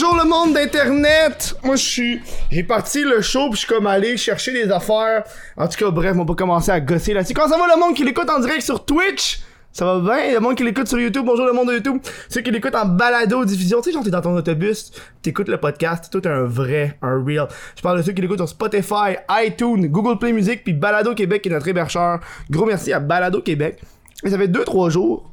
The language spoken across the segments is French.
Bonjour le monde d'internet. Moi je suis j'ai parti le show puis je suis comme allé chercher des affaires. En tout cas bref, on va pas commencer à gosser là-dessus. Comment ça va le monde qui l'écoute en direct sur Twitch? Ça va bien, le monde qui l'écoute sur YouTube, bonjour le monde de YouTube. Ceux qui l'écoutent en balado diffusion, tu sais, genre t'es dans ton autobus, t'écoutes le podcast, tout un vrai, un real. Je parle de ceux qui l'écoutent sur Spotify, iTunes, Google Play Music, puis Balado Québec qui est notre hébergeur. Gros merci à Balado Québec. Et ça fait 2-3 jours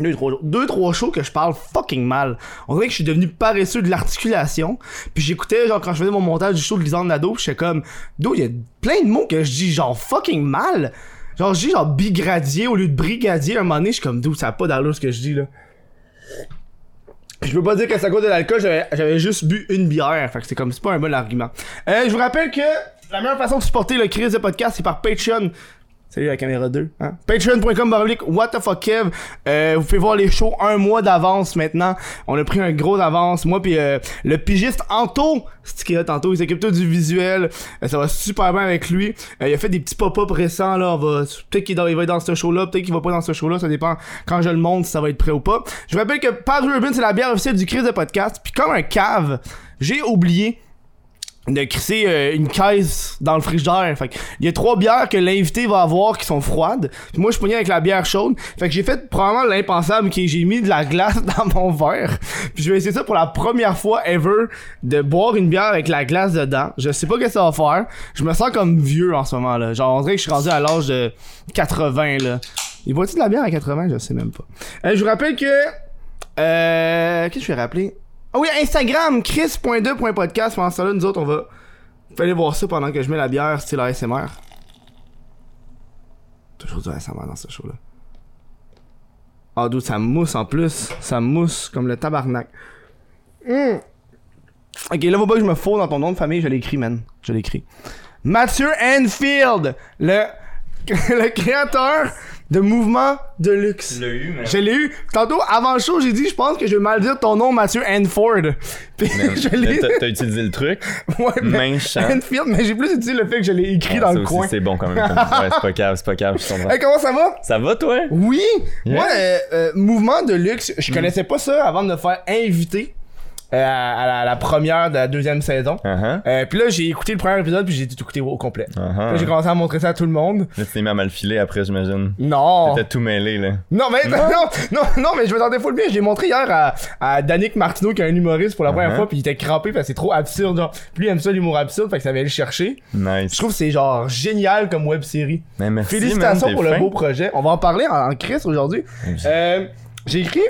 deux trois, deux, trois shows que je parle fucking mal. On dirait que je suis devenu paresseux de l'articulation. Puis j'écoutais, genre, quand je faisais mon montage du show de Lisande Nado, j'étais comme, d'où il y a plein de mots que je dis, genre, fucking mal. Genre, je dis, genre, bigradier au lieu de brigadier. À un moment donné, je suis comme, d'où ça a pas d'allure ce que je dis, là. Je peux pas dire que à cause de l'alcool, j'avais, j'avais juste bu une bière. Fait que c'est comme, c'est pas un bon argument. Euh, je vous rappelle que la meilleure façon de supporter le crise de podcast, c'est par Patreon. Salut la caméra 2. Hein? Patreon.com What the fuck Kev? Euh, vous pouvez voir les shows un mois d'avance maintenant. On a pris un gros avance. Moi puis euh, le pigiste Anto, c'est qui là tantôt, il s'occupe tout du visuel. Euh, ça va super bien avec lui. Euh, il a fait des petits pop-up récents là. Va peut-être qu'il va être dans ce show là, peut-être qu'il va pas dans ce show là. Ça dépend quand je le montre si ça va être prêt ou pas. Je vous rappelle que Paz Urban c'est la bière officielle du crise de podcast. Puis comme un cave, j'ai oublié de crisser euh, une caisse dans le frigidaire. Fait il y a trois bières que l'invité va avoir qui sont froides. Puis moi je suis avec la bière chaude. Fait que j'ai fait probablement l'impensable qui j'ai mis de la glace dans mon verre. Puis je vais essayer ça pour la première fois ever de boire une bière avec la glace dedans. Je sais pas que ça va faire. Je me sens comme vieux en ce moment là. Genre on dirait que je suis rendu à l'âge de 80 là. Il boit-il de la bière à 80 Je sais même pas. Euh, je vous rappelle que euh qu'est-ce que je vais rappeler? Ah oui, Instagram, chris.2.podcast. Pendant ça là, nous autres, on va. Fallait voir ça pendant que je mets la bière style ASMR. Toujours du ASMR dans ce show-là. Ah, d'où ça mousse en plus. Ça mousse comme le tabarnak. Mmh. Ok, là, faut pas que je me fous dans ton nom de famille. Je l'écris, man. Je l'écris. Mathieu Enfield, le, le créateur de mouvement de luxe. Tu l'as eu, mais. Je l'ai eu. Tantôt, avant le show, j'ai dit, je pense que je vais mal dire ton nom, Mathieu Hanford. Puis je l'ai. t'as- T'as utilisé le truc? Ouais, mais. Hanfield, mais j'ai plus utilisé le fait que je l'ai écrit Ah, dans ça le aussi, coin. C'est bon quand même. comme- Ouais, c'est pas grave, c'est pas grave, je. Hey, comment ça va? Ça va, toi? Oui! Yeah. Moi, euh, euh, mouvement de luxe, je connaissais pas ça avant de me faire inviter euh, à, à la, à la première de la deuxième saison. Uh-huh. Euh, puis là, j'ai écouté le premier épisode, puis j'ai tout écouté au complet. Là, j'ai commencé à montrer ça à tout le monde. Là, tu t'es mis à mal filer après, j'imagine. Non! T'étais tout mêlé, là. Non, mais non, non, non, mais je me sentais full bien. J'ai montré hier à, à Danick Martineau, qui est un humoriste pour la première Uh-huh. fois, puis il était crampé parce que c'est trop absurde. Genre. Puis lui, il aime ça l'humour absurde, fait que ça va aller le chercher. Nice. Je trouve que c'est genre génial comme web série. Mais merci, Félicitations man, pour le beau projet. On va en parler en, en crise aujourd'hui. Euh, j'ai écrit.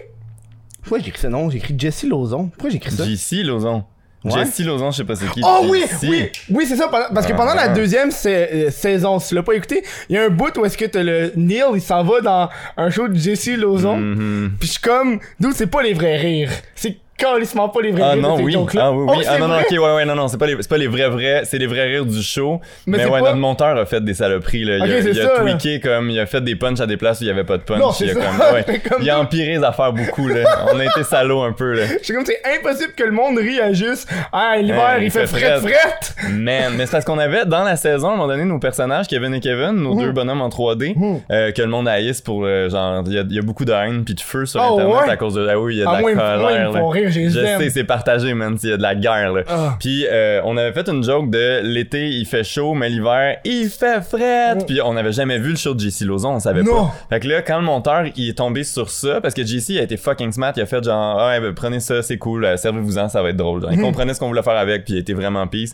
Pourquoi ce nom J'ai écrit Jesse Lozon. Pourquoi j'ai écrit ça? JC Lozon. Ouais. Jesse Lozon, je sais pas c'est qui. Oh oui, oui, oui, c'est ça. Parce que pendant la Ah. deuxième sa- euh, saison, si tu l'as pas écouté, il y a un bout où est-ce que t'as le Neil, il s'en va dans un show de Jesse Lozon. Mhm. Pis je suis comme, d'où c'est pas les vrais rires. C'est pas les vrais Ah rires. non, de oui. Ah oui, Oh, oui. c'est ah non, non, ok, ouais, ouais, non, non, c'est pas les, c'est pas les vrais vrais, c'est les vrais rires du show. Mais Mais, c'est ouais, pas- notre monteur a fait des saloperies, là. Il a, c'est il a ça, là. tweaké comme, il a fait des punchs à des places où il y avait pas de punch. Non, c'est il a ça. comme, ouais. C'est comme il a ça. empiré les affaires beaucoup, là. On a été salauds un peu, là. Je suis comme, c'est impossible que le monde rie à juste, ah, l'hiver, il, fait fret, fret. Man, mais c'est parce qu'on avait dans la saison, à un moment donné, nos personnages, Kevin et Kevin, nos deux bonhommes en 3D, Mhm. euh, que le monde haïsse pour, euh, genre, il y a, il y a beaucoup de haine puis de feu sur Oh, Internet à cause de, ah oui, il y a de Ah, la colère, j'ai Je sais, c'est partagé, man, il y a de la guerre, là. Ah. Puis euh, on avait fait une joke de l'été il fait chaud mais l'hiver il fait fret. Mm. Puis on avait jamais vu le show de JC Lozon, on savait Non. pas. Fait que là quand le monteur il est tombé sur ça parce que JC a été fucking smart, il a fait genre ah ouais, ben, prenez ça, c'est cool, euh, servez-vous-en, ça va être drôle. Genre, il Mm. comprenait ce qu'on voulait faire avec puis il était vraiment peace.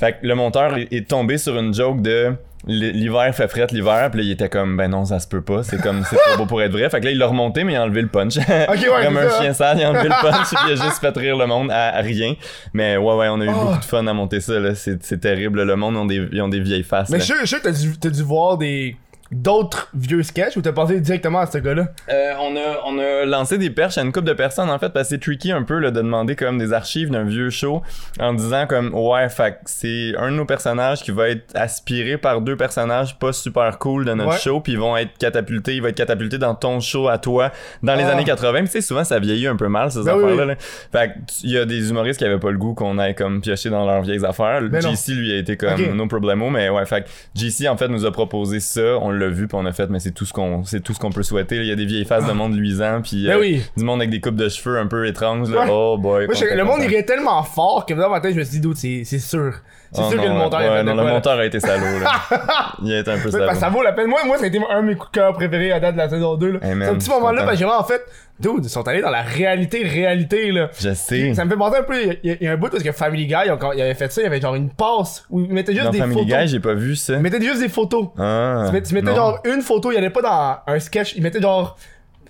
Fait que le monteur est- tombé sur une joke de l'hiver fait fret l'hiver puis là il était comme ben non ça se peut pas c'est comme c'est trop beau pour être vrai fait que là il l'a remonté mais il a enlevé le punch ouais, comme un ça. chien sale il a enlevé le punch puis il a juste fait rire le monde à, rien mais ouais ouais on a eu Oh. beaucoup de fun à monter ça là c'est terrible le monde ont des ils ont des vieilles faces Mais là. je t'as dû, t'as dû voir des, d'autres vieux sketchs ou t'as pensé directement à ce gars-là? Euh, on, a, on a lancé des perches à une couple de personnes en fait parce que c'est tricky un peu là, de demander comme des archives d'un vieux show en disant comme ouais fait c'est un de nos personnages qui va être aspiré par deux personnages pas super cool de notre Ouais. show puis ils vont être catapultés il va être catapulté dans ton show à toi dans les Ah. années 80 puis tu sais souvent ça vieillit un peu mal ces Ben oui, affaires là, oui. fait il y a des humoristes qui avaient pas le goût qu'on aille comme piocher dans leurs vieilles affaires Ben non. JC lui a été comme Ok. no problemo mais ouais fait JC en fait nous a proposé ça on l'a vu, puis on a fait, mais c'est tout ce qu'on, c'est tout ce qu'on peut souhaiter. Il y a des vieilles faces de monde luisant, puis Ben euh, oui. du monde avec des coupes de cheveux un peu étranges. Là. Ouais. Oh boy. Moi, je- content, le monde irait tellement fort que dans ma tête, je me suis dit, dude, c'est c'est sûr. C'est Oh sûr que le monteur ouais, a fait non, le monteur a été salaud. Là. Il a été un peu salaud. ça vaut la peine. Moi, moi, ça a été un de mes coups de cœur préférés à date de la saison 2. Là. Hey, man, un petit moment-là, que vraiment, en fait, dude, ils sont allés dans la réalité, réalité, là. Je sais. Ça me fait penser un peu, il y, a- il y a un bout parce que Family Guy, ils avaient fait ça, il y avait genre une passe où ils mettaient juste Dans des Family photos. Guy, j'ai pas vu ça. Ils mettaient juste des photos. Ah, tu mettais non. genre une photo, il y allait pas dans un sketch, ils mettaient genre.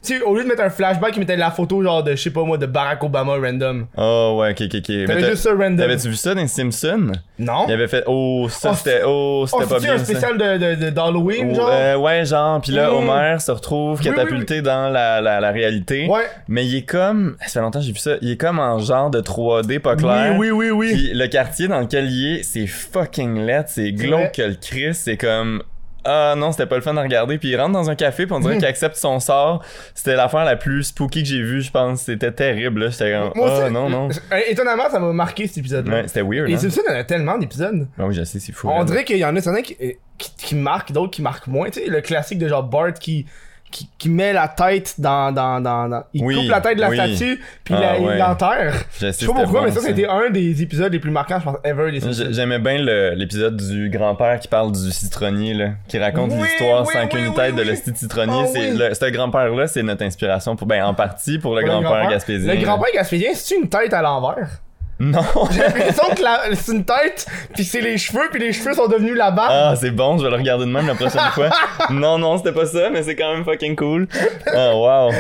Tu sais, au lieu de mettre un flashback, ils mettaient la photo genre de, je sais pas moi, de Barack Obama random. Oh ouais, ok, ok, ok. T'avais juste ça random. T'avais-tu vu ça dans les Simpsons? Non? Il avait fait. Oh, ça Oh, c'était. Oh, Oh, c'était pas c'est bien. un spécial de, d'Halloween, Oh, genre? euh, ouais, genre, pis là. Homer se retrouve Oui, oui, catapulté dans la, la, la réalité. Ouais. Mais il est comme. Ça fait longtemps que j'ai vu ça. Il est comme en genre de 3D pas clair. Oui, oui, oui, oui. Pis le quartier dans lequel il est, c'est fucking laid, c'est glauque que le Chris, c'est comme. Ah non, c'était pas le fun à regarder. Puis il rentre dans un café, puis on dirait qu'il accepte son sort. C'était l'affaire la plus spooky que j'ai vue, je pense. C'était terrible, là. J'étais comme. Ah aussi, non, non. euh, Étonnamment, ça m'a marqué cet épisode-là. Ouais, c'était weird, Les hein. Il y en a tellement d'épisodes. Ah oui, je sais, c'est fou. On là. dirait qu'il y en a certains qui, euh, qui, qui marquent, d'autres qui marquent moins. Tu sais, le classique de genre Bart qui, qui, qui met la tête dans. dans, dans, dans- il Oui, coupe la tête de la oui. statue, puis Ah, la- il l'enterre. Je sais, pas pourquoi, bon, mais ça, c'était un des épisodes les plus marquants, je pense, ever. J'aimais bien l'épisode du grand-père qui parle du citronnier, là, qui raconte Oui, l'histoire sans qu'une tête de le citronnier. Ah c'est le- ce grand-père-là, c'est notre inspiration pour, ben, en partie pour le grand-père. gaspésien. Le grand-père gaspésien, c'est une tête à l'envers? Non! J'ai l'impression que la- c'est une tête, puis c'est les cheveux, puis les cheveux sont devenus la barbe. Ah, c'est bon, je vais le regarder de même la prochaine fois. Non, non, c'était pas ça, mais c'est quand même fucking cool. Ah, wow.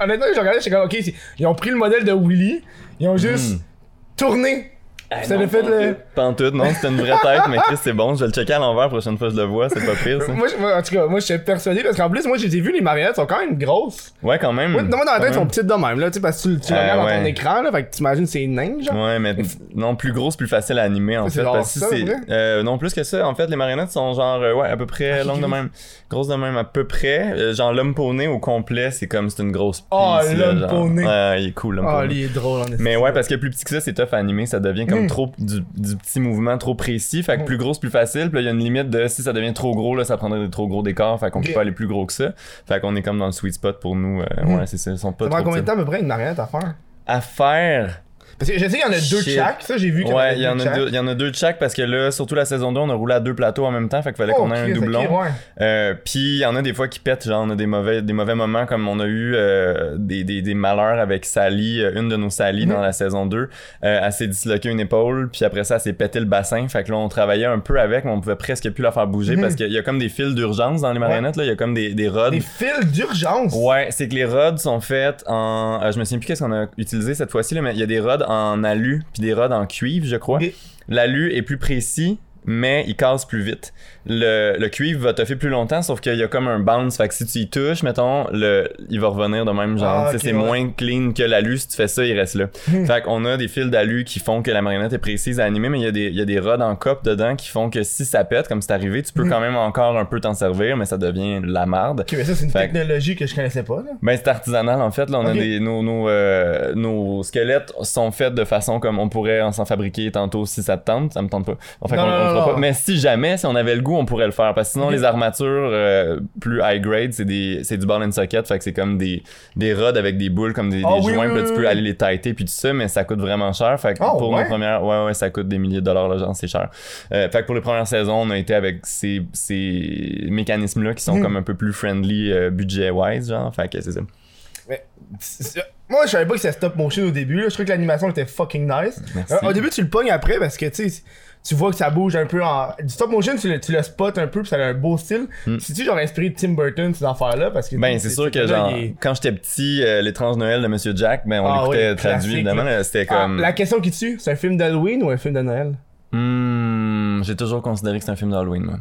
Honnêtement, j'ai regardé, j'étais comme, ok, ils ont pris le modèle de Willy, ils ont juste tourné. Ça Non, l'a fait le. Pantoute, non, c'était une vraie tête, mais Chris, c'est bon, je vais le checker à l'envers la prochaine fois que je le vois, c'est pas pire, ça. Moi, je- moi, en tout cas, moi, j'étais persuadé parce qu'en plus, moi, j'ai vu les marionnettes sont quand même grosses. Ouais, quand même. Moi, dans moi, dans la tête, elles sont petites de même, là, tu sais, parce que tu, tu le Euh, regardes dans ton écran, là, fait que t'imagines c'est nain, genre. Ouais, mais non, plus grosse, plus facile à animer en fait. Parce ça, euh, non plus que ça. En fait, les marionnettes sont genre euh, ouais à peu près Ah, longues de même, grosses de même à peu près. Euh, genre l'homme poney au complet, c'est comme c'est une grosse. Oh, piece, là, l'homme poney. Ouais, il est cool l'homme Ah, poney. il est drôle, en. Mais ouais, parce que plus petit que ça, c'est tough à animer, ça devient comme Trop du, du petit mouvement trop précis. Fait que plus gros, c'est plus facile. Puis là, il y a une limite de si ça devient trop gros, là, ça prendrait des trop gros décors. Fait qu'on Ok. peut pas aller plus gros que ça. Fait qu'on est comme dans le sweet spot pour nous. euh, Mm. Ouais, c'est ça. Ils sont pas Ça prend combien de temps à peu près une marionnette à faire? À faire. Parce que je sais qu'il y en a deux de chaque, ça, j'ai vu qu'il y Ouais, il y en de a deux, il y en a deux de chaque parce que là, surtout la saison 2, on a roulé à deux plateaux en même temps, fait qu'il fallait Oh, qu'on ait un doublon. ouais. Euh, puis il y en a des fois qui pètent, genre on a des mauvais, des mauvais moments comme on a eu euh, des, des, des malheurs avec Sally, euh, une de nos Sally dans la saison 2. Euh, elle s'est disloqué une épaule, puis après ça, elle s'est pété le bassin. Fait que là, on travaillait un peu avec, mais on pouvait presque plus la faire bouger Mhm. parce qu'il y a comme des fils d'urgence dans les marionnettes, là, il y a comme des, des rods. Des fils d'urgence? Ouais, c'est que les rods sont faits en. euh, je me souviens plus qu'est-ce qu'on a utilisé cette fois-ci, mais il y a des rods en alu puis des rods en cuivre, je crois. L'alu est plus précis, mais il casse plus vite. Le, le cuivre va te faire plus longtemps, sauf qu'il y a comme un bounce. Fait que si tu y touches, mettons, le, il va revenir de même genre. Ah, Tu sais, ok, c'est ouais. moins clean que l'alu. Si tu fais ça, il reste là. Hmm. fait qu'on a des fils d'alu qui font que la marionnette est précise à animer, mais il y, a des, il y a des rods en cop dedans qui font que si ça pète, comme c'est arrivé, tu peux Hmm. quand même encore un peu t'en servir, mais ça devient la marde. Ok, mais ça, c'est une Fait technologie que je connaissais pas, là. Ben c'est artisanal en fait. Là, on a des nos nos, euh, nos squelettes sont faits de façon comme on pourrait en s'en fabriquer tantôt si ça te tente. Ça me tente pas. Non, on, on non, pas. Mais si jamais, si on avait le goût, on pourrait le faire. Parce que sinon, Ok. les armatures euh, plus high grade, c'est des c'est du ball and socket. Fait que c'est comme des des rods avec des boules comme des, Ah des oui, joints. oui, puis là, tu peux aller les tighter puis tout ça, mais ça coûte vraiment cher. Fait que Ah, pour ouais? nos premières, ouais ouais, ça coûte des milliers de dollars là, genre c'est cher. Euh, fait que pour les premières saisons, on a été avec ces ces mécanismes là qui sont Hmm. comme un peu plus friendly euh, budget wise genre. Fait que c'est ça. Moi, je savais pas que c'était stop motion au début. Là. Je trouvais que l'animation était fucking nice. Merci. Au début, tu le pognes après parce que tu sais, tu vois que ça bouge un peu en. Du stop motion, tu le, tu le spots un peu, puis ça a un beau style. Hmm. Si tu genre inspiré de Tim Burton, ces affaires-là, parce que. Ben, c'est sûr que genre, est- quand j'étais petit, euh, l'étrange Noël de Monsieur Jack, ben, on Ah l'écoutait oui, traduit, évidemment, c'était Ah, comme, la question qui tue, c'est un film d'Halloween ou un film de Noël? Hmm, j'ai toujours considéré que c'est un film d'Halloween, moi.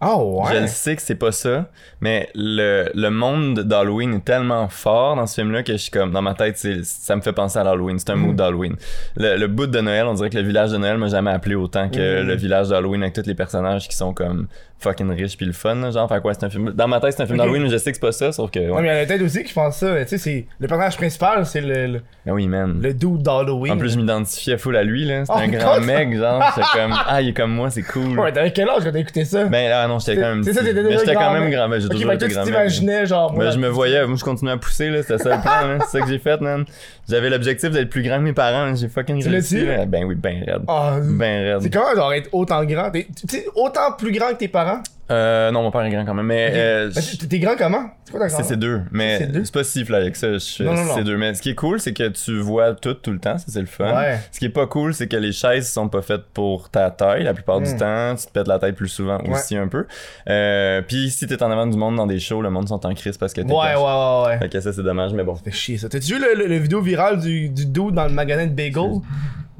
Ah ouais. Je le sais que c'est pas ça, mais le, le monde d'Halloween est tellement fort dans ce film-là que je suis comme, dans ma tête, c'est, ça me fait penser à l'Halloween. C'est un mood d'Halloween. Le, le bout de Noël, on dirait que le village de Noël m'a jamais appelé autant que Mm. le village d'Halloween avec tous les personnages qui sont comme fucking riche puis le fun, là, genre, fait quoi, c'est un film. Dans ma tête, c'est un film d'Halloween, mais je sais que c'est pas ça, sauf que. Ouais, Ouais. mais il y en a peut-être aussi qui pensent ça. Tu sais, c'est le personnage principal, c'est le, le, Ben oui, man. le dude d'Halloween. En plus, je m'identifiais full à lui, là. C'était Oh, un grand mec, genre. J'étais comme, ah, il est comme moi, c'est cool. Ouais, t'avais quel âge quand t'as écouté ça? Ben là, non, j'étais C'est- quand même. c'est ça, t'étais Mais déjà j'étais quand même grand, ben, j'ai toujours été grand t'imaginais, genre. Ben, je me voyais, moi je continuais à pousser, là, c'était ça le plan, c'est ça que j'ai fait, man. J'avais l'objectif d'être plus grand que mes parents, j'ai fucking Tu réussi. Ben oui, ben raide. Ah, Ben c'est raide. comment, genre, être autant grand? T'es- autant plus grand que tes parents? Euh, non, mon père est grand quand même, mais euh, Ben, t'es- grand comment? C'est quoi ta c'est grandeur? c'est deux, mais C'est pas si fly avec ça, c'est deux. Mais ce qui est cool, c'est que tu vois tout tout le temps, ça c'est le fun. Ouais. Ce qui est pas cool, c'est que les chaises sont pas faites pour ta taille la plupart Mm. du temps. Tu te pètes la tête plus souvent Ouais. aussi un peu. Euh, Puis si t'es en avant du monde dans des shows, le monde sont en crise parce que t'es Ouais, ouais, ouais, ouais. Fait que ça c'est dommage, mais bon. Fait chier ça. T'as-tu vu le, le- le vidéo virale du, du dude dans le magasin de bagel?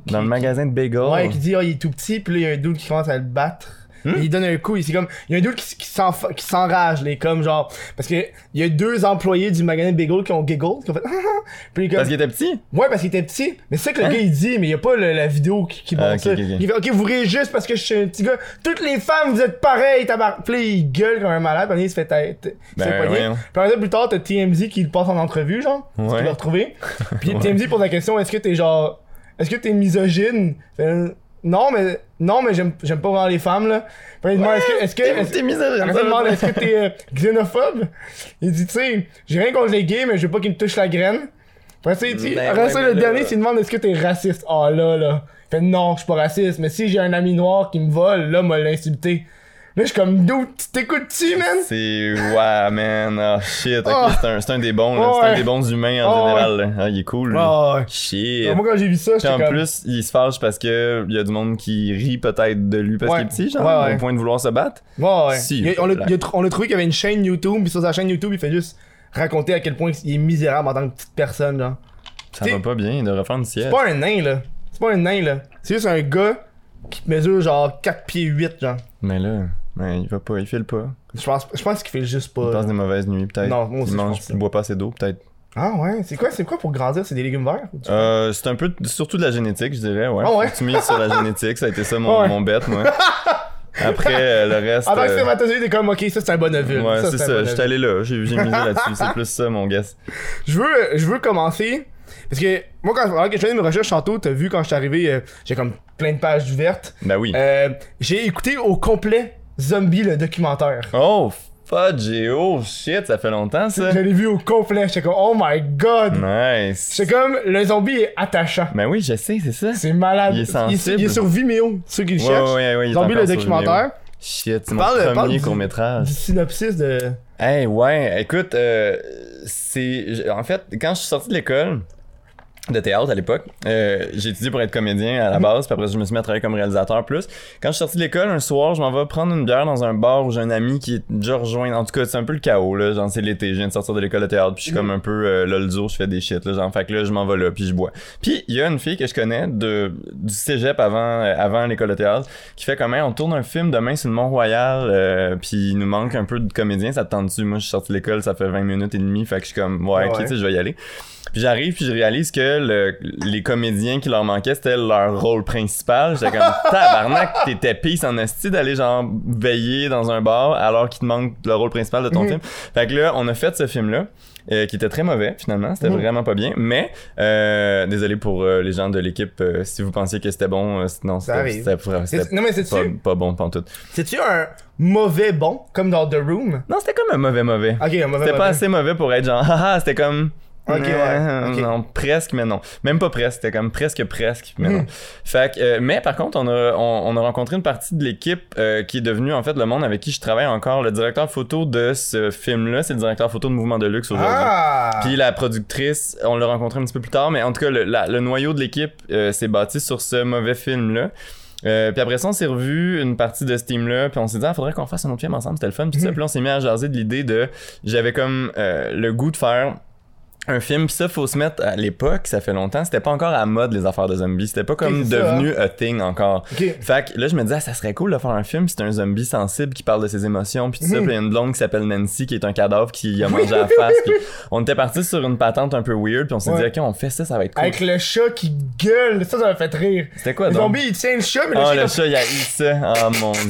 Dans le magasin de bagel. Ouais, qui dit, oh, il est tout petit, puis là, il y a un dude qui commence à le battre. Hmm? Il donne un coup, il c'est comme, il y a un dude qui, qui s'enrage, les comme genre, parce que il y a deux employés du magasin bagel qui ont giggle, qui ont fait, puis il est comme, Parce qu'il était petit? ouais, parce qu'il était petit, mais c'est ça que le gars il dit, mais il y a pas le- la vidéo qui, qui Hein? Ah, montre ça. Il fait, ok, vous riez juste parce que je suis un petit gars, toutes les femmes vous êtes pareilles, tabar. Puis là, il gueule comme un malade, puis il se fait tête, Ben, pogner. voyons. Puis après plus tard, t'as TMZ qui le passe en entrevue, genre, Ouais. qu'il l'a retrouvé. Puis Ouais. TMZ pose la question, est-ce que t'es genre, est-ce que t'es misogyne? Fait, non, mais, non, mais j'aime, j'aime pas vraiment les femmes, là. Puis il demande, est-ce que, est-ce que, est-ce il demande, que t'es euh, xénophobe? Il dit, tu sais, j'ai rien contre les gays, mais je veux pas qu'ils me touchent la graine. Après ça, il dit, Ben après ça, le là- dernier, s'il demande, est-ce que t'es raciste? Ah là, là. Il fait, non, je suis pas raciste, mais si j'ai un ami noir qui me vole, là, moi, l'insulter. Là, je suis comme, d'où tu t'écoutes-tu, man? C'est ouais man, oh shit, Oh. c'est un, c'est un des bons, là. c'est Ouais. un des bons humains en Oh, général. là. Ah, il est cool. Ah, ouais. Shit. Moi, quand j'ai vu ça, j'étais en comme. plus, il se fâche parce que il y a du monde qui rit peut-être de lui parce Ouais. qu'il est petit, genre, Ouais, ouais. au point de vouloir se battre. Ouais, ouais. Si, Il on, a, blague. il y a tr- on a trouvé qu'il y avait une chaîne YouTube, puis sur sa chaîne YouTube, il fait juste raconter à quel point il est misérable en tant que petite personne, genre. Ça T'sais, va pas bien, il devrait faire une C'est pas un nain, là. C'est pas un nain, là. C'est juste un gars qui mesure genre 4 pieds 8, genre. Mais là, ben, il va pas, il file pas. Je pense, je pense qu'il fait juste Il pas. passe des mauvaises nuits peut-être. Non, moi aussi, il je pense il boit pas assez d'eau peut-être. Ah ouais, c'est quoi, c'est quoi pour grandir? C'est des légumes verts? Euh, c'est un peu surtout de la génétique, je dirais, ouais. Ah ouais? Tu mises sur la génétique, ça a été ça mon, Ouais. mon bet, moi. Après, euh, le reste. En tant que euh, spermatozoïde, t'es comme, ok, ça c'est un bon ovule. Ouais, c'est ça. J'étais allé là. J'ai misé là-dessus. C'est plus ça, mon guess. Je veux, je veux commencer. Parce que moi, quand, alors que je faisais mes recherches tantôt, t'as vu quand je suis arrivé, euh, j'ai comme plein de pages ouvertes. Ben oui. Euh, j'ai écouté au complet Zombie le documentaire. Oh, fudge. Oh, shit, ça fait longtemps, ça. Je l'ai vu au complet. J'étais comme, oh my god. Nice. J'étais comme, le zombie est attachant. Ben oui, je sais, c'est ça. C'est malade. Il est sensible. il est sur Vimeo, ceux qui le Ouais, cherchent. ouais, ouais, ouais, il est zombie le documentaire. Shit, c'est mon Parle- premier court-métrage. Du synopsis de. Hey, ouais, écoute, euh, c'est. En fait, quand je suis sorti de l'école de théâtre à l'époque, euh, j'ai étudié pour être comédien à la base, puis après je me suis mis à travailler comme réalisateur plus. Quand je suis sorti de l'école, un soir, je m'en vais prendre une bière dans un bar où j'ai un ami qui est déjà rejoint. En tout cas, c'est un peu le chaos, là. Genre, c'est l'été, je viens de sortir de l'école de théâtre, puis je suis comme un peu euh, lolzo, je fais des shit, là. Genre, fait que là, je m'en vais là, puis je bois. Puis, il y a une fille que je connais de, du cégep avant, euh, avant l'école de théâtre qui fait comme, Hey, on tourne un film demain sur le Mont-Royal, euh, puis il nous manque un peu de comédiens, ça te tente-tu? Moi, je suis sorti de l'école, ça fait 20 minutes et demie, fait que je suis comme, ouais, Ah ok, ouais. tu sais, je vais y aller. Puis j'arrive, puis je réalise que le- les comédiens qui leur manquaient, c'était leur rôle principal. J'étais comme, tabarnak, t'étais pisse en esti d'aller genre veiller dans un bar alors qu'il te manque le rôle principal de ton Mhm. film. Fait que là, on a fait ce film-là. euh, qui était très mauvais finalement, c'était Mhm. vraiment pas bien. Mais euh, désolé pour euh, les gens de l'équipe si vous pensiez que c'était bon, non c'était pas- C'est- pas, bon pantoute. c'est-tu un mauvais bon, comme dans The Room? Non, c'était comme un mauvais mauvais. Ok, un mauvais C'était pas assez mauvais pour être genre haha, c'était comme Ok, ouais, Euh. Non, presque, mais non. Même pas presque, c'était comme presque, presque, mais non. Fait que, euh, mais par contre, on a, on, on a rencontré une partie de l'équipe euh, qui est devenue en fait le monde avec qui je travaille encore. Le directeur photo de ce film-là, c'est le directeur photo de Mouvement de Luxe aujourd'hui. Ah! Puis la productrice, on l'a rencontré un petit peu plus tard, mais en tout cas, le, la- le noyau de l'équipe euh, s'est bâti sur ce mauvais film-là. Euh, puis après ça, on s'est revu une partie de ce team-là, puis on s'est dit, ah, faudrait qu'on fasse un autre film ensemble, c'était le fun. Puis ça, Mhm. puis on s'est mis à jaser de l'idée de, j'avais comme euh, le goût de faire un film, pis ça, faut se mettre à l'époque, ça fait longtemps, c'était pas encore à mode les affaires de zombies. C'était pas comme c'est ça, devenu a thing encore. Ok. Fait que là, je me disais, ah, ça serait cool de faire un film, c'est un zombie sensible qui parle de ses émotions, pis tout ça. Mhm. Pis y a une blonde qui s'appelle Nancy qui est un cadavre qui a mangé à la face. Pis on était parti sur une patente un peu weird, puis on s'est Ouais. dit, ok, on fait ça, ça va être cool. Avec le chat qui gueule, ça, ça m'a fait rire. C'était quoi Le donc? zombie, il tient le chat, mais le Oh, chat, le chat, il a eu ça. Oh mon dieu.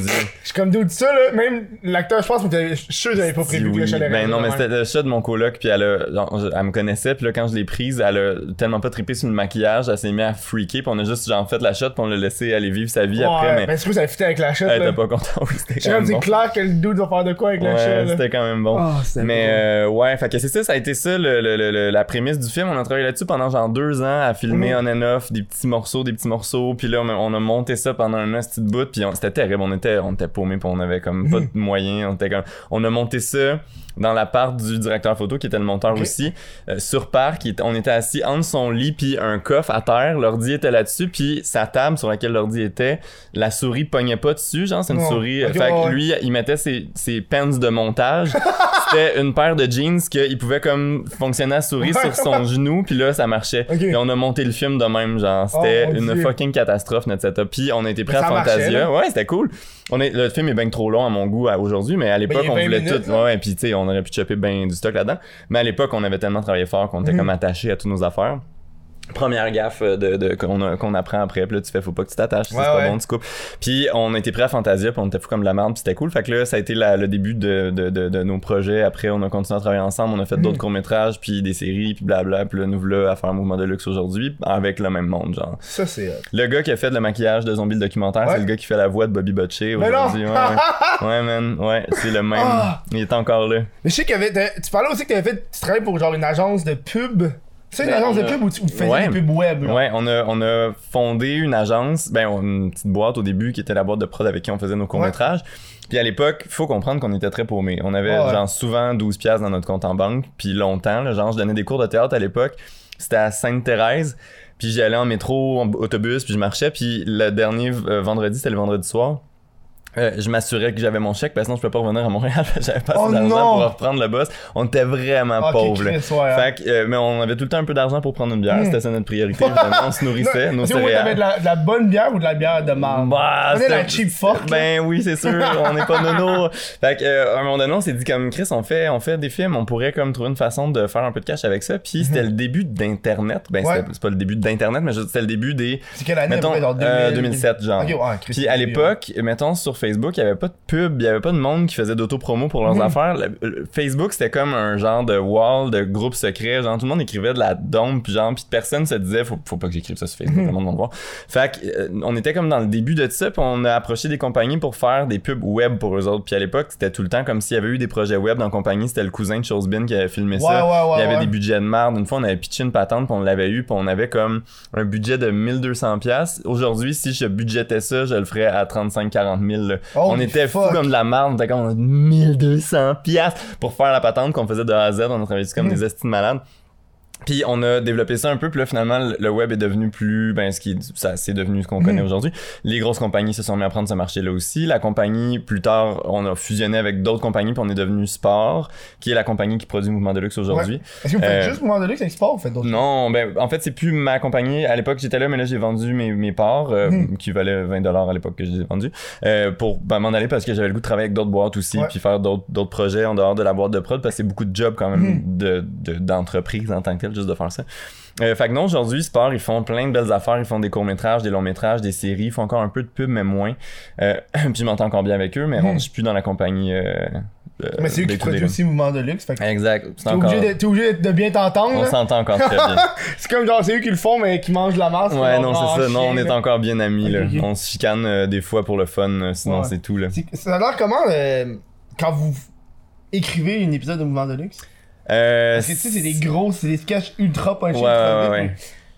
je suis comme d'où ça, là? Même l'acteur, je pense, je suis sûr que j'avais pas prévu que le chat Ben non, mais c'était le chat de mon coloc, puis elle, a, me connaissait, puis là, quand je l'ai prise, elle a tellement pas trippé sur le maquillage, elle s'est mise à freaker, puis on a juste genre fait la shot, puis on l'a laissé aller vivre sa vie après, mais ben, c'est sûr, ça fitait avec la shot, elle là. était pas contente. Oui, c'était J'ai quand même bon. clair que le dude va faire de quoi avec Ouais, là. c'était quand même bon. Ah, Mais euh, ouais, fait que c'est ça, ça a été ça le, le- le- le- la prémisse du film. On a travaillé là-dessus pendant genre deux ans à filmer Mhm. on and off des petits morceaux, des petits morceaux. Puis là, on a, on a monté ça pendant un an, cette petite bout. Puis c'était terrible. On était, on était paumés, puis on avait comme pas de moyens. On était comme, on a monté ça dans la part du directeur photo qui était le monteur aussi euh, sur parc. on était assis entre son lit puis un coffre à terre. L'ordi était là-dessus puis sa table sur laquelle l'ordi était, la souris pognait pas dessus. Genre c'est une souris. Fait que ouais. lui, il mettait ses, ses pens de montage c'était une paire de jeans qu'il pouvait comme fonctionner à souris sur son genou puis là ça marchait Ok. et on a monté le film de même genre c'était Oh, une fucking catastrophe notre setup puis on a été prêt à marchait, Fantasia ouais c'était cool on est le film est bien trop long à mon goût aujourd'hui mais à l'époque y a on 20 voulait minutes, tout ouais puis tu sais on aurait pu choper ben du stock là-dedans. Mais à l'époque on avait tellement travaillé fort qu'on était Mhm. comme attaché à toutes nos affaires Première gaffe euh, de, de qu'on apprend après, puis là tu fais faut pas que tu t'attaches, si Ouais, c'est pas ouais. bon tu coupes. Puis on était prêt à Fantasia, puis on était fou comme de la merde, puis c'était cool. Fait que là ça a été la- le début de, de, de, de nos projets. Après on a continué à travailler ensemble, on a fait Mhm. d'autres courts métrages, puis des séries, puis blabla. Puis là nous voilà à faire un mouvement de luxe aujourd'hui avec le même monde genre. Ça, c'est. Le gars qui a fait le maquillage de Zombie le documentaire, Ouais. c'est le gars qui fait la voix de Bobby Butcher aujourd'hui. Ouais, man, ouais, c'est le même. Ah! Il est encore là. Mais je sais qu'il y avait. Tu parlais aussi que t'avais fait. Tu travaillais pour genre une agence de pub. C'est une Ben, agence on de a- pub où tu où tu faisais Ouais. des pubs web, là. Ouais, on a, on a fondé une agence, ben une petite boîte au début qui était la boîte de prod avec qui on faisait nos courts-métrages. Puis à l'époque, faut comprendre qu'on était très paumés. On avait Ouais. genre souvent 12 pièces dans notre compte en banque, puis longtemps, là, genre je donnais des cours de théâtre à l'époque. C'était à Sainte-Thérèse, puis j'y allais en métro, en autobus, puis je marchais, puis le dernier euh, vendredi, c'était le vendredi soir. Euh, je m'assurais que j'avais mon chèque parce que sinon je peux pas revenir à Montréal j'avais pas assez Oh d'argent pour reprendre le boss on était vraiment Ah, ok, pauvres là. Chris, ouais, hein. Fait que, euh, mais on avait tout le temps un peu d'argent pour prendre une bière, Mm. c'était ça notre priorité. évidemment. on se nourrissait, nos ouais, t'avais céréales. de la, de la bonne bière ou de la bière de marde? Bah, On est la cheap fuck. Ben oui, c'est sûr, on n'est pas nono. Fait que, euh, à un moment donné, on s'est dit comme Chris, on fait, on fait des films, on pourrait comme trouver une façon de faire un peu de cash avec ça. Puis c'était le début d'internet. Ben Mhm. Ouais. c'est pas le début d'internet, mais c'était le début des, C'est quelle année? mettons, à peu près, genre euh, 2000? 2007 genre. Ok, ouais, Chris, Puis à l'époque, mettons sur Facebook, il y avait pas de pub, il y avait pas de monde qui faisait d'auto-promo pour leurs Mhm. affaires. Le- le- Facebook, c'était comme un genre de wall de groupe secret, genre tout le monde écrivait de la dompe, puis genre puis personne se disait faut, faut pas que j'écrive ça sur Facebook, Mhm. tout le monde va me voir. Fait que euh, on était comme dans le début de ça, puis on a approché des compagnies pour faire des pubs web pour eux autres. Puis à l'époque, c'était tout le temps comme s'il y avait eu des projets web dans la compagnie, c'était le cousin de Chosebin qui avait filmé Ouais, ça. ouais, ouais, il y avait des budgets de merde. Une fois, on avait pitché une patente, puis on l'avait eu, puis on avait comme un budget de 1200 pièces. Aujourd'hui, si je budgétais ça, je le ferais à 35 40 000. Là. on était fuck. comme de la merde, on était comme 1200 pièces pour faire la patente qu'on faisait de A à Z, on a travaillé dessus comme Mm. des estimes malades. Puis on a développé ça un peu, puis là finalement le- web est devenu plus, ben ce qui ça c'est devenu ce qu'on connaît Mhm. aujourd'hui. Les grosses compagnies se sont mis à prendre ce marché-là aussi. La compagnie plus tard, on a fusionné avec d'autres compagnies, puis on est devenu Sport, qui est la compagnie qui produit Mouvement de luxe aujourd'hui. Est-ce que vous faites Euh, juste Mouvement de luxe export ou vous faites d'autres Non, ben en fait c'est plus ma compagnie. À l'époque j'étais là, mais là j'ai vendu mes, mes parts euh, Mhm. qui valaient 20 dollars à l'époque que je les ai vendus euh, pour ben, m'en aller parce que j'avais le goût de travailler avec d'autres boîtes aussi, puis faire d'autres d'autres projets en dehors de la boîte de prod parce que c'est beaucoup de jobs quand même Mhm. de de- d'entreprise en tant que juste de faire ça. Euh, fait que non, aujourd'hui, Sport, ils font plein de belles affaires. Ils font des courts-métrages, des longs-métrages, des séries. Ils font encore un peu de pub, mais moins. Euh, puis je m'entends encore bien avec eux, mais on- je suis plus dans la compagnie. Euh, Mais c'est eux qui produisent aussi Mouvement de luxe. Fait que Exact. C'est t'es encore... obligé, de, t'es obligé de bien t'entendre. On s'entend encore très bien. C'est comme genre, c'est eux qui le font, mais qui mangent de la masse. Ouais, non, c'est ça. Non, on est encore bien amis, là. On se chicane des fois pour le fun, sinon Ouais. c'est tout, là. C'est- Ça a l'air comment quand vous écrivez un épisode de Mouvement de luxe? Euh, Parce que tu sais, c'est des gros, c'est des sketchs ultra Ouais, punchés. ouais, ultra ouais, vite. ouais.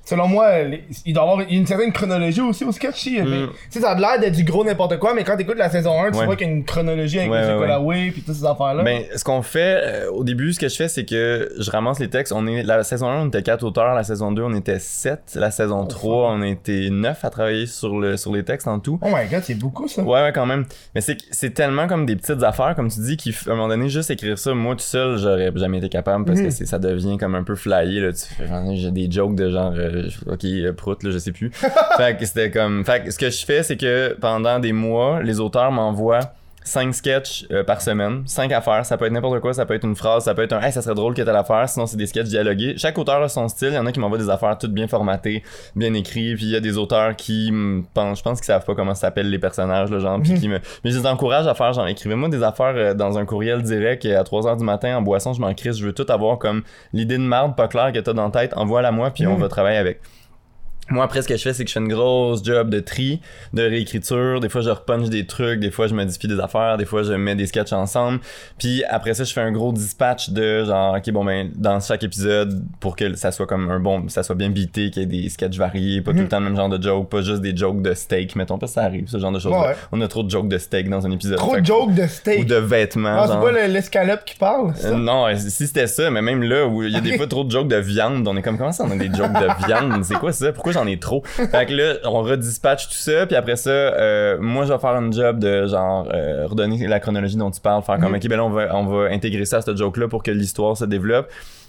Selon moi, les- il doit y avoir une certaine chronologie aussi au sketch. Tu sais, mais- Mm. tu sais, ça a l'air d'être du gros n'importe quoi, mais quand t'écoutes la saison 1, tu Ouais. vois qu'il y a une chronologie avec Ouais, ouais. Way pis toutes ces affaires-là. Ben, ce qu'on fait, euh, au début, ce que je fais, c'est que je ramasse les textes. On est, la saison 1, on était 4 auteurs. La saison 2, on était 7. La saison 3, on était 9 à travailler sur, le, sur les textes en tout. Oh my god, c'est beaucoup ça. Ouais, ouais, quand même. Mais c'est, c'est tellement comme des petites affaires, comme tu dis, qu'à un moment donné, juste écrire ça, moi tout seul, j'aurais jamais été capable parce Mhm. que ça devient comme un peu flyé, j'ai des jokes de genre, euh, ok, euh, prout, là, je sais plus. fait que c'était comme, fait que ce que je fais, c'est que pendant des mois, les auteurs m'envoient 5 sketchs euh, par semaine, 5 affaires, ça peut être n'importe quoi, ça peut être une phrase, ça peut être un hey, ça serait drôle que telle affaire, sinon c'est des sketchs dialogués. Chaque auteur a son style, il y en a qui m'envoient des affaires toutes bien formatées, bien écrites, puis il y a des auteurs qui pensent, je pense qu'ils savent pas comment s'appellent les personnages, là, genre, puis Mhm. qui me mais je les encourage à faire genre écrivez-moi des affaires euh, dans un courriel direct et à 3h du matin en boisson, je m'en crisse, je veux tout avoir comme l'idée de marde pas claire que t'as dans la tête, envoie-la moi puis on Mhm. va travailler avec. Moi, après, ce que je fais, c'est que je fais une grosse job de tri, de réécriture. Des fois, je repunch des trucs. Des fois, je modifie des affaires. Des fois, je mets des sketchs ensemble. Puis après ça, je fais un gros dispatch de genre, OK, bon, ben, dans chaque épisode, pour que ça soit comme un bon, ça soit bien beaté, qu'il y ait des sketchs variés, pas tout le temps le même genre de joke, pas juste des jokes de steak, mettons, pas ça arrive, ce genre de choses. Ouais. On a trop de jokes de steak dans un épisode. Trop de jokes de steak. Ou de vêtements. Ah, c'est pas le- l'escalope qui parle, c'est Euh, ça? non, euh, si c'était ça, mais même là où il y a des fois trop de jokes de viande, on est comme comment ça on a des jokes de viande, c'est quoi ça? Pourquoi j'en ai trop Fait que là, on redispatche tout ça, puis après ça, euh, moi je vais faire un job de genre euh, redonner la chronologie dont tu parles, faire comme Mhm. ok ben là on va on va intégrer ça à ce joke là pour que l'histoire se développe.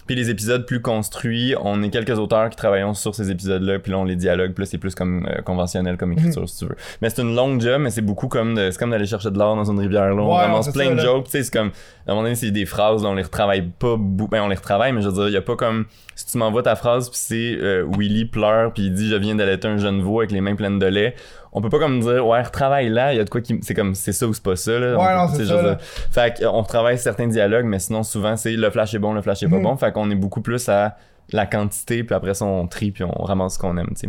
Puis les épisodes plus construits, on est quelques auteurs qui travaillons sur ces épisodes-là, puis là on les dialogue, puis là c'est plus comme euh, conventionnel comme écriture si tu veux. Mais c'est une longue job, mais c'est beaucoup comme de- c'est comme d'aller chercher de l'or dans une rivière là, on ramasse plein ça, de là. jokes, tu sais c'est comme à un moment donné c'est des phrases, on les retravaille pas, ben on les retravaille, mais je veux dire il y a pas comme si tu m'envoies ta phrase puis c'est euh, Willy pleure puis il dit je viens d'allaiter un jeune veau avec les mains pleines de lait. On peut pas comme dire ouais retravaille là, il y a de quoi qui c'est comme c'est ça ou c'est pas ça là. Ouais, On- non, ça, là. fait qu'on retravaille certains dialogues, mais sinon souvent c'est le flash est bon, le flash est pas Mhm. bon. Fait qu'on est beaucoup plus à la quantité, puis après ça on trie, puis on ramasse ce qu'on aime, tu sais.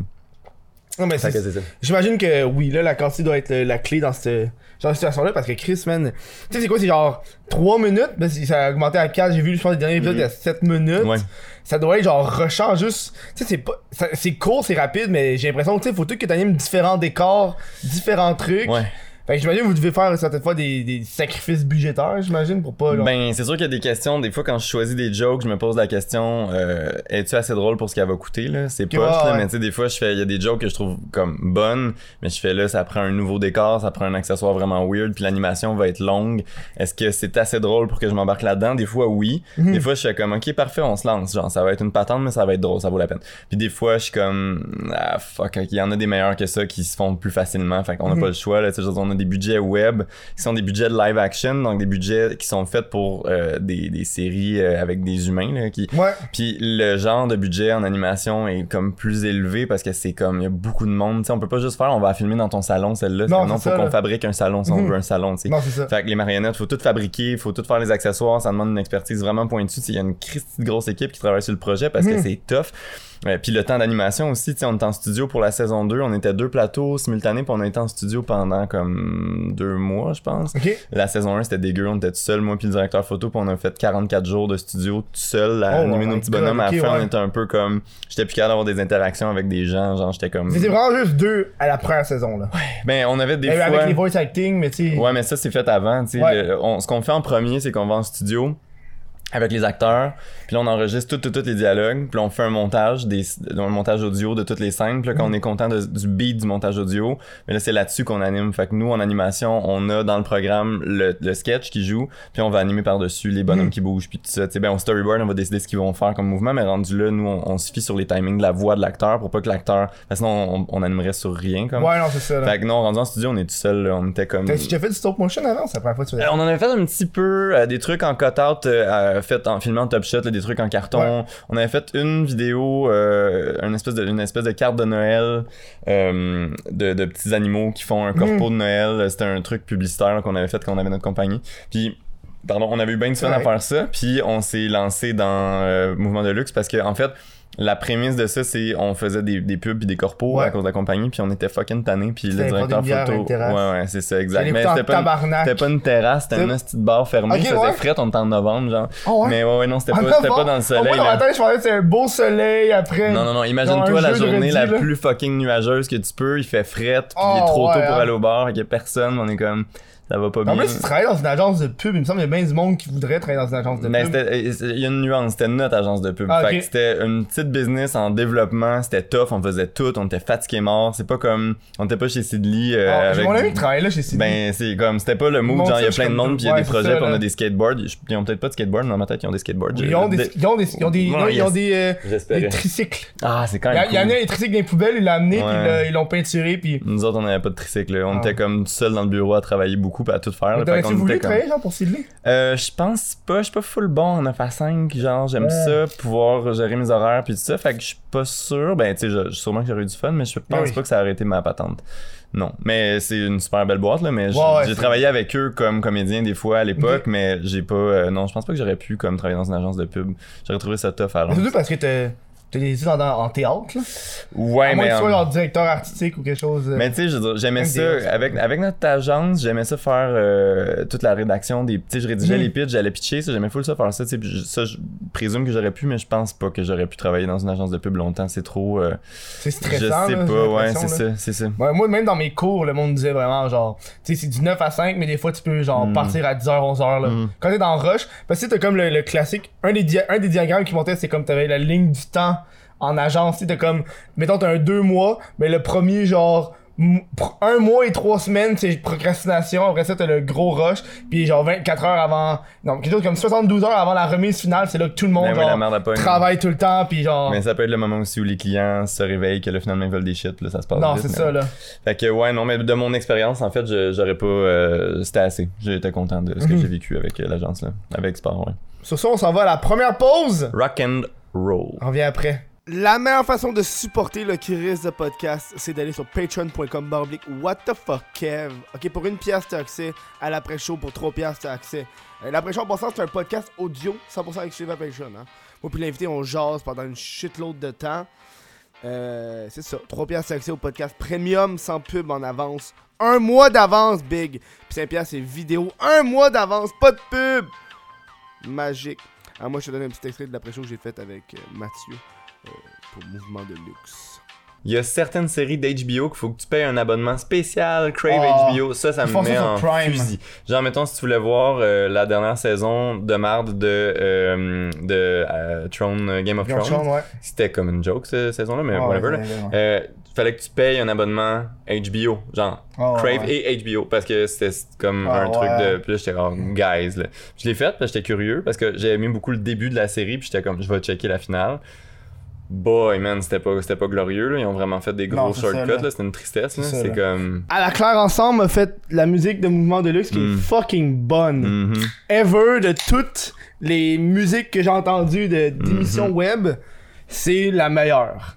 Non, mais Fait c'est- que c'est ça. J'imagine que oui, là, la quantité doit être le- la clé dans cette, genre de situation-là parce que Chris, man. Tu sais, c'est quoi, c'est genre 3 minutes, ben, ça a augmenté à 4, j'ai vu, je pense, les derniers épisodes, il y a 7 minutes. Ouais. Ça doit être genre rushant juste. Tu sais, c'est pas. ça- C'est court, c'est rapide, mais j'ai l'impression que tu sais, faut tout que t'animes différents décors, différents trucs. Ouais. Fait que j'imagine vous devez faire certaines fois des, des sacrifices budgétaires, j'imagine, pour pas. Ben, c'est sûr qu'il y a des questions. Des fois, quand je choisis des jokes, je me pose la question euh, es-tu assez drôle pour ce qu'elle va coûter là? C'est Ok, poche, ouais, là, ouais. mais tu sais, des fois, je fais il y a des jokes que je trouve comme bonnes, mais je fais là, ça prend un nouveau décor, ça prend un accessoire vraiment weird, puis l'animation va être longue. Est-ce que c'est assez drôle pour que je m'embarque là-dedans? Des fois, oui. Mhm. Des fois, je fais comme ok, parfait, on se lance. Genre, ça va être une patente, mais ça va être drôle, ça vaut la peine. Puis des fois, je suis comme ah fuck, il y en a des meilleurs que ça qui se font plus facilement. Fait qu'on n'a Mhm. pas le choix. Là, on a des budgets web qui sont des budgets de live action, donc des budgets qui sont faits pour euh, des, des séries euh, avec des humains. Là, qui... Ouais. Puis le genre de budget en animation est comme plus élevé parce que c'est comme il y a beaucoup de monde. Tu sais, on peut pas juste faire on va filmer dans ton salon celle-là. Non, Non, faut qu'on fabrique un salon si on Mhm. veut un salon. tu sais. Non, c'est ça. Fait que les marionnettes, faut tout fabriquer, faut tout faire les accessoires, ça demande une expertise vraiment pointue. Il y a une grosse équipe qui travaille sur le projet parce que Mhm. c'est tough. Euh, puis le temps d'animation aussi, on était en studio pour la saison 2, on était deux plateaux simultanés, puis on a été en studio pendant comme deux mois, je pense. La saison 1, c'était dégueu, on était tout seul, moi puis le directeur photo, puis on a fait 44 jours de studio tout seul à Oh animer my nos petits bonhommes. à la fin, ouais. on était un peu comme... J'étais plus capable d'avoir des interactions avec des gens, genre j'étais comme... C'était vraiment juste deux à la première saison, là. Ben, on avait des fois... Avec les voice acting, mais tu sais. Ouais, mais ça, c'est fait avant. tu sais. Ouais. Le- on- ce qu'on fait en premier, c'est qu'on va en studio avec les acteurs, puis là on enregistre tous tout, les dialogues, puis là on fait un montage, des, un montage audio de toutes les scènes, puis là quand Mm. on est content de- du beat du montage audio, mais là c'est là-dessus qu'on anime. Fait que nous en animation, on a dans le programme le, le sketch qui joue, puis on va animer par-dessus les bonhommes Mm. qui bougent, puis tout ça. Tu sais, ben on storyboard, on va décider ce qu'ils vont faire comme mouvement, mais rendu là, nous on, on se fie sur les timings de la voix de l'acteur pour pas que l'acteur, parce que sinon on, on animerait sur rien comme. Ouais, non, c'est ça, là. Fait que non, rendu en studio, on est tout seul, là, on était comme. T'as déjà fait du stop motion avant? C'est la première fois que tu Euh, on en avait fait un petit peu euh, des trucs en cut-out euh, euh, fait en filmant top shot là, des trucs en carton. On avait fait une vidéo euh, une espèce de une espèce de carte de Noël euh, de, de petits animaux qui font un corpo de Noël. C'était un truc publicitaire qu'on avait fait quand on avait notre compagnie. Puis Pardon, on avait eu bien du fun à faire ça, puis on s'est lancé dans euh, Mouvement de Luxe parce que en fait, la prémisse de ça, c'est on faisait des, des pubs pis des corpos Ouais. à cause de la compagnie, puis on était fucking tannés, puis le directeur photo. Ouais, ouais, c'est ça, exact. Mais c'était pas, une- pas une terrasse, c'était une petite bar fermée. Ok, il faisait ouais. fret, on était en novembre, genre. Oh, ouais? Mais ouais, ouais, non, c'était pas, pas dans le soleil. moins, dans là. ma tête, je pensais que c'était un beau soleil après. Non, non, non, imagine-toi la journée la plus fucking nuageuse que tu peux, il fait fret, puis il est Oh, trop tôt ouais, pour hein. aller au bar, il y a personne, on est comme, ça va pas En bien. plus, tu travailles dans une agence de pub. Il me semble qu'il y a bien du monde qui voudrait travailler dans une agence de Mais pub. c'était, il y a une nuance, c'était notre agence de pub. Ah, fait ok. que c'était une petite business en développement, c'était tough, on faisait tout, on était fatigué mort. C'est pas comme, on était pas chez Sidley. Euh, Ah, avec- mon ami qui travaille là chez CD. Ben, c'est comme, c'était pas le mood, genre, il y a plein de monde, puis il y a des projets, puis on a des skateboards. Ils ont peut-être pas de skateboard, mais dans ma tête, ils ont des skateboards. ils ont des, ils ont des, ils ont des, ils ont euh, des tricycles. Ah, c'est quand Il y, a- même il y en a des tricycles dans les poubelles, il l'a amené, puis Ouais. il l'a- ils l'ont peinturé, puis. Nous autres, on avait pas de tricycle. On Ah. était comme seuls dans le bureau à travailler beaucoup, à tout faire. T'aurais-tu qu'on voulu comme- travailler, genre, pour Sidley? Euh, je pense pas, je suis pas full bon en 9 à 5, genre j'aime Ouais. ça, pouvoir gérer mes horaires puis tout ça, fait que je suis pas sûr, ben tu sais, je- sûrement que j'aurais eu du fun, mais je pense oui. pas que ça aurait été ma patente. Non, mais c'est une super belle boîte là, mais j- Ouais, ouais, j'ai c'est- travaillé avec eux comme comédien des fois à l'époque, mais j'ai pas, euh, non, je pense pas que j'aurais pu comme travailler dans une agence de pub. J'aurais trouvé ça tough à. Surtout parce que t'as des études en, en théâtre, là? Ouais, à moins mais que tu sois en- genre directeur artistique ou quelque chose. euh, Mais tu sais, je j'aimais des- ça avec avec notre agence, j'aimais ça faire euh, toute la rédaction des, tu sais, je rédigeais Mhm. les pitchs, j'allais pitcher, ça j'aimais full ça faire ça, tu sais, je- ça je présume que j'aurais pu, mais je pense pas que j'aurais pu travailler dans une agence de pub longtemps, c'est trop, euh, c'est je stressant. sais là, j'ai pas, ouais, c'est ça, c'est ça. Ouais, moi, même dans mes cours, le monde disait vraiment genre, tu sais, c'est du 9 à 5, mais des fois, tu peux genre Mm. partir à 10h, 11h. Là. Mm. Quand t'es dans Rush, parce que sais, t'as comme le, le classique, un des, un des diagrammes qui montait, c'est comme t'avais la ligne du temps en agence, t'as comme, mettons, t'as un 2 mois, mais le premier, genre, un mois et trois semaines, c'est procrastination. Après ça, t'as le gros rush. Puis genre 24 heures avant. Non, quelque chose comme 72 heures avant la remise finale, c'est là que tout le monde Ben oui, genre, la travaille tout le temps. Puis genre. Mais ça peut être le moment aussi où les clients se réveillent, que là finalement ils veulent des shit, là ça se passe non, c'est ça là. Fait que ouais, non, mais de mon expérience, en fait, j'aurais pas, euh, c'était assez. J'étais content de ce que Mhm. j'ai vécu avec euh, l'agence là, avec Sport, ouais. Sur ça, on s'en va à la première pause. Rock and roll. On revient après. La meilleure façon de supporter le Kiris de podcast, c'est d'aller sur patreon.com barblique what the fuck Kev. Ok, pour une pièce, t'as accès à l'après-show. Pour trois pièces, t'as accès. Euh, l'après-show, en passant, c'est un podcast audio 100% exclusif à Patreon. Hein. Moi puis l'invité, on jase pendant une shitload de temps. Euh, c'est ça. Trois pièces, t'as accès au podcast premium sans pub en avance. Un mois d'avance, big. Puis 5 pièces, c'est vidéo. Un mois d'avance, pas de pub. Magique. Ah, moi, je te donne un petit extrait de l'après-show que j'ai fait avec euh, Mathieu pour Mouvement de Luxe. Il y a certaines séries d'HBO qu'il faut que tu payes un abonnement spécial, Crave Oh, HBO. Ça, ça ils me ça met sur en Prime. fusil. Genre, mettons, si tu voulais voir euh, la dernière saison de marde de, euh, de euh, Throne, euh, Game of Game Thrones, ouais. c'était comme une joke cette saison-là, mais Ouais, whatever. ouais, là. ouais, ouais. Euh, fallait que tu payes un abonnement HBO, genre Oh, Crave ouais. et HBO, parce que c'était comme Ah, un truc de. Puis là, j'étais comme, guys, là. Je l'ai fait parce que j'étais curieux, parce que j'ai aimé beaucoup le début de la série, puis j'étais comme, je vais checker la finale. Boy, man, c'était pas, c'était pas glorieux, là. Ils ont vraiment fait des gros Non, c'est ça, shortcuts, là. là. C'était une tristesse, là. C'est ça, C'est là. comme. À la Claire Ensemble a fait la musique de Mouvement de Luxe qui Mm. est fucking bonne. Mhm. Ever, de toutes les musiques que j'ai entendues de- d'émissions Mhm. web, c'est la meilleure.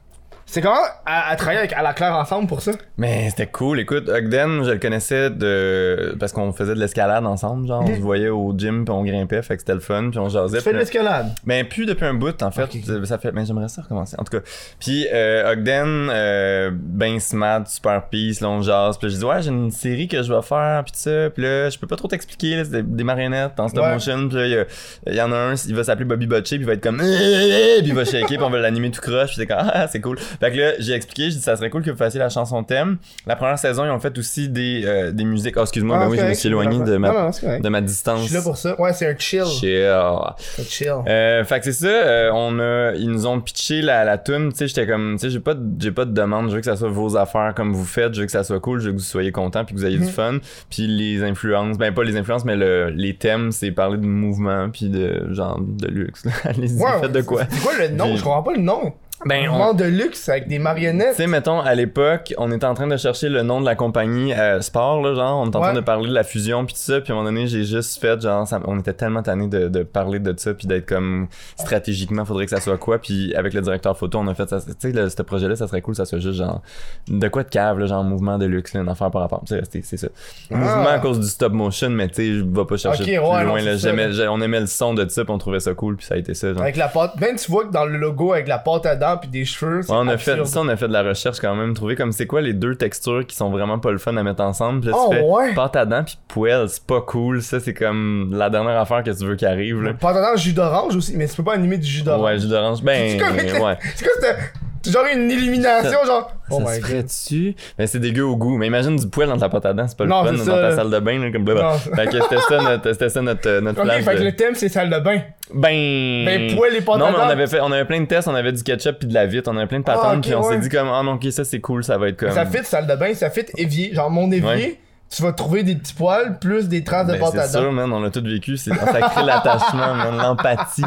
C'est comment à, à travailler avec à la Claire Ensemble pour ça? Mais c'était cool. Écoute, Ogden, je le connaissais de. Parce qu'on faisait de l'escalade ensemble, genre. On se voyait au gym, puis on grimpait, fait que c'était le fun, puis on jasait. Tu fais de l'escalade? Mais plus depuis un bout, en fait. Ok. Ça fait. Mais j'aimerais ça recommencer. En tout cas. Puis euh, Ogden, euh, ben smart, super peace, là on jase. Puis je dis ouais, j'ai une série que je vais faire, puis tout ça. Puis là, je peux pas trop t'expliquer. là, C'est des, des marionnettes en stop Ouais. motion. Puis là, il y a- il y, en a un, il va s'appeler Bobby Butcher, puis il va être comme. Puis il va shaker, puis on va l'animer tout croche. Puis c'est comme ah c'est cool. Fait que là, j'ai expliqué, j'ai dit ça serait cool que vous fassiez la chanson thème. La première saison, ils ont fait aussi des, euh, des musiques. Oh excuse-moi, Ah, ben oui, je me suis éloigné de ma, Non, non, de ma Je distance. suis là pour ça. Ouais, c'est un chill. Chill. Un chill. Euh, fait que c'est ça, euh, on a, ils nous ont pitché la, la tune, tu sais, j'étais comme, tu sais, j'ai pas, de- j'ai pas de demande, je veux que ça soit vos affaires comme vous faites, je veux que ça soit cool, je veux que vous soyez contents puis que vous ayez Mhm. du fun, puis les influences, ben pas les influences, mais le, les thèmes, c'est parler de mouvement puis de genre de luxe. Allez-y, faites de quoi? C'est quoi le nom? Je comprends pas le nom. Ben, on, Mouvement de luxe avec des tu marionnettes. sais, mettons, à l'époque, on était en train de chercher le nom de la compagnie euh, Sport, là, genre, on était en train Ouais. de parler de la fusion puis tout ça, puis à un moment donné, j'ai juste fait, genre, ça- on était tellement tannés de, de parler de ça puis d'être comme, stratégiquement, faudrait que ça soit quoi, puis avec le directeur photo, on a fait ça, tu sais, le- ce projet-là, ça serait cool, ça soit juste genre, de quoi de cave, là, genre, mouvement de luxe, là, une affaire par rapport, c'est ça. Ah. Mouvement à cause du stop motion, mais tu sais, je vais pas chercher Ok, plus ouais, loin, là, ça, j'ai- on aimait le son de ça, puis on trouvait ça cool, puis ça a été ça, genre. Avec la pâte. Même tu vois que dans le logo avec la pâte à dents, dents puis des cheveux. Ouais, on a fait ça, on a fait de la recherche quand même, trouver comme c'est quoi les deux textures qui sont vraiment pas le fun à mettre ensemble. Puis là, Oh, fais ouais. pâte à dents puis poêle, c'est pas cool. Ça, c'est comme la dernière affaire que tu veux qui arrive. Là. Pendant jus d'orange aussi, mais tu peux pas animer du jus d'orange. Ouais, jus d'orange. Ben, C'est comme- ouais. C'est quoi c'était c'est genre une élimination genre Oh ça my se ferait-tu? Mais c'est dégueu au goût. Mais imagine du poêle dans ta pâte à dents, c'est pas Non, le fun dans ça, ta salle de bain, là, comme blablabla. Fait que c'était ça notre, c'était ça notre, notre Ok, flash fait que de- le thème c'est salle de bain. Ben. Ben, poêle et pâte Non, mais dents. on avait fait, on avait plein de tests, on avait du ketchup puis de la vitre, on avait plein de patentes, Ah, ok, puis on ouais. s'est dit comme, ah non, ok, ça c'est cool, ça va être comme. Ça fit salle de bain, ça fit évier. Genre mon évier, Ouais. Tu vas trouver des petits poils plus des traces de Ben, pâte à c'est sûr, man, on l'a tout vécu, c'est ça crée l'attachement, man, l'empathie.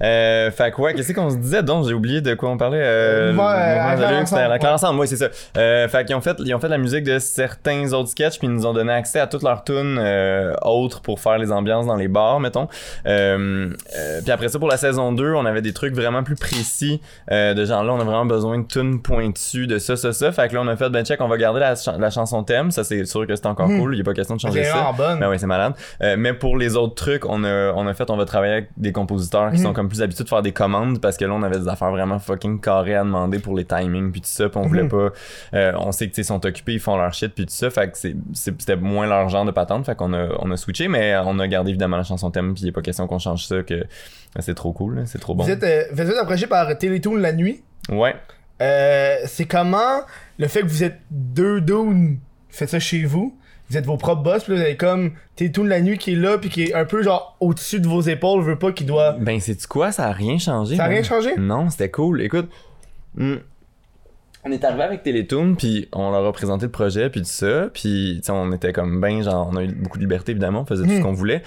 Euh, fait que ouais, qu'est-ce qu'on se disait donc, j'ai oublié de quoi on parlait. Euh, Ouais, à Ensemble, la Claire ouais. ensemble, oui, c'est ça. Euh, fait qu'ils ont fait, ils ont fait la musique de certains autres sketchs, puis ils nous ont donné accès à toutes leurs tunes euh, autres pour faire les ambiances dans les bars, mettons. Euh, euh, puis après ça, pour la saison 2, on avait des trucs vraiment plus précis de genre là, on a vraiment besoin de tunes pointues, de ça, ça, ça. Fait que là, on a fait, ben check, on va garder la, la chanson thème, ça c'est sûr que c'est encore Mhm. cool, il a pas question de changer ça. bonne. Ben oui, c'est malade. Euh, mais pour les autres trucs, on a, on a fait, on va travailler avec des compositeurs qui Mhm. sont comme plus habitués de faire des commandes parce que là, on avait des affaires vraiment fucking carrées à demander pour les timings puis tout ça. Puis on voulait Mhm. pas. euh, on sait que ils sont occupés, ils font leur shit puis tout ça. Fait que c'était moins leur genre de patente. Fait qu'on a, on a switché, mais on a gardé évidemment la chanson thème. Puis il a pas question qu'on change ça, que c'est trop cool, c'est trop bon. Vous êtes, euh, vous êtes approché par Télétoon la nuit? Ouais. Euh, c'est comment le fait que vous êtes deux dudes, faites ça chez vous, vous êtes vos propres boss, puis là, vous avez comme Télétoon la nuit qui est là, puis qui est un peu genre au-dessus de vos épaules, je veux pas qu'il doit. Ben, c'est quoi? Ça a rien changé. Ça a rien changé? Non, c'était cool. Écoute, hmm, on est arrivé avec Télétoon, puis on leur a présenté le projet, puis tout ça, puis tu sais, on était comme ben, genre, on a eu beaucoup de liberté évidemment, on faisait tout Hmm. ce qu'on voulait.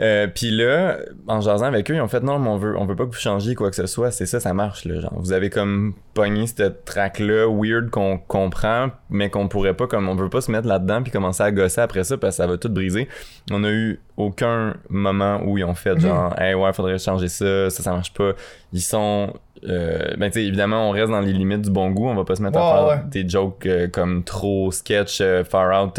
Euh, puis là, en jasant avec eux, ils ont fait non, mais on veut, on veut pas que vous changiez quoi que ce soit. C'est ça, ça marche là. Genre, vous avez comme pogné cette track là weird qu'on comprend, mais qu'on pourrait pas comme on veut pas se mettre là-dedans puis commencer à gosser après ça parce que ça va tout briser. On a eu aucun moment où ils ont fait genre, hey ouais, faudrait changer ça, ça ça marche pas. Ils sont euh, ben tu sais évidemment on reste dans les limites du bon goût on va pas se mettre à faire ouais. des jokes euh, comme trop sketch euh, far out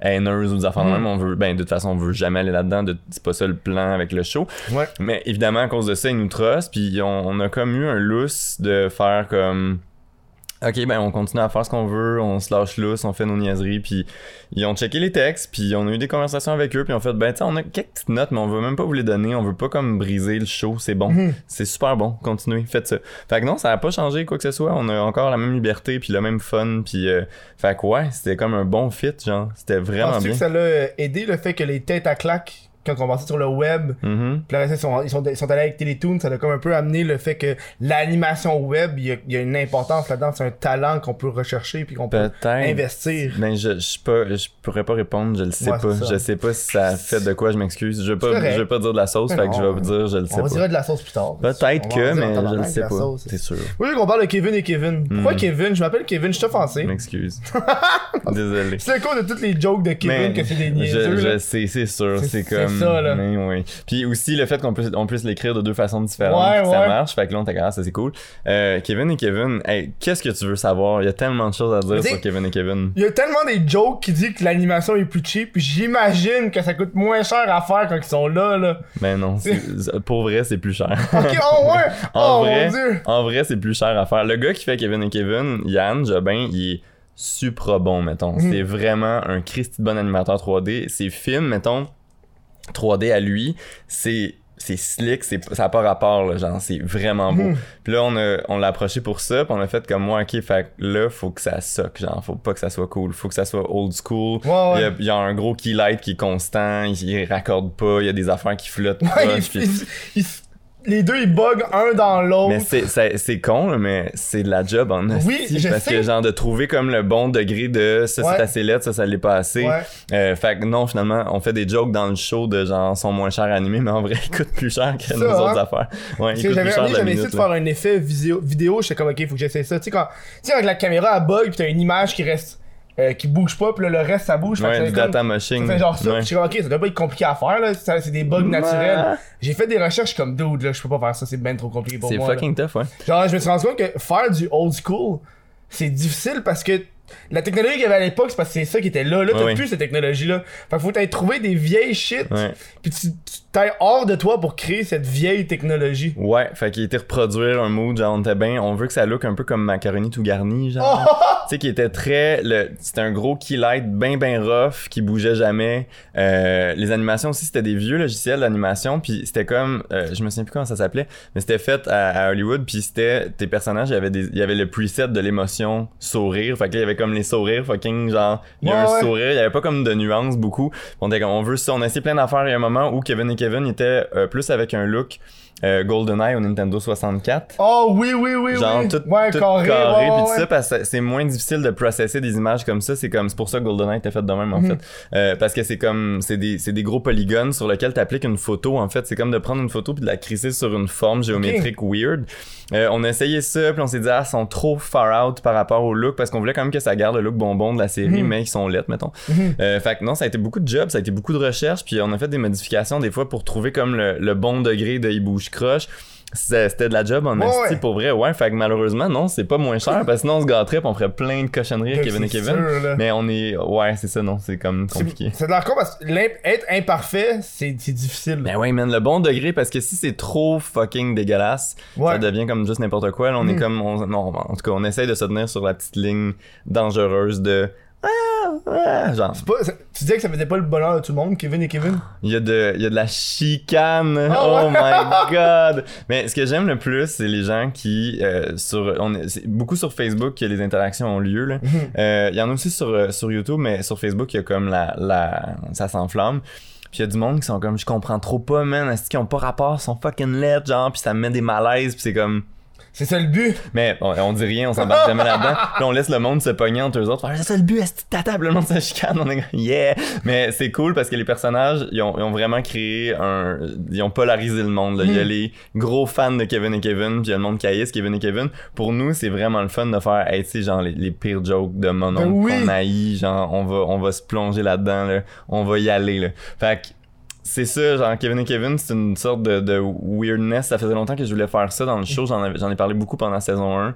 haineuses ou des affaires de Mhm. même on veut ben de toute façon on veut jamais aller là-dedans de- c'est pas ça le plan avec le show Ouais. mais évidemment à cause de ça ils nous trustent puis on, on a comme eu un lousse de faire comme Ok, ben on continue à faire ce qu'on veut, on se lâche lousse, on fait nos niaiseries, puis ils ont checké les textes, puis on a eu des conversations avec eux, puis on fait ben sais on a quelques petites notes, mais on veut même pas vous les donner, on veut pas comme briser le show, c'est bon, Mhm. c'est super bon, continuez, faites ça. Fait que non, ça a pas changé quoi que ce soit, on a encore la même liberté, puis le même fun, puis euh, fait que ouais, c'était comme un bon fit, genre, c'était vraiment bien. que ça l'a aidé le fait que les têtes à claques, quand on passait sur le web, Mhm. puis là, ils sont, ils, sont, ils sont allés avec Télétoon, ça a comme un peu amené le fait que l'animation web, il y a, il y a une importance là-dedans, c'est un talent qu'on peut rechercher puis qu'on peut Peut-être. investir. Ben je je pas je pourrais pas répondre, je le sais Ouais, pas. Je sais pas si ça fait de quoi, je m'excuse. Je veux pas je veux pas dire de la sauce, Mais fait que je vais vous dire je le sais On pas. dire de la sauce plus tard. Peut-être On que mais je le sais pas, c'est sûr. Oui, qu'on parle de Kevin et Kevin. Pourquoi Hmm. Kevin? Je m'appelle Kevin, je suis offensé. Je m'excuse. Désolé. C'est le cas de toutes les jokes de Kevin Mais que c'est des je, niaiseux. je là. sais, c'est sûr, c'est comme ça, là. mais oui. Puis aussi le fait qu'on puisse on puisse l'écrire de deux façons différentes, Ouais, que ça ouais. marche, fait que là on ah, ça c'est cool. Euh, Kevin et Kevin, hey, qu'est-ce que tu veux savoir? Il y a tellement de choses à dire sur Kevin et Kevin. Il y a tellement des jokes qui disent que l'animation est plus cheap, puis j'imagine que ça coûte moins cher à faire quand ils sont là, là. Mais non, pour vrai, c'est plus cher. Ok, oh ouais! En oh vrai, mon dieu! En vrai, c'est plus cher à faire. Le gars qui fait Kevin et Kevin, Yann Jobin, il est super bon, mettons. Mhm. C'est vraiment un Christy bon animateur 3D. Ses films, mettons, 3D à lui, c'est c'est slick, c'est ça a pas rapport là, genre c'est vraiment beau. Mhm. Puis là on a on l'a approché pour ça, puis on a fait comme moi OK, fait là faut que ça soque, genre faut pas que ça soit cool, faut que ça soit old school. Ouais, ouais. Il, y a, il y a un gros key light qui est constant, il, il raccorde pas, il y a des affaires qui flottent Ouais, ils- puis- les deux ils bug un dans l'autre. mais c'est, c'est, c'est con, là, mais c'est de la job en Oui, je parce sais. que genre de trouver comme le bon degré de ça Ouais. c'est assez laid, ça ça l'est pas assez. Ouais. Euh, fait que non, finalement, on fait des jokes dans le show de genre sont moins chers à animer, mais en vrai, ils coûtent plus cher que Ça, nos hein. autres affaires. Ouais, ils coûtent j'avais plus cher j'avais essayé de faire un effet vidéo, vidéo j'étais comme ok, faut que j'essaie ça. Tu sais, quand, tu sais, avec la caméra elle bug, pis t'as une image qui reste, euh, qui bouge pas, pis là, le reste ça bouge. Ouais, du data machine. Ça fait genre ça, Ouais. je suis comme, ok, ça doit pas être compliqué à faire, là. ça- C'est des bugs naturels. J'ai fait des recherches comme dude, là, je peux pas faire ça, c'est ben trop compliqué pour C'est moi. là. fucking tough, ouais. Genre, je me suis rendu compte que faire du old school, c'est difficile parce que la technologie qu'il y avait à l'époque, c'est parce que c'est ça qui était là. Là, t'as Ouais, ouais. plus cette technologie-là. Fait que faut t'aller trouver des vieilles shit, Ouais. puis tu tu t'ailles hors de toi pour créer cette vieille technologie. Ouais, fait qu'il était reproduire un mood, genre on était bien, on veut que ça look un peu comme macaroni tout garni, genre. tu sais, qui était très, le, c'était un gros key light ben ben rough, qui bougeait jamais. Euh, les animations aussi, c'était des vieux logiciels d'animation, puis c'était comme, euh, je me souviens plus comment ça s'appelait, mais c'était fait à, à Hollywood, puis c'était, tes personnages, il y avait des, il y avait le preset de l'émotion sourire, fait que là, il y avait comme les sourires, fucking genre, il y a Ouais, un ouais. sourire, il y avait pas comme de nuances beaucoup. On était comme, on veut ça, on a essayé plein d'affaires, il y a un moment où Kevin et Kevin étaient euh, plus avec un look euh, GoldenEye au Nintendo 64. Oh oui, oui, oui, Genre oui. tout, ouais, tout carré, carré, ouais, puis ouais, tout ça parce que c'est moins difficile de processer des images comme ça c'est comme c'est pour ça que GoldenEye était fait de même en Mhm. fait Euh, parce que c'est comme c'est des c'est des gros polygones sur lesquels t'appliques une photo en fait c'est comme de prendre une photo puis de la crisser sur une forme géométrique weird Euh, on a essayé ça puis on s'est dit ah ils sont trop far out par rapport au look parce qu'on voulait quand même que ça garde le look bonbon de la série Mhm. mais ils sont lettres mettons euh, fait que non, ça a été beaucoup de jobs, ça a été beaucoup de recherches, puis on a fait des modifications des fois pour trouver comme le, le bon degré de il bouge croche. C'était de la job en Ouais, esti pour vrai, ouais. Fait que malheureusement, non, c'est pas moins cher parce que sinon on se gâterait pis on ferait plein de cochonneries avec Kevin et Kevin. sûr. Mais on est. Ouais, c'est ça, non, c'est comme compliqué. C'est de con parce que être imparfait, c'est difficile. Ben ouais, man, le bon degré, parce que si c'est trop fucking dégueulasse, Ouais. ça devient comme juste n'importe quoi. Là, on est Mhm. comme. on- non, en tout cas, on essaye de se tenir sur la petite ligne dangereuse de. Ah, ah, genre. C'est pas- tu disais que ça faisait pas le bonheur de tout le monde, Kevin et Kevin? Il y, a de, il y a de la chicane. Oh, Oh, my god. Mais ce que j'aime le plus, c'est les gens qui, euh, sur, on est, c'est beaucoup sur Facebook que les interactions ont lieu. là. Mhm. Euh, Il y en a aussi sur, euh, sur YouTube, mais sur Facebook, il y a comme la, la ça s'enflamme. Puis il y a du monde qui sont comme, je comprends trop pas, man. Est-ce qu'ils ont pas rapport, sont fucking lettres, genre, puis ça me met des malaises, puis c'est comme. C'est ça le but. Mais on, on dit rien, on s'embarque jamais là-dedans. Puis on laisse le monde se pogner entre eux autres. Faire, c'est ça le but, est-ce que ta table, le monde se chicane? On est yeah! Mais c'est cool parce que les personnages, ils ont, ils ont vraiment créé un. Ils ont polarisé le monde. là. Il y a Mm. les gros fans de Kevin et Kevin, puis il y a le monde qui haïsse Kevin et Kevin. Pour nous, c'est vraiment le fun de faire, hey, tu sais, genre les, les pires jokes de mon oncle Ben oui. qu'on haït. Genre, on va, on va se plonger là-dedans, là. On va y aller, là. Fait que c'est ça, genre Kevin et Kevin, c'est une sorte de, de weirdness. Ça faisait longtemps que je voulais faire ça dans le show. J'en, ai parlé beaucoup pendant la saison 1.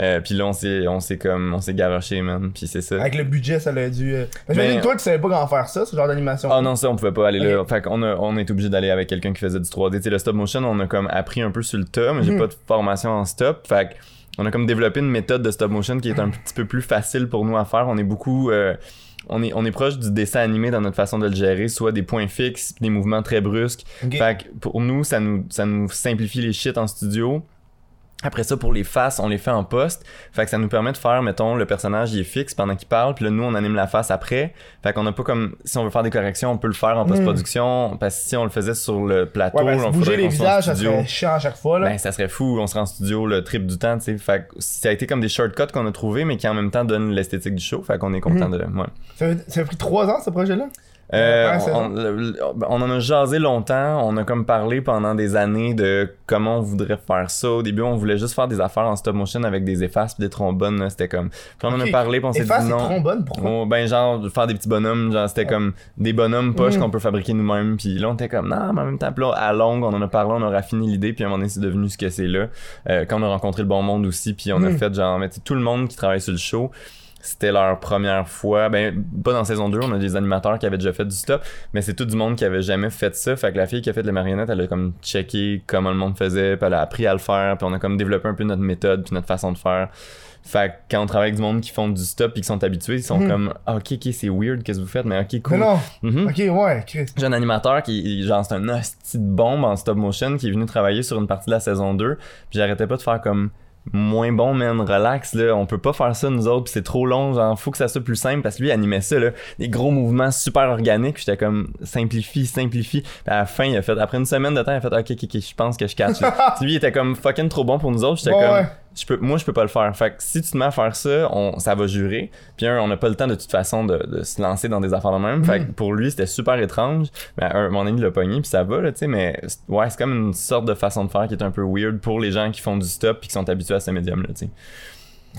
Euh, puis là, on s'est, on s'est comme, on s'est garoché, man. Puis c'est ça. Avec le budget, ça l'a dû. euh, que Mais- toi, tu savais pas comment faire ça, ce genre d'animation. Ah non, ça, on pouvait pas aller là. Fait qu'on a, on est obligé d'aller avec quelqu'un qui faisait du 3D. Tu sais, le stop motion, on a comme appris un peu sur le tas, mais j'ai Mhm. pas de formation en stop. Fait on a comme développé une méthode de stop motion qui est un petit peu plus facile pour nous à faire. On est beaucoup. euh, on est, on est proche du dessin animé dans notre façon de le gérer, soit des points fixes, des mouvements très brusques. Ok. Fait que pour nous, ça nous, ça nous simplifie les shit en studio. Après ça, pour les faces, on les fait en poste. Fait que ça nous permet de faire, mettons, le personnage, il est fixe pendant qu'il parle, puis là, nous, on anime la face après. Fait qu'on a pas comme, si on veut faire des corrections, on peut le faire en post-production, parce que si on le faisait sur le plateau, Hmm. ouais, ben, on bouger les visages, ça serait chiant à chaque fois, là. Ben, ça serait fou, on serait en studio le trip du temps, tu sais. Fait que ça a été comme des shortcuts qu'on a trouvés, mais qui en même temps donnent l'esthétique du show. Fait qu'on est content Mhm. de, ouais. ça, ça a pris trois ans, ce projet-là? Euh, Ouais, c'est on, en a jasé longtemps, on a comme parlé pendant des années de comment on voudrait faire ça. Au début, on voulait juste faire des affaires en stop motion avec des effaces des trombones, c'était comme... Puis on en a parlé, puis on s'est dit non. trombone, pourquoi? Oh, ben genre faire des petits bonhommes genre c'était comme des bonhommes poches Mm. qu'on peut fabriquer nous-mêmes puis là on était comme non mais en même temps là à longue on en a parlé on a raffiné l'idée puis à un moment donné c'est devenu ce que c'est là Euh, quand on a rencontré le bon monde aussi puis on a Mm. fait genre mais tout le monde qui travaille sur le show c'était leur première fois ben pas dans saison 2 on a des animateurs qui avaient déjà fait du stop mais c'est tout du monde qui avait jamais fait ça fait que la fille qui a fait les marionnettes elle a comme checké comment le monde faisait puis elle a appris à le faire puis on a comme développé un peu notre méthode puis notre façon de faire fait que quand on travaille avec du monde qui font du stop et qui sont habitués, ils sont Mhm. comme ah, ok ok c'est weird qu'est-ce que vous faites mais ok Mais cool. non. Mhm. Ok, ouais, Chris. J'ai un animateur qui genre c'est un hostie de bombe en stop motion qui est venu travailler sur une partie de la saison 2 puis j'arrêtais pas de faire comme moins bon man relax là on peut pas faire ça nous autres puis c'est trop long genre faut que ça soit plus simple parce que lui il animait ça là des gros mouvements super organiques j'étais comme simplifie simplifie puis à la fin il a fait après une semaine de temps il a fait ok ok ok je pense que je catch là. Lui il était comme fucking trop bon pour nous autres j'étais comme ouais. Je peux, moi, je peux pas le faire. Fait que si tu te mets à faire ça, on, ça va jurer. Puis un, on n'a pas le temps de toute façon de, de se lancer dans des affaires de même. Fait que pour lui, c'était super étrange. Mais un, mon ami l'a pogné, puis ça va, là, tu sais. Mais ouais, c'est comme une sorte de façon de faire qui est un peu weird pour les gens qui font du stop puis qui sont habitués à ce médium-là, tu sais.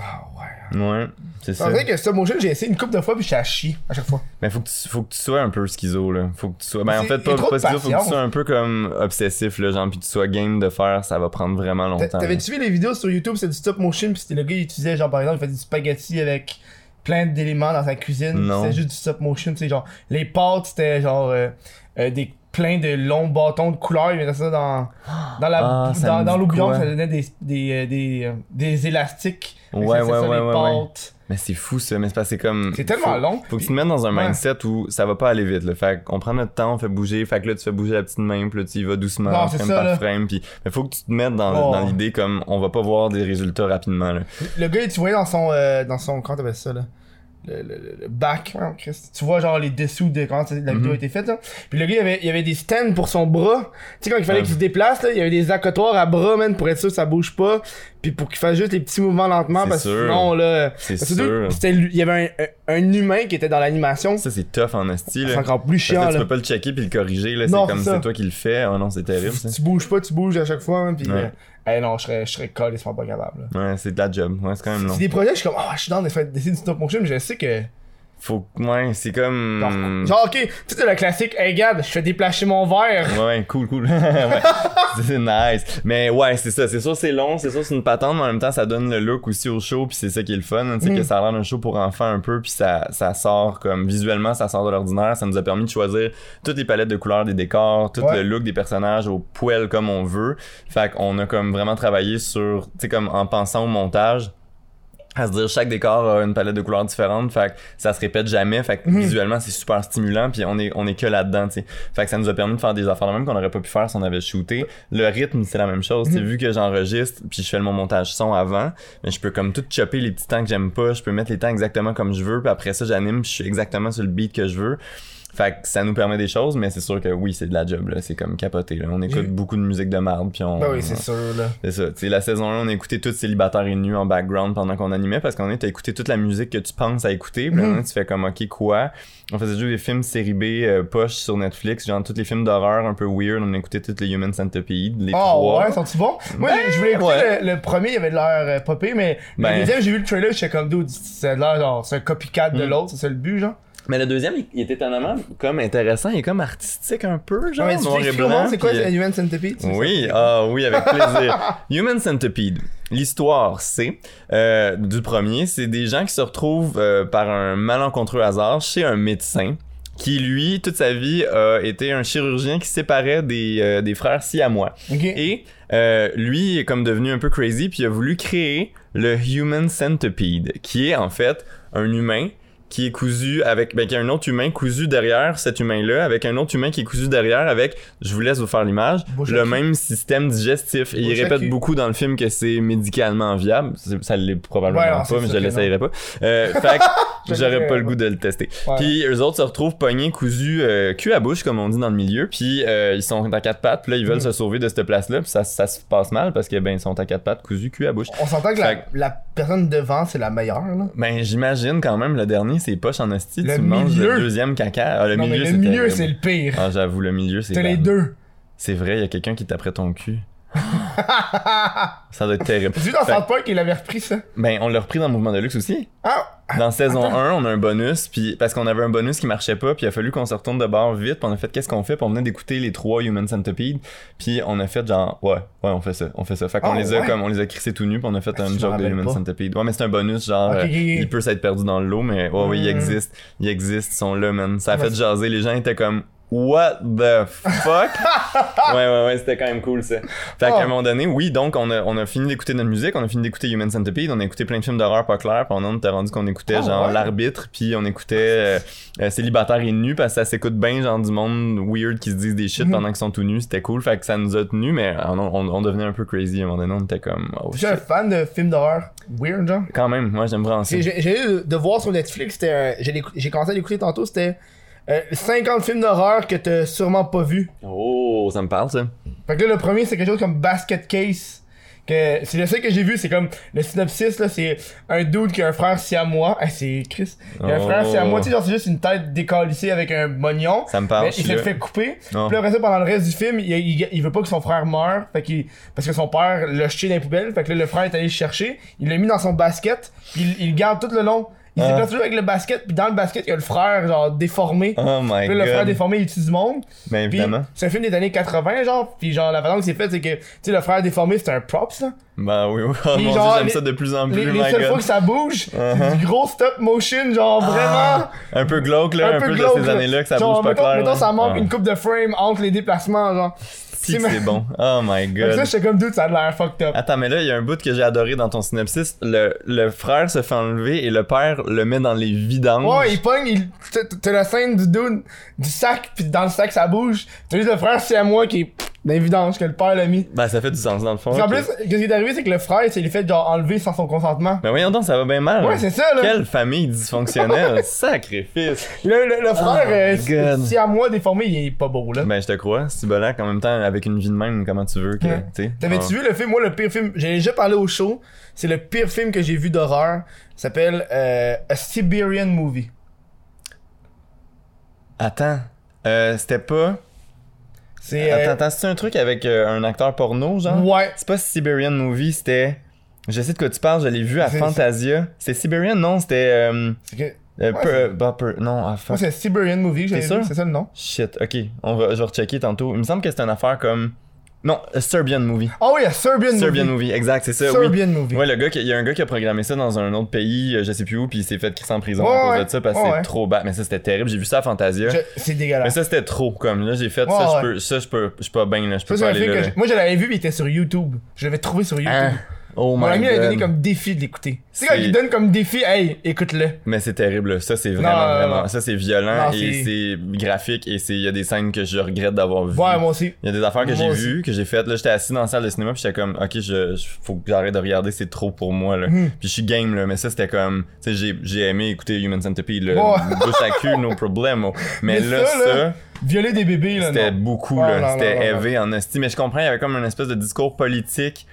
Ah, ouais. Ouais, c'est ça. C'est vrai que stop motion, j'ai essayé une couple de fois puis je suis à chier à chaque fois. Mais faut que tu, faut que tu sois un peu schizo, là. Faut que tu sois. Ben, en C'est- fait, pas, pas schizo, faut que tu sois un peu comme obsessif, là, genre, puis tu sois game de faire, ça va prendre vraiment longtemps. T'avais-tu vu les vidéos sur YouTube, c'est du stop motion, puis c'était le gars, il utilisait, genre, par exemple, il faisait du spaghetti avec plein d'éléments dans sa cuisine. Non. C'était juste du stop motion, tu sais, genre, les pâtes, c'était genre, euh, euh, des plein de longs bâtons de couleurs, il mettait ça dans, dans la, Ah, ça dans, dans ça donnait des, des, euh, des, euh, des élastiques. Ouais, c'était ouais, ça, ouais, les pâtes. Mais c'est fou ça, mais c'est comme. C'est tellement faut- long. Faut que tu te mettes dans un mindset où ça va pas aller vite. Là. Fait qu'on prend notre temps, on fait bouger. Fait que là, tu fais bouger la petite main, puis là, tu y vas doucement, Non, frame ça, par là. frame. Puis, mais faut que tu te mettes dans, Oh. dans l'idée comme on va pas voir des résultats rapidement. Là. Le gars, tu voyais dans son, euh, dans son, comment t'appelles ça, là? Le, le, le- back, hein, tu vois genre les dessous de quand la vidéo Mhm. a été faite là. Puis le gars il y avait, il y avait des stands pour son bras. Tu sais quand il fallait Ouais. qu'il se déplace là, il y avait des accotoirs à bras man pour être sûr que ça bouge pas. Puis pour qu'il fasse juste les petits mouvements lentement parce que sinon là. C'est sûr. c'était lui- il y avait un, un, humain qui était dans l'animation. Ça, c'est tough en esti. C'est encore plus chiant là, tu peux pas le checker puis le corriger. Là. C'est comme c'est toi qui le fais. Oh non, c'est terrible ça. Tu bouges pas, tu bouges à chaque fois puis Ouais. euh, eh non, je serais je serais calissement pas capable. là. Ouais, c'est de la job. Ouais, c'est quand même long. C'est des projets, je suis comme ah, je suis dans des faire d'essayer du stop motion, mais je sais que Faut. Ouais, c'est comme. genre, genre, OK, tu sais le classique "Hey regarde, je fais déplacer mon verre." Ouais, cool, cool. ouais. C'est nice. Mais ouais, c'est ça. C'est sûr, c'est long. C'est sûr, c'est une patente, mais en même temps, ça donne le look aussi au show. Puis c'est ça qui est le fun. hein, Tu sais, Mm. que ça a l'air d'un show pour enfants un peu. Puis ça, ça sort comme visuellement, ça sort de l'ordinaire. Ça nous a permis de choisir toutes les palettes de couleurs des décors, tout Ouais. le look des personnages au poil comme on veut. Fait qu'on a comme vraiment travaillé sur, tu sais, comme en pensant au montage à se dire chaque décor a une palette de couleurs différentes fait que ça se répète jamais fait que Mhm. visuellement c'est super stimulant puis on est on est que là-dedans tu sais fait que ça nous a permis de faire des affaires même qu'on aurait pas pu faire si on avait shooté le rythme c'est la même chose tu Mhm. vu que j'enregistre puis je fais mon montage son avant mais je peux comme tout chopper les petits temps que j'aime pas je peux mettre les temps exactement comme je veux puis après ça j'anime je suis exactement sur le beat que je veux fait que ça nous permet des choses mais c'est sûr que oui c'est de la job là c'est comme capoté là on écoute beaucoup de musique de marde puis on Ben oui, c'est sûr là. c'est ça. La saison 1, on a écouté tout célibataire et nu en background pendant qu'on animait parce qu'on est à écouter toute la musique que tu penses à écouter. Puis là, Mhm. tu fais comme, ok, quoi? On faisait juste des films série B, euh, poche sur Netflix, genre tous les films d'horreur un peu weird. On a écouté tous les Human Centipede, les Oh trois. ouais, sont-ils bons? Moi, Ben, je voulais écouter ouais. le, le premier, il avait de l'air euh, popé, mais Ben. le deuxième, j'ai vu le trailer, j'étais comme, dude, c'est de l'air genre, c'est un copycat de Mm. l'autre, c'est ça le but, genre. Mais le deuxième, il, il est étonnamment comme intéressant, est comme artistique un peu, genre, Ouais, noir et blanc. c'est quoi, c'est Human Centipede? Oui, ah oui, avec plaisir. Human Centipede. L'histoire, c'est euh, du premier, c'est des gens qui se retrouvent euh, par un malencontreux hasard chez un médecin qui lui toute sa vie a été un chirurgien qui séparait des, euh, des frères siamois. Ok. Et euh, lui est comme devenu un peu crazy puis il a voulu créer le Human Centipede qui est en fait un humain qui est cousu avec ben qui a un autre humain cousu derrière cet humain-là avec un autre humain qui est cousu derrière avec je vous laisse vous faire l'image le même système digestif. Et il répète beaucoup dans le film que c'est médicalement viable. Ça l'est probablement Ouais, non, c'est pas mais je l'essayerai pas. Euh, fait que j'aurais pas le goût de le tester. Ouais. puis eux autres se retrouvent pognés cousus euh, cul à bouche comme on dit dans le milieu. Puis euh, ils sont à quatre pattes puis là ils veulent Mm. se sauver de cette place là puis ça, ça se passe mal parce que ben ils sont à quatre pattes cousus cul à bouche. On s'entend que la, la personne devant, c'est la meilleure, là. ben j'imagine quand même le dernier c'est poche en esti Le tu manges milieu. le deuxième caca ah, le non, milieu mais c'est le milieu, terrible. c'est le pire. ah j'avoue le milieu c'est T'as les deux. c'est vrai il y a quelqu'un qui taperait ton cul ça doit être terrible Tu vu dans South Park, il avait repris ça? ben on l'a repris dans le mouvement de luxe aussi Ah! Dans saison Attends. 1, on a un bonus, puis parce qu'on avait un bonus qui marchait pas, puis il a fallu qu'on se retourne de bord vite, puis on a fait qu'est-ce qu'on fait, puis on venait d'écouter les trois Human Centipede, puis on a fait genre ouais, ouais, on fait ça, on fait ça. Fait qu'on Oh, les a ouais. comme on les a crissés tout nus, puis on a fait Ah, un job de Human pas. Centipede. Ouais, mais c'est un bonus genre il peut s'être perdu dans l'eau, mais ouais, ouais, il Mm. existe, il existe, ils sont là, man. Ça a fait jaser, les gens étaient comme What the fuck? ouais, ouais, ouais, c'était quand même cool ça. Fait qu'à Oh. un moment donné, oui, donc on a, on a fini d'écouter notre musique, on a fini d'écouter Human Centipede, on a écouté plein de films d'horreur pas clairs, puis on était rendu qu'on écoutait Ah, genre ouais? l'arbitre, puis on écoutait euh, euh, célibataire et nu parce que ça s'écoute bien genre du monde weird qui se disent des shit Mhm. pendant qu'ils sont tout nus, c'était cool, fait que ça nous a tenus, mais on, on, on devenait un peu crazy à un moment donné, on était comme oh Je suis un fan de films d'horreur. Weird, genre. Quand même, moi j'aime vraiment ça. J'ai eu de voir sur Netflix, j'ai commencé à l'écouter tantôt, c'était euh, 50 films d'horreur que t'as sûrement pas vu. Oh, ça me parle ça. Fait que là, le premier, c'est quelque chose comme Basket Case. Que c'est le seul que j'ai vu, c'est comme le synopsis là, c'est un dude qui a un frère siamois. Ah, c'est Chris. Il a un Oh. frère siamois, tu sais, genre c'est juste une tête décalissée avec un mognon. Ça me parle. Mais il suis se là. fait couper. Non. Puis après ça, pendant le reste du film, il, il, il veut pas que son frère meure. Fait qu'il, parce que son père l'a jeté dans les poubelles. Fait que là, le frère est allé le chercher. Il l'a mis dans son basket. Il, il garde tout le long. Il Ah. s'est perdu avec le basket, puis dans le basket, il y a le frère, genre, déformé. Oh my Puis le frère god. déformé, il tue du monde. Ben Puis évidemment. c'est un film des années 80, genre. Puis genre, la façon que c'est fait, c'est que, tu sais, le frère déformé, c'est un props, là. Ben oui, oui. Oh mon genre, dieu, j'aime les- ça de plus en plus, Les, les seules fois que ça bouge, Uh-huh. c'est du gros stop motion, genre, Ah, vraiment. un peu glauque, là, un, peu, de ces là. années-là que ça Genre, bouge pas mettons, clair. Mettons, là. ça manque Ah. une coupe de frame entre les déplacements, genre. Si que c'est- bon. Oh my god. ça, j'étais comme, dude, ça a l'air fucked up. Attends, mais là, il y a un bout que j'ai adoré dans ton synopsis. Le, le frère se fait enlever et le père le met dans les vidanges. Ouais, il pogne, il... t'as- t'as la scène du dude, du sac, pis dans le sac ça bouge. T'as juste le frère, c'est à moi qui est l'évidence que le père l'a mis. Ben, ça fait du sens dans le fond. Puis en plus, qu'est-ce qui est arrivé, c'est que le frère, il s'est fait genre enlever sans son consentement. Ben voyons donc, ça va bien mal. Ouais, c'est ça, là. Quelle famille dysfonctionnelle. Sacrifice. Le, le- le frère, euh, Oh God. si à moi déformé, il est pas beau, là. Ben, je te crois. C'est bolac en même temps, avec une vie de même, comment tu veux que. Ouais. tu sais. T'avais-tu vu le film? Moi, le pire film, j'ai déjà parlé au show. C'est le pire film que j'ai vu d'horreur. Ça s'appelle euh, A Siberian Movie. Attends. Euh, c'était pas. C'est. Attends, euh, attends, c'est un truc avec euh, un acteur porno, genre? Ouais. C'est pas Siberian Movie, c'était. Je sais de quoi tu parles, je l'ai vu à C'est- Fantasia. C'est Siberian? Non, c'était. Euh, C'est que- euh, Ouais, per- c'est- bah, per- non, ah, Moi, fuck. c'est Siberian Movie, vu, sûr? c'est ça le nom. Shit, ok. On va, je vais rechecker tantôt. Il me semble que c'était une affaire comme. Non, a Serbian Movie. Ah oui, a Serbian, Serbian Movie. Movie, exact, c'est ça. oui. Serbian Movie. Ouais, le gars, qui- il y a un gars qui a programmé ça dans un autre pays, euh, je sais plus où, puis il s'est fait crisser en prison Ouais, à cause ouais. de ça parce que Ouais, c'est ouais. trop bas. Mais ça, c'était terrible. J'ai vu ça à Fantasia. Je- C'est Mais dégueulasse. ça, c'était trop. Comme là, j'ai fait Ouais, ça, ouais. je peux, ça, je peux, je suis pas bien, là. Je peux pas un aller là. que là. je- Moi, je l'avais vu, puis il était sur YouTube. Je l'avais trouvé sur YouTube. Hein? Oh Mon my ami avait donné comme défi de l'écouter. C'est quand il donne comme défi, hey, écoute-le. Mais c'est terrible, ça c'est vraiment, Non, vraiment, non. ça c'est violent Non, et c'est graphique et il y a des scènes que je regrette d'avoir vues. Ouais, moi aussi. Il y a des affaires que j'ai vues, que j'ai faites. Là, j'étais assis dans la salle de cinéma, puis j'étais comme, ok, je, je- faut que j'arrête de regarder, c'est trop pour moi, là. Mhm. Puis je suis game, là, mais ça, c'était comme, tu sais, j'ai, j'ai aimé écouter Human Centipede, là. Bouche à cul, no problemo. Mais, Mais là, ça, Violer des bébés, là, c'était beaucoup, Ouais, là. C'était élevé en esti. Mais je comprends, il y avait comme une espèce de discours politique.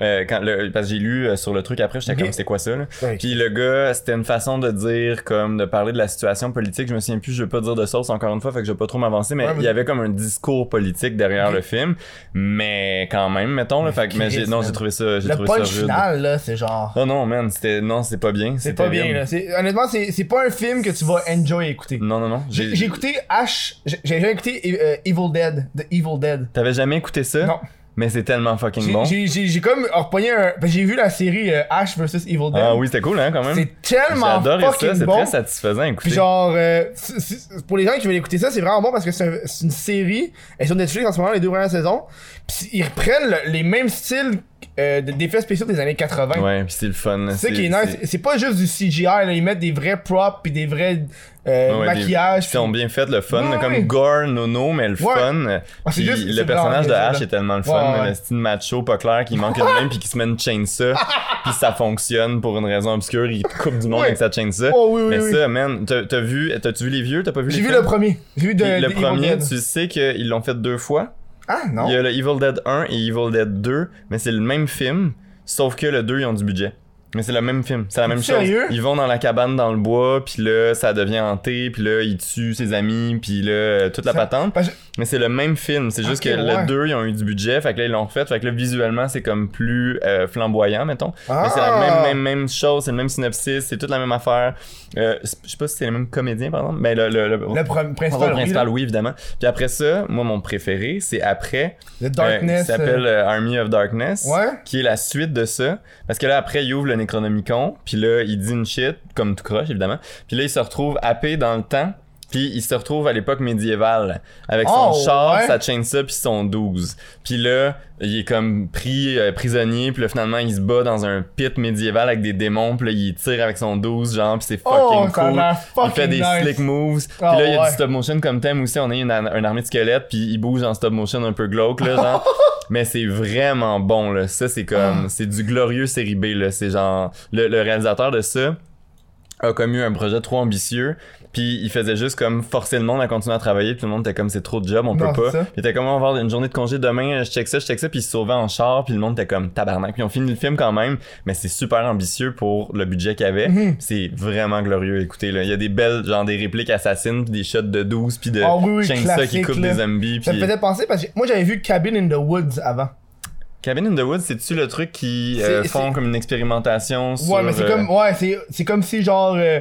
Euh, quand le, parce que j'ai lu euh, sur le truc après, j'étais Ok. comme, c'est quoi ça, là? Puis le gars, c'était une façon de dire, comme, de parler de la situation politique. Je me souviens plus, je veux pas dire de sauce encore une fois, fait que je vais pas trop m'avancer, mais Ouais, mais- il y avait comme un discours politique derrière le film. Mais quand même, mettons, là. Fait que, mais non, j'ai trouvé ça, j'ai Le trouvé ça rude. final, là, c'est genre. Oh non, man, c'était, non, c'est pas bien. C'est pas bien, là. C'est- Honnêtement, c'est c'est pas un film que tu vas enjoy écouter. Non, non, non. J'ai écouté Ash. J'ai jamais écouté euh, Evil Dead. The Evil Dead. T'avais jamais écouté ça? Non. Mais c'est tellement fucking bon. j'ai- j'ai- j'ai comme repogné un. que J'ai vu la série euh, Ash vs Evil Dead. Ah oui, c'était cool, hein, quand même. C'est tellement fucking ça, c'est bon. très satisfaisant à écouter. Puis genre, euh, pour les gens qui veulent écouter ça, c'est vraiment bon parce que c'est un- c'est une série. Elle est sur Netflix en ce moment, les deux premières saisons. Puis ils reprennent le- les mêmes styles euh, de- d'effets spéciaux des années 80. Ouais, puis c'est le fun. C'est ça qui est nice. C'est pas juste du CGI, là. Ils mettent des vrais props puis des vrais euh, Ouais, maquillages. Ils sont bien faits, le fun, Ouais, comme ouais. gore, nono, mais le fun. Ah, c'est Puis juste- le personnage de Ash est tellement le fun, le style macho, pas clair, qui manque une main puis qui se met une chainsaw, puis ça fonctionne pour une raison obscure, il coupe du monde avec sa chainsaw. Oh oui, oui, mais oui. ça, man, t'as vu, t'as-tu vu les vieux, t'as pas vu les J'ai vu le premier. J'ai vu de, Puis le de Evil premier, tu sais qu'ils l'ont fait deux fois. Ah non. Il y a le Evil Dead 1 et Evil Dead 2, mais c'est le même film, sauf que le 2, ils ont du budget. Mais c'est le même film, c'est la même chose. Sérieux? Ils vont dans la cabane dans le bois, puis là, ça devient hanté, puis là, ils tuent ses amis, puis là, euh, toute la Ça- patente. Mais c'est le même film, c'est juste que ouais. le 2, ils ont eu du budget, fait que là, ils l'ont refait, fait que là, visuellement, c'est comme plus euh, flamboyant, mettons. Mais c'est la Ah! même, même, même chose, c'est le même synopsis, c'est toute la même affaire. Euh, je sais pas si c'est les mêmes comédiens, par exemple, mais le, le, le- principal, principal, oui, évidemment. Puis après ça, moi, mon préféré, c'est après, The euh, Darkness. qui s'appelle euh, euh, Army of Darkness, Ouais. qui est la suite de ça. Parce que là, après, il ouvre le Necronomicon, puis là, il dit une shit, comme tout croche, évidemment. Puis là, il se retrouve happé dans le temps, puis il se retrouve à l'époque médiévale, avec son Oh, char, ouais. sa chainsaw, puis son 12. Puis là, il est comme pris euh, prisonnier, puis là, finalement, il se bat dans un pit médiéval avec des démons, puis là, il tire avec son 12, genre, puis c'est fucking Oh, a cool. Il fait fucking des nice. slick moves. Puis Oh, là, il y a ouais. du stop motion comme thème aussi. On a une, une armée de squelettes, puis il bouge en stop motion un peu glauque, là, genre. Mais c'est vraiment bon, là. Ça, c'est comme... Ah. C'est du glorieux série B, là. C'est genre... Le, le réalisateur de ça a comme eu un projet trop ambitieux, puis il faisait juste comme forcer le monde à continuer à travailler, puis tout le monde était comme c'est trop de job, on Non, peut pas. ça. Puis il était comme on va avoir une journée de congé demain, je check ça, je check ça, puis il se sauvait en char, puis le monde était comme tabarnak. Puis on finit le film quand même, mais c'est super ambitieux pour le budget qu'il avait. Mhm. C'est vraiment glorieux, écoutez là, il y a des belles genre des répliques assassines, puis des shots de 12 puis de Ah oui, oui, chainsaw qui coupe là. des zombies Ça me faisait penser parce que moi j'avais vu Cabin in the Woods avant. Cabin in the Woods, c'est-tu le truc qui euh, font comme une expérimentation sur... Ouais, mais c'est euh, comme, ouais, c'est, c'est comme si genre, euh,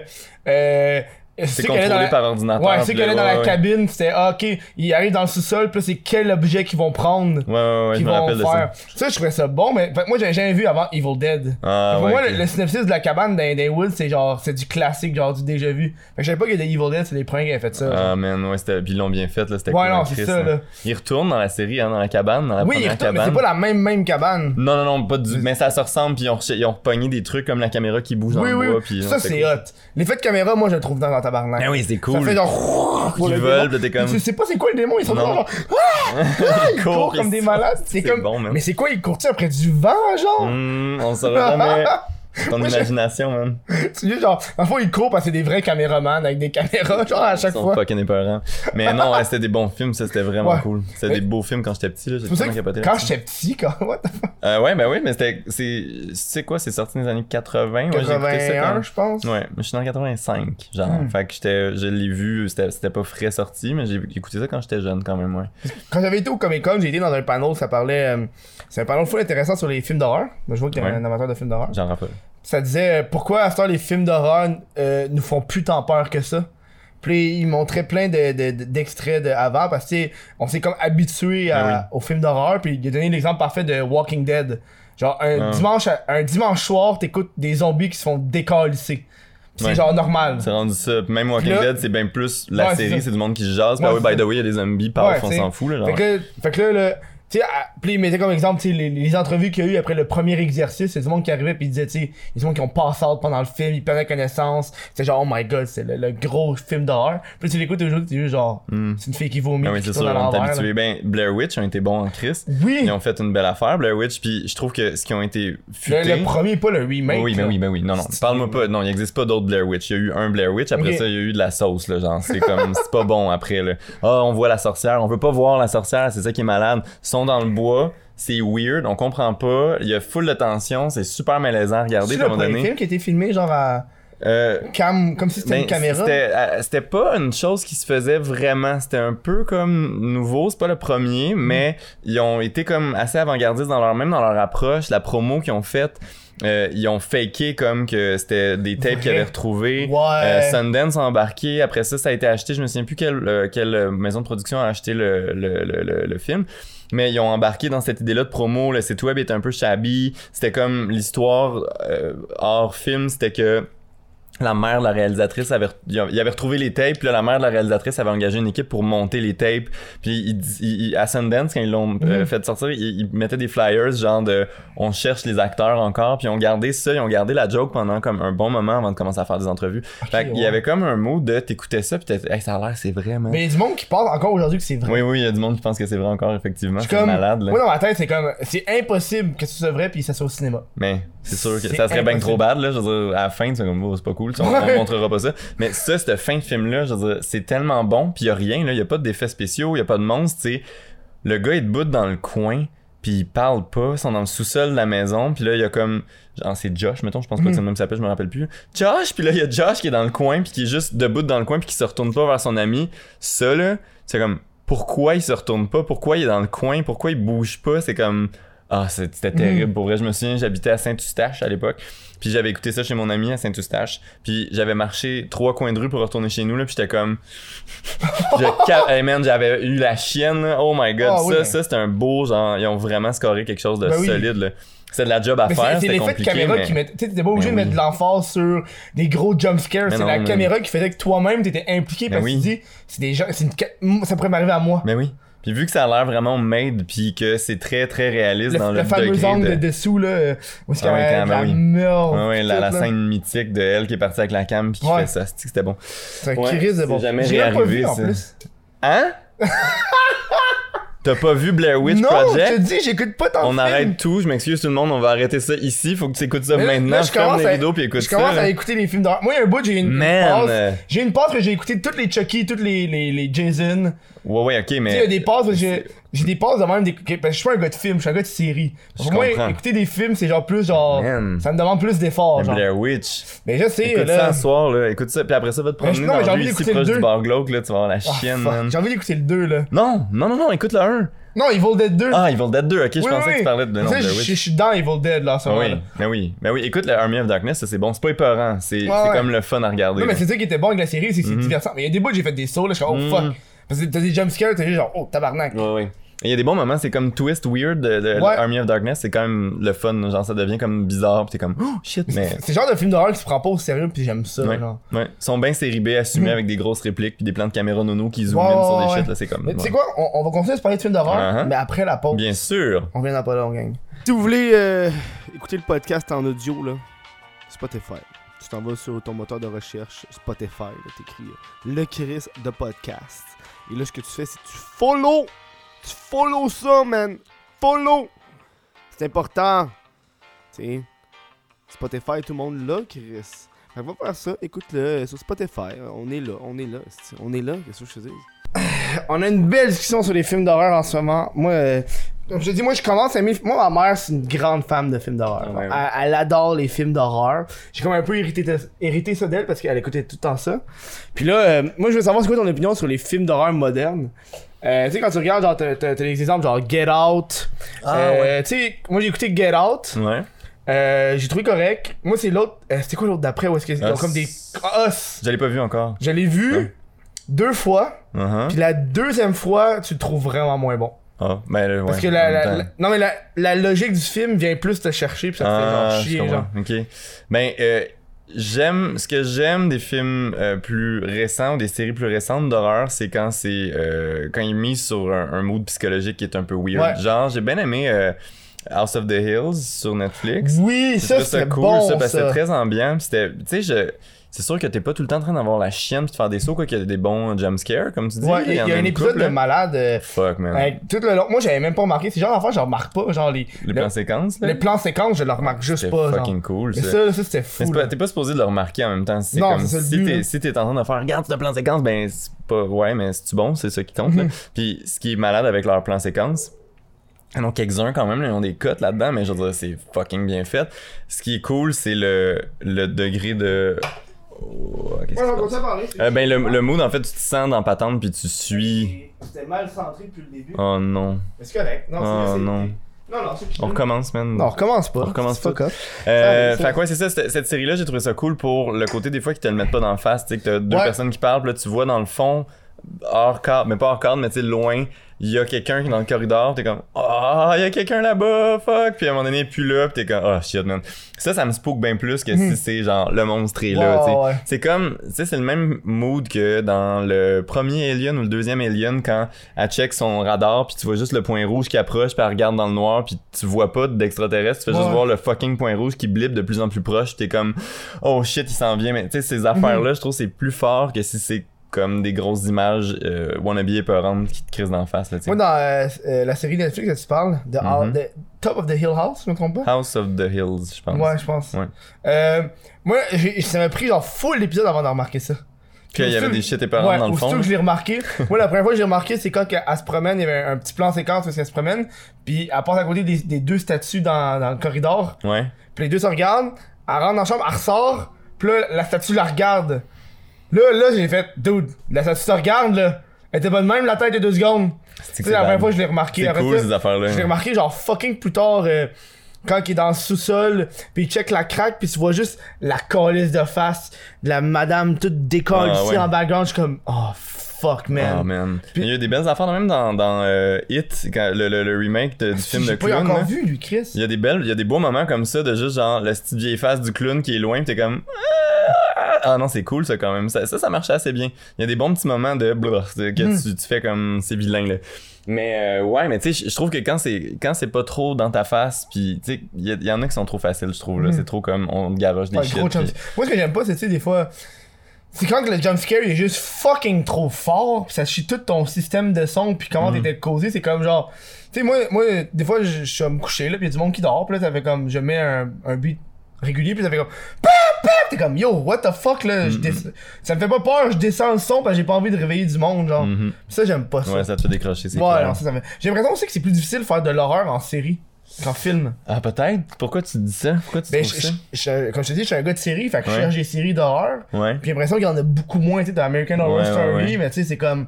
euh, C'est contrôlé dans la- par ordinateur. Ouais, puis qui allaient dans ouais, la ouais. cabine, c'était, ah, ok, ils arrivent dans le sous-sol, puis c'est quel objet qu'ils vont prendre, Ouais, ouais, qu'ils vont de faire. ça. Ça. je trouvais ça bon, mais fait moi, j'avais jamais vu avant Evil Dead. Ah, Pour moi, le, le synopsis de la cabane dans des Woods, c'est genre, c'est du classique, genre du déjà vu. Fait que je savais pas que The Evil Dead, c'est les premiers qui avaient fait ça. Ah, man, ouais, c'était... Puis ils l'ont bien fait, là, c'était Ouais, cool non, en c'est ça, hein. là. Ils retournent dans la série, hein, dans la cabane, dans la oui, ils première retournent, mais cabane. c'est pas la même, même cabane. Non, non, non, pas du... Mais ça se ressemble, puis ils ont, ils ont pogné des trucs comme la caméra qui bouge dans le bois, oui. Ça, c'est hot. L'effet de caméra, moi, je le trouve dans tabarnak. Ben oui, c'est Ça cool. fait genre. Ils le volent, t'es comme- Tu sais pas c'est quoi le démon, ils sont genre. Ah! Ils courent comme des malades. C'est comme. bon. Mais c'est quoi, ils courent après du vent, genre? Hmm, on saura jamais. Ton Moi, imagination, man. C'est juste genre. Dans le fond, ils courent parce que c'est des vrais caméramans avec des caméras, genre à Ils chaque sont fois. fucking épeurants. Mais non, ouais, c'était des bons films, ça, c'était vraiment Ouais. cool. C'était des beaux films quand j'étais petit, là. C'est J'ai pour ça vraiment que capoté quand là-dessus. j'étais petit, quand. What the fuck? Euh, ouais, ben oui, mais c'était. C'est c'est quoi, c'est sorti dans les années 80. Ouais, j'ai écouté ça 81, quand- je pense. Ouais, mais je suis dans le 85, genre. Hmm. Fait que j'étais, je l'ai vu, c'était c'était pas frais sorti, mais j'ai écouté ça quand j'étais jeune quand même, ouais. Quand j'avais été au Comic Con, j'ai été dans un panel, ça parlait. euh, c'est un panel full intéressant sur les films d'horreur. Moi, je vois que t'es Ouais. un amateur de films d'horreur. J'en rappelle. Ça disait euh, pourquoi à ce temps les films d'horreur euh, nous font plus tant peur que ça? Puis ils montraient plein de, de- de- d'extraits de, avant parce que on s'est comme habitué à- Ah oui. aux films d'horreur. Puis il a donné l'exemple parfait de Walking Dead. Genre un Ah. dimanche un dimanche soir, t'écoutes des zombies qui se font décalisser. Puis C'est Ouais. genre normal. C'est rendu ça. Même Walking là- Dead, c'est bien plus la Ouais, série, c'est du monde qui se jase. Bah Ouais, oui, c'est by the way, il y a des zombies, Ouais, on s'en fout, là. Genre. Fait que, fait que là, le- tu sais, puis il mettait comme exemple, tu sais, les, les entrevues qu'il y a eu après le premier exercice, c'est du monde qui arrivait puis il disait, tu sais, il y a du qui ont passé out pendant le film, ils prenaient connaissance, c'est genre, oh my god, c'est le, le gros film d'horreur. Puis tu l'écoutes aujourd'hui, tu dis genre, Hmm. c'est une fille qui vomit, Ah oui, c'est sûr, on là. Ben, Blair Witch ont été bons en Chris. Oui! Ils ont fait une belle affaire, Blair Witch, puis je trouve que ce qui ont été Le, futés... le premier, pas le remake. oui, ben oui, ben oui. Non, non. Parle-moi pas. Non, il existe pas d'autres Blair Witch. Il y a eu un Blair Witch. Après ça, il y a eu de la sauce, là. Genre, c'est comme, c'est pas bon après, là. Ah, on voit la sorcière. On veut pas voir la sorcière. C'est ça qui est malade. Sont dans le bois. C'est weird. On comprend pas. Il y a full de tension. C'est super malaisant à regarder, C'est le premier donné. film qui a été filmé genre à Euh, cam, comme si c'était ben, une caméra. C'était, euh, c'était pas une chose qui se faisait vraiment. C'était un peu comme nouveau. C'est pas le premier, Mm. mais ils ont été comme assez avant-gardistes dans leur même dans leur approche. La promo qu'ils ont faite, euh, ils ont faké comme que c'était des tapes qu'ils avaient retrouvées. Ouais. Euh, Sundance a embarqué. Après ça, ça a été acheté. Je me souviens plus quelle, quelle maison de production a acheté le, le- le film. Mais ils ont embarqué dans cette idée-là de promo. Le site web était un peu shabby. C'était comme l'histoire euh, hors film. C'était que la mère de la réalisatrice avait il avait retrouvé les tapes puis là, la mère de la réalisatrice avait engagé une équipe pour monter les tapes puis il, il- il- à Sundance quand ils l'ont euh, Mhm. fait sortir ils, mettaient des flyers genre de on cherche les acteurs encore puis ils ont gardé ça ils ont gardé la joke pendant comme un bon moment avant de commencer à faire des entrevues fait qu'il y avait comme un mot de t'écoutais ça puis hey, ça a l'air c'est vrai man Mais il y a du monde qui pense encore aujourd'hui que c'est vrai. oui oui il y a du monde qui pense que c'est vrai encore effectivement Je suis c'est comme, malade là moi dans ma tête, c'est comme, c'est impossible que ce soit vrai puis ça soit au cinéma. Mais c'est sûr que ça serait bien trop bad, là. Je veux dire, à la fin, c'est comme, oh, c'est pas cool, tu on, montrera pas ça. Mais ça, cette fin de film-là, je veux dire, c'est tellement bon, pis y a rien, là. Y a pas d'effets spéciaux, y a pas de monstres, tu sais. Le gars, il debout dans le coin, puis il parle pas, ils sont dans le sous-sol de la maison, puis là, il y a comme. Genre, c'est Josh, mettons, je pense pas que c'est le même qui s'appelle, je me rappelle plus. Josh, puis là, il y a Josh qui est dans le coin, puis qui est juste debout dans le coin, puis qui se retourne pas vers son ami. Ça, là, c'est comme. Pourquoi il se retourne pas? Pourquoi il est dans le coin? Pourquoi il bouge pas? C'est comme. Ah, c'était terrible. Pour vrai, je me souviens, j'habitais à Saint-Eustache à l'époque. Puis j'avais écouté ça chez mon ami à Saint-Eustache. Puis j'avais marché trois coins de rue pour retourner chez nous. Là, puis j'étais comme. je hey man, j'avais eu la chienne. là. Oh my god. Ah ça, oui. ça c'était un beau genre. Ils ont vraiment scoré quelque chose de Ben oui. solide. là. C'est de la job à Mais faire. c'est l'effet de caméra mais... qui met. Tu sais, t'étais pas obligé Mais de mettre de l'emphase sur des gros jumpscares. C'est la mais- caméra qui faisait que toi-même t'étais impliqué Mais parce que tu dis, c'est des gens. Une... Ça pourrait m'arriver à moi. Mais oui. Puis vu que ça a l'air vraiment made, puis que c'est très très réaliste Le, dans le, le fameux angle de... de dessous là, où est-ce Ah ouais, avait quand- la oui. la, scène mythique de elle qui est partie avec la cam puis qui Ouais. fait ça, c'est- c'était bon? C'est un Ouais, crise de bon. jamais pas réarrivé, vu en plus. Hein? T'as pas vu Blair Witch non, Project? je te dis, j'écoute pas de On arrête tout, je m'excuse tout le monde, on va arrêter ça ici, faut que tu écoutes ça Mais maintenant, là, je ferme commence les rideaux puis écoute Je ça. commence là. à écouter les films d'horreur. Moi, il y a un bout, j'ai une, passe. J'ai une passe que j'ai écouté toutes les Chucky, toutes les, les, les Jason. Ouais, ouais, ok, Tu sais, il y mais. a des passes où j'ai j'ai des passes de même des, parce que je suis pas un gars de film, je suis un gars de série. Je Pour moi, comprends. écouter des films, c'est genre plus genre Man. ça me demande plus d'efforts genre. Blair Witch. Mais je sais Écoute ça là. ce soir, là. Écoute ça, puis après ça, va te promener non, dans j'ai envie d'écouter le proche du deux. bar glauque, là, tu vas avoir la Ah, chienne, man. J'ai envie d'écouter le 2 là. Non, non, non, non, écoute le 1. Non, Evil Dead 2. Ah, Evil Dead 2, ok, je Oui, pensais oui. que tu parlais de non, je Witch. je suis dans Evil Dead là, Ah moment. oui, mais oui, mais oui. Écoute, le Army of Darkness, ça c'est bon. C'est pas épeurant. C'est ouais. comme le fun à regarder. Non, mais c'est ça qui était bon avec la série, c'est que c'est Mhm. divertissant. Mais il y a des bouts, j'ai fait des sauts, là, je suis oh Mhm. fuck. Parce que t'as des jumpscares, t'es juste genre, oh tabarnak. Ouais, ouais. Il y a des bons moments, c'est comme twist weird de, de Ouais. Army of Darkness, c'est quand même le fun, genre ça devient comme bizarre, pis t'es comme oh shit, mais C'est le genre de film d'horreur qui se prend pas au sérieux, puis j'aime ça. ouais, genre. ouais, ils sont bien série B assumés Mhm. avec des grosses répliques puis des plans de caméra nono qui zooment Ouais, in sur des ouais. shit là, c'est comme Mais tu sais quoi, on, on va continuer à se parler de films d'horreur, Uh-huh. mais après la pause. Bien sûr. On vient d'en parler, on gang. Si vous voulez euh, écouter le podcast en audio, là, Spotify. Tu t'en vas sur ton moteur de recherche Spotify, là, t'écris euh, le Chris de podcast. Et là, ce que tu fais, c'est tu follow. Tu follow ça, man. Follow. C'est important. Tu sais, Spotify, tout le monde là, Chris. Fait va faire ça, écoute-le euh, sur Spotify. On est là, on est là. On est là, qu'est-ce que je te dis? On a une belle discussion sur les films d'horreur en ce moment. Moi, euh, comme je te dis, moi je commence à aimer. Moi, ma mère, c'est une grande fan de films d'horreur. Ah ouais, ouais. Elle, elle adore les films d'horreur. J'ai comme un peu hérité, de- hérité ça d'elle parce qu'elle écoutait tout le temps ça. Puis là, euh, moi je veux savoir c'est quoi ton opinion sur les films d'horreur modernes? Euh, tu sais, quand tu regardes, genre, t'as t'as- t'as des exemples genre Get Out. Ah, Euh, Tu sais, moi j'ai écouté Get Out. Ouais. Euh, j'ai trouvé correct. Moi, c'est l'autre. euh, C'était quoi l'autre d'après où est-ce qu'ils ont Us. comme des. Ah, Us. Je l'ai pas vu encore. Je l'ai vu Ouais. deux fois. Uh-huh. Puis la deuxième fois, tu le trouves vraiment moins bon. Ah, ben là, ouais. Parce que la, la- non mais la, la logique du film vient plus te chercher puis ça te Ah, fait genre je chier genre. Ok. Ben, euh, j'aime. Ce que j'aime des films euh, plus récents ou des séries plus récentes d'horreur, c'est quand c'est. euh, quand ils misent sur un, un mood psychologique qui est un peu weird. Ouais. Genre, j'ai bien aimé euh, House of the Hills sur Netflix. Oui, ça c'était cool, bon ça, parce que c'était très ambiant. c'était. Tu sais, je. C'est sûr que t'es pas tout le temps en train d'avoir la chienne pis de faire des sauts, quoi, qu'il y a des bons jumpscares, comme tu dis. Ouais, il y, a- y a un épisode couple, de là. malade euh, Fuck, man. tout le long. Moi j'avais même pas remarqué, c'est genre d'affaires je remarque pas, genre les Les le- plans séquences, là. les plans séquences, je le remarque juste pas genre. fucking cool, Mais ça. ça, c'était fou. c'est t'es pas supposé de le remarquer en même temps. C'est Non, comme c'est ça le si t'es là. si t'es en train de faire regarde ce plan séquence, ben c'est pas ouais, mais c'est bon, c'est ça qui compte. là. Mhm. Puis ce qui est malade avec leur plan séquence. A quelques-uns quand même, ils ont des cotes là-dedans, mais je veux dire, c'est fucking bien fait. Ce qui est cool, c'est le, le degré de. Oh, qu'est-ce Ouais, on parler. Euh, ben, le, le mood, en fait, tu te sens dans patente puis tu suis. C'était mal centré depuis le début. Oh non. Mais c'est correct. Non, Oh, c'est c'est- non. Non, non, c'est On recommence, man. Non, on recommence pas. On recommence Fuck tout. off. Euh, fait quoi, c'est ça, cette, série-là, j'ai trouvé ça cool pour le côté des fois qui te le mettent pas dans le face, tu sais, que t'as deux Ouais. personnes qui parlent, puis là, tu vois dans le fond, hors cadre, mais pas hors cadre, mais tu sais, loin, il y a quelqu'un qui est dans le corridor, t'es comme, ah, il y a quelqu'un là-bas, fuck, puis à un moment donné, il est plus là, puis t'es comme, oh shit, man. Ça, ça me spook bien plus que si c'est genre, le monstre est là, sais. ouais. C'est comme, tu sais, c'est le même mood que dans le premier Alien ou le deuxième Alien quand elle check son radar puis tu vois juste le point rouge qui approche puis elle regarde dans le noir puis tu vois pas d'extraterrestre, tu fais juste voir le fucking point rouge qui blippe de plus en plus proche, t'es comme, oh shit, il s'en vient, mais tu sais, ces affaires-là, je trouve c'est plus fort que si c'est comme des grosses images euh, wannabe épeurantes qui te crisent d'en face, là. Moi dans euh, euh, la série Netflix que tu parles, The, Mhm. the Top of the Hill House, je me trompe pas? House of the Hills, je pense. Ouais, je pense. Ouais. Euh, moi, j'ai- ça m'a pris genre full l'épisode avant de remarquer ça. Puis il y avait des shit épeurantes ouais, dans le fond. que je l'ai remarqué. moi, la première fois que j'ai remarqué, c'est quand elle, elle se promène, il y avait un petit plan séquence parce qu'elle se promène, puis elle passe à côté des, des deux statues dans, dans le corridor, Ouais. puis les deux se regardent, elle rentre dans la chambre, elle ressort, puis là, la statue la regarde. Là, là, j'ai fait, dude, la statue se regarde, là. Elle était pas de même, la tête de deux secondes. C'est Tu la première fois que je l'ai remarqué. C'est cool ça, ces affaires-là. je l'ai remarqué genre fucking plus tard euh, quand il est dans le sous-sol, puis il check la craque, puis tu vois juste la calice de face de la madame toute décolle Ah, ici ouais. en background. Je suis comme, oh fuck man. Ah man. Puis- Il y a des belles affaires même dans, dans euh, It, quand- le, le, le remake de- du film de J'ai pas clown. encore là. vu lui, Chris. Il y a des belles, il y a des beaux moments comme ça de juste genre la petite vieille face du clown qui est loin, pis t'es comme ah Ah non c'est cool ça quand même. Ça ça, ça marchait assez bien. Il y a des bons petits moments de que Hmm. tu, tu fais comme c'est vilain là. Mais euh, ouais, mais tu sais, je- trouve que quand c'est quand c'est pas trop dans ta face, puis tu sais, il y, en a qui sont trop faciles, je trouve là. Mm. C'est trop comme on te garoche des Ouais, shit. Moi, ce que j'aime pas, c'est, tu sais, des fois, c'est quand que le jumpscare il est juste fucking trop fort, pis ça chie tout ton système de son, puis comment Mhm. t'étais causé, c'est comme genre. Tu sais, moi, moi, des fois, je suis à me coucher, là, pis y a du monde qui dort, pis là, ça fait comme, je mets un, un beat régulier, pis ça fait comme. Pap, pap! T'es comme, yo, what the fuck, là, ça me fait pas peur, je descends le son, parce que j'ai pas envie de réveiller du monde, genre. Mhm. Ça, j'aime pas ça. Ouais, ça te fait décrocher, c'est Ouais, clair. non, ça, ça me- J'ai l'impression aussi que c'est plus difficile de faire de l'horreur en série qu'en film. Ah peut-être. Pourquoi tu dis ça? Pourquoi tu Ben, je- ça? je- je- comme je te dis, je suis un gars de série, fait que je cherche des séries d'horreur. Ouais. Puis j'ai l'impression qu'il y en a beaucoup moins, tu sais, dans American Horror Ouais, Story, mais tu sais, c'est comme.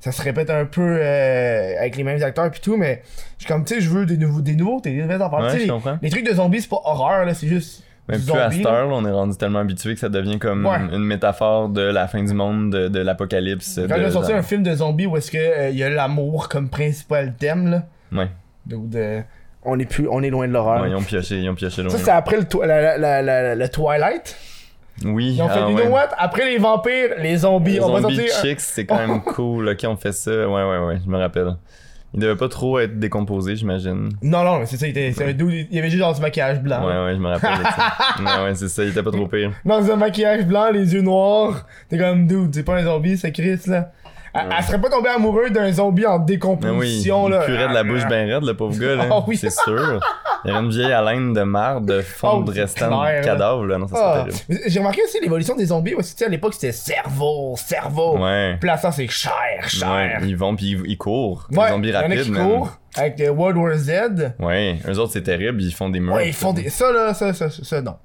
ça se répète un peu euh, avec les mêmes acteurs puis tout, mais je suis comme, tu sais, je veux des, nouveaux, des nouveautés, des nouvelles affaires. Les, les trucs de zombies, c'est pas horreur, là, c'est juste. Du plus à cette heure, on est rendu tellement habitué que ça devient comme Ouais. une métaphore de la fin du monde, de, de l'apocalypse. Quand a sorti genre- un film de zombies où est-ce que euh, il y a l'amour comme principal thème, là. Ouais. Donc, de- on est plus, on est loin de l'horreur. Ouais, ils ont pioché, ils ont pioché loin. ça, c'était après le, twi- la, la, la, la- le Twilight. Oui, Ils ont fait, ah you ouais. know what? Après les vampires, les zombies. Les on va zombies sortir. un- chicks, c'est quand même cool, qui ont fait ça. Ouais, ouais, ouais, je me rappelle. Ils devaient pas trop être décomposés, j'imagine. Non, non, mais c'est ça, il, était, c'est il y avait juste genre du maquillage blanc. Ouais, ouais, je me rappelle ça. ouais, ouais, c'est ça, il était pas trop pire. Dans un maquillage blanc, les yeux noirs. T'es comme, dude, c'est pas un zombie, c'est Chris, là. Elle, elle serait pas tombée amoureuse d'un zombie en oui, décomposition, il là. purait de la bouche bien raide, le pauvre gars, là. Ah oui. C'est sûr. Il y avait une vieille haleine de marde, de fond Oh, de restant de là. cadavre, là. Non, ça serait Ah. J'ai remarqué aussi l'évolution des zombies, sais, à l'époque c'était cerveau, cerveau. Ouais. Ça c'est cher, Ouais, cher. ils vont puis ils, ils courent. Ouais, les zombies rapides, qui man. courent avec euh, World War Z. Ouais, eux autres c'est terrible, ils font des murs. Ouais, ils font des. Ça là, ça, ça, ça, ça, non.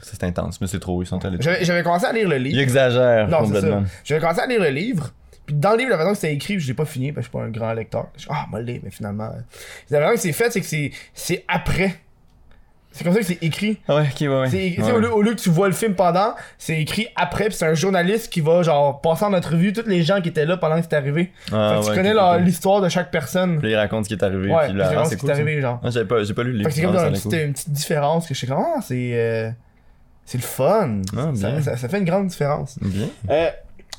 C'est intense, mais c'est trop, ils sont allés. J'avais j'avais commencé à lire le Ils livre. exagèrent Non, c'est ça. complètement. J'avais commencé à lire le livre. Puis dans le livre, la façon que c'était écrit, je l'ai pas fini parce que je suis pas un grand lecteur. Je suis, ah, le lire, mais finalement. euh, La façon que c'est fait, c'est que c'est c'est après. C'est comme ça que c'est écrit. Ah Ouais, ok, ouais, ouais. C'est, Ouais. au, lieu, au lieu que tu vois le film pendant, c'est écrit après, puis c'est un journaliste qui va genre passer en entrevue tous les gens qui étaient là pendant que c'est arrivé. Ah, fait que tu ouais, connais l'histoire de chaque personne. Puis il raconte ce qui est arrivé, ouais, puis c'est ah, vraiment ce c'est qui est ça. arrivé, genre. Ah, j'avais pas, j'ai pas lu le livre. que c'est comme Ah, dans ça une petite, une petite différence que je sais comme, ah, c'est. euh, c'est le fun. Ah, ça, ça- ça fait une grande différence. Bien. Euh,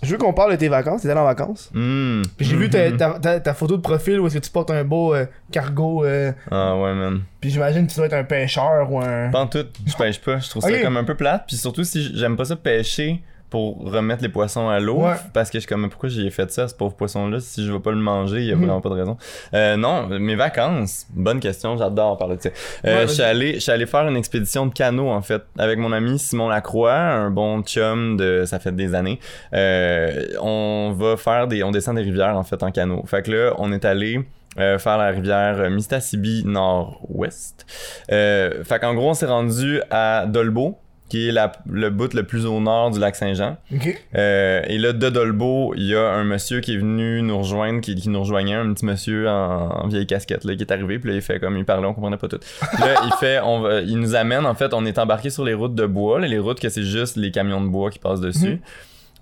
je veux qu'on parle de tes vacances. T'es allé en vacances. Hmm. Puis j'ai vu ta, Mhm. ta, ta- ta photo de profil où est-ce que tu portes un beau euh, cargo. euh, Ah ouais, man. puis j'imagine que tu dois être un pêcheur ou un. Pas en tout, je pêche pas. Je trouve ça comme un peu plate. Puis surtout, si j'aime pas ça pêcher pour remettre les poissons à l'eau. Ouais. Parce que je suis comme, pourquoi j'ai fait ça, ce pauvre poisson-là, si je vais pas le manger, il y a Mhm. vraiment pas de raison. Euh, non, mes vacances, bonne question, j'adore parler de ça. Euh, Ouais, je suis allé, je suis allé faire une expédition de canot, en fait, avec mon ami Simon Lacroix, un bon chum de, ça fait des années. Euh, on va faire des, on descend des rivières, en fait, en canot. Fait que là, on est allé euh, faire la rivière euh, Mistassini nord-ouest. Euh, fait qu'en gros, on s'est rendu à Dolbeau, qui est la- le bout le plus au nord du lac Saint-Jean. Euh, et là, de Dolbeau, il y a un monsieur qui est venu nous rejoindre, qui, qui nous rejoignait, un petit monsieur en, en vieille casquette, là, qui est arrivé, puis là, il fait comme, il parlait, on comprenait pas tout. Puis là, il fait, on va- il nous amène, en fait, on est embarqué sur les routes de bois, là, les routes que c'est juste les camions de bois qui passent dessus. Mhm.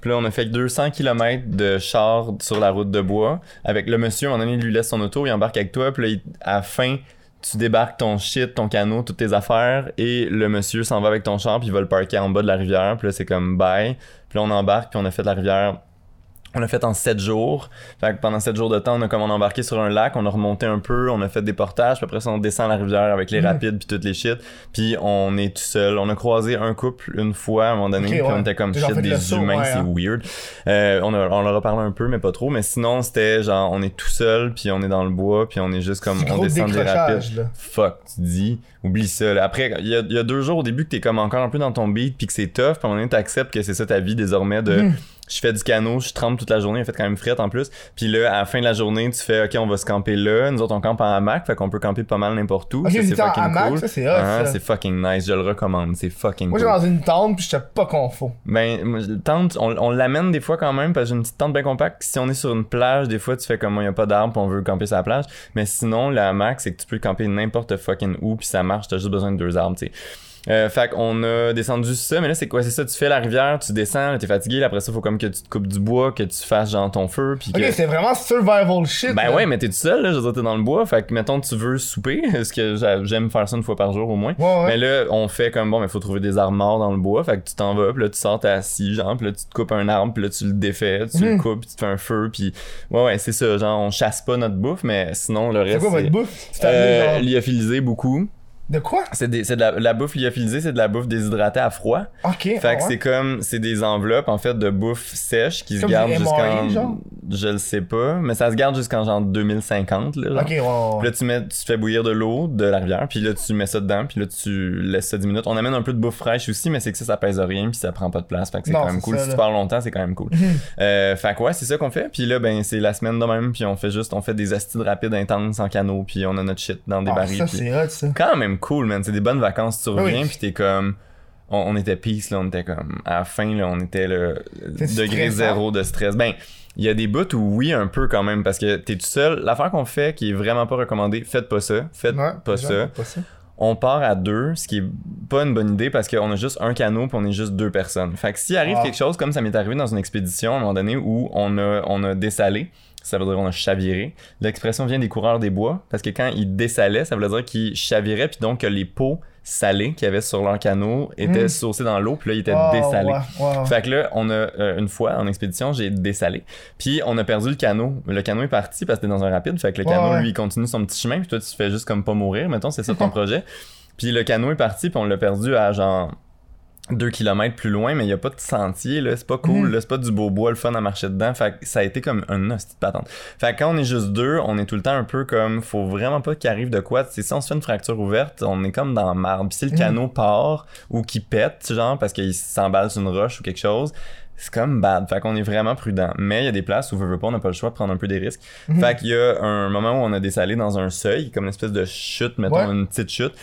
Puis là, on a fait 200 km de char sur la route de bois. Avec le monsieur, à un moment donné, il lui laisse son auto, il embarque avec toi. Puis là, il- à la fin, tu débarques ton shit, ton canot, toutes tes affaires. Et le monsieur s'en va avec ton char, puis il va le parker en bas de la rivière. Puis là, c'est comme bye. Puis là, on embarque, puis on a fait la rivière. On l'a fait en 7 jours. Fait que pendant 7 jours de temps, on a comme on a embarqué sur un lac, on a remonté un peu, on a fait des portages, puis après ça, on descend la rivière avec les rapides, puis toutes les shit. Puis on est tout seul. On a croisé un couple une fois à un moment donné, Ok, puis on était comme shit, des saut, humains, ouais, c'est hein. weird. Euh, on, a- on leur a parlé un peu, mais pas trop. Mais sinon, c'était genre, on est tout seul, puis on est dans le bois, puis on est juste comme, on descend des rapides. là. Fuck, tu dis, oublie ça. là. Après, il y a, il y a deux jours au début que t'es comme encore un peu dans ton beat, puis que c'est tough, puis à un moment donné, t'acceptes que c'est ça ta vie désormais de. Mhm. Je fais du canot, je trempe toute la journée, il fait quand même frette en plus. Puis là, à la fin de la journée, tu fais, OK, on va se camper là. Nous autres, on campe en hamac, fait qu'on peut camper pas mal n'importe où. Ça, vous c'est fucking hamac, cool. ça, c'est hot, Ah, ça. c'est fucking nice, je le recommande, c'est fucking Moi, cool. j'étais dans une tente, puis j'étais pas confort. Ben, moi, le tente, on, on l'amène des fois quand même, parce que j'ai une petite tente bien compacte. Si on est sur une plage, des fois, tu fais comme il y a pas d'arbres, puis on veut camper sur la plage. Mais sinon, le hamac, c'est que tu peux camper n'importe fucking où, puis ça marche, t'as juste besoin de deux arbres, tu sais. Euh, fait qu'on a descendu ça, mais là, c'est quoi? C'est ça, tu fais la rivière, tu descends, t'es fatigué, là, après ça, faut comme que tu te coupes du bois, que tu fasses genre ton feu, puis que... Ok, c'est vraiment survival shit. Ben là. ouais, mais t'es tout seul, là, je veux dire, t'es dans le bois, fait que, mettons, tu veux souper, parce que j'a- j'aime faire ça une fois par jour au moins. Ouais, ouais. Mais là, on fait comme bon, mais faut trouver des arbres morts dans le bois. Fait que tu t'en vas, puis là, tu sors, t'es assis, genre, puis là, tu te coupes un arbre, puis là, tu le défais, tu le coupes, puis tu te fais un feu, puis ouais, ouais, c'est ça. Genre, on chasse pas notre bouffe, mais sinon, le C'est reste. quoi votre c'est- bouffe? Euh, genre- lyophilisé beaucoup. De quoi? C'est de la, la bouffe lyophilisée, c'est de la bouffe déshydratée à froid. Ok. Fait ah que ouais. c'est comme, c'est des enveloppes en fait de bouffe sèche qui se Comme gardent jusqu'en. Je le sais pas, mais ça se garde jusqu'en genre 2050 là. genre. Ok, ouais. Puis là, tu, mets, tu fais bouillir de l'eau de la rivière, puis là, tu mets ça dedans, puis là, tu laisses ça 10 minutes. On amène un peu de bouffe fraîche aussi, mais c'est que ça, ça pèse rien, puis ça prend pas de place. Fait que c'est quand même cool. ça, si tu parles longtemps, c'est quand même cool. Mhm. euh, fait que ouais, c'est ça qu'on fait. Puis là, ben, c'est la semaine de même, puis on fait juste, on fait des astides rapides intenses en canot, puis on a notre shit dans des Ah, barils. ça, puis c'est hot, ça. quand même cool, man. C'est des bonnes vacances. Tu Oui. reviens, puis t'es comme. on, on était peace, là, on était comme, à la fin, là, on était le degré zéro de stress. Ben, il y a des bouts où oui, un peu quand même, parce que t'es tout seul. L'affaire qu'on fait qui est vraiment pas recommandée, faites pas ça, faites Ouais, pas ça. pas ça. On part à deux, ce qui est pas une bonne idée parce qu'on a juste un canot puis on est juste deux personnes. Fait que s'il arrive Ah. quelque chose comme ça m'est arrivé dans une expédition à un moment donné où on a, on a dessalé, ça veut dire on a chaviré. L'expression vient des coureurs des bois parce que quand ils dessalaient, ça veut dire qu'ils chaviraient puis donc que les pots salés qu'il y avait sur leur canot étaient Mm. saucés dans l'eau puis là ils étaient dessalés. Fait que là, on a euh, une fois en expédition, j'ai dessalé. Puis on a perdu le canot. Le canot est parti parce que t'es dans un rapide. Fait que le canot, ouais. lui, il continue son petit chemin. Puis toi, tu fais juste comme pas mourir. Mettons, c'est ça ton projet. Puis le canot est parti. Puis on l'a perdu à genre 2 km plus loin. Mais il y a pas de sentier. là C'est pas cool. Là C'est pas du beau bois, le fun à marcher dedans. Fait que ça a été comme un hostie de patente. Fait que quand on est juste deux, on est tout le temps un peu comme. Faut vraiment pas qu'il arrive de quoi. C'est si on se fait une fracture ouverte, on est comme dans. Puis si le Mhm. canot part ou qu'il pète, genre, parce qu'il s'emballe sur une roche ou quelque chose c'est comme bad. Fait qu'on est vraiment prudent. Mais il y a des places où, veut, veut pas, on n'a pas le choix de prendre un peu des risques. Mhm. Fait qu'il y a un moment où on a dessalé dans un seuil, comme une espèce de chute, mettons, Ouais. une petite chute.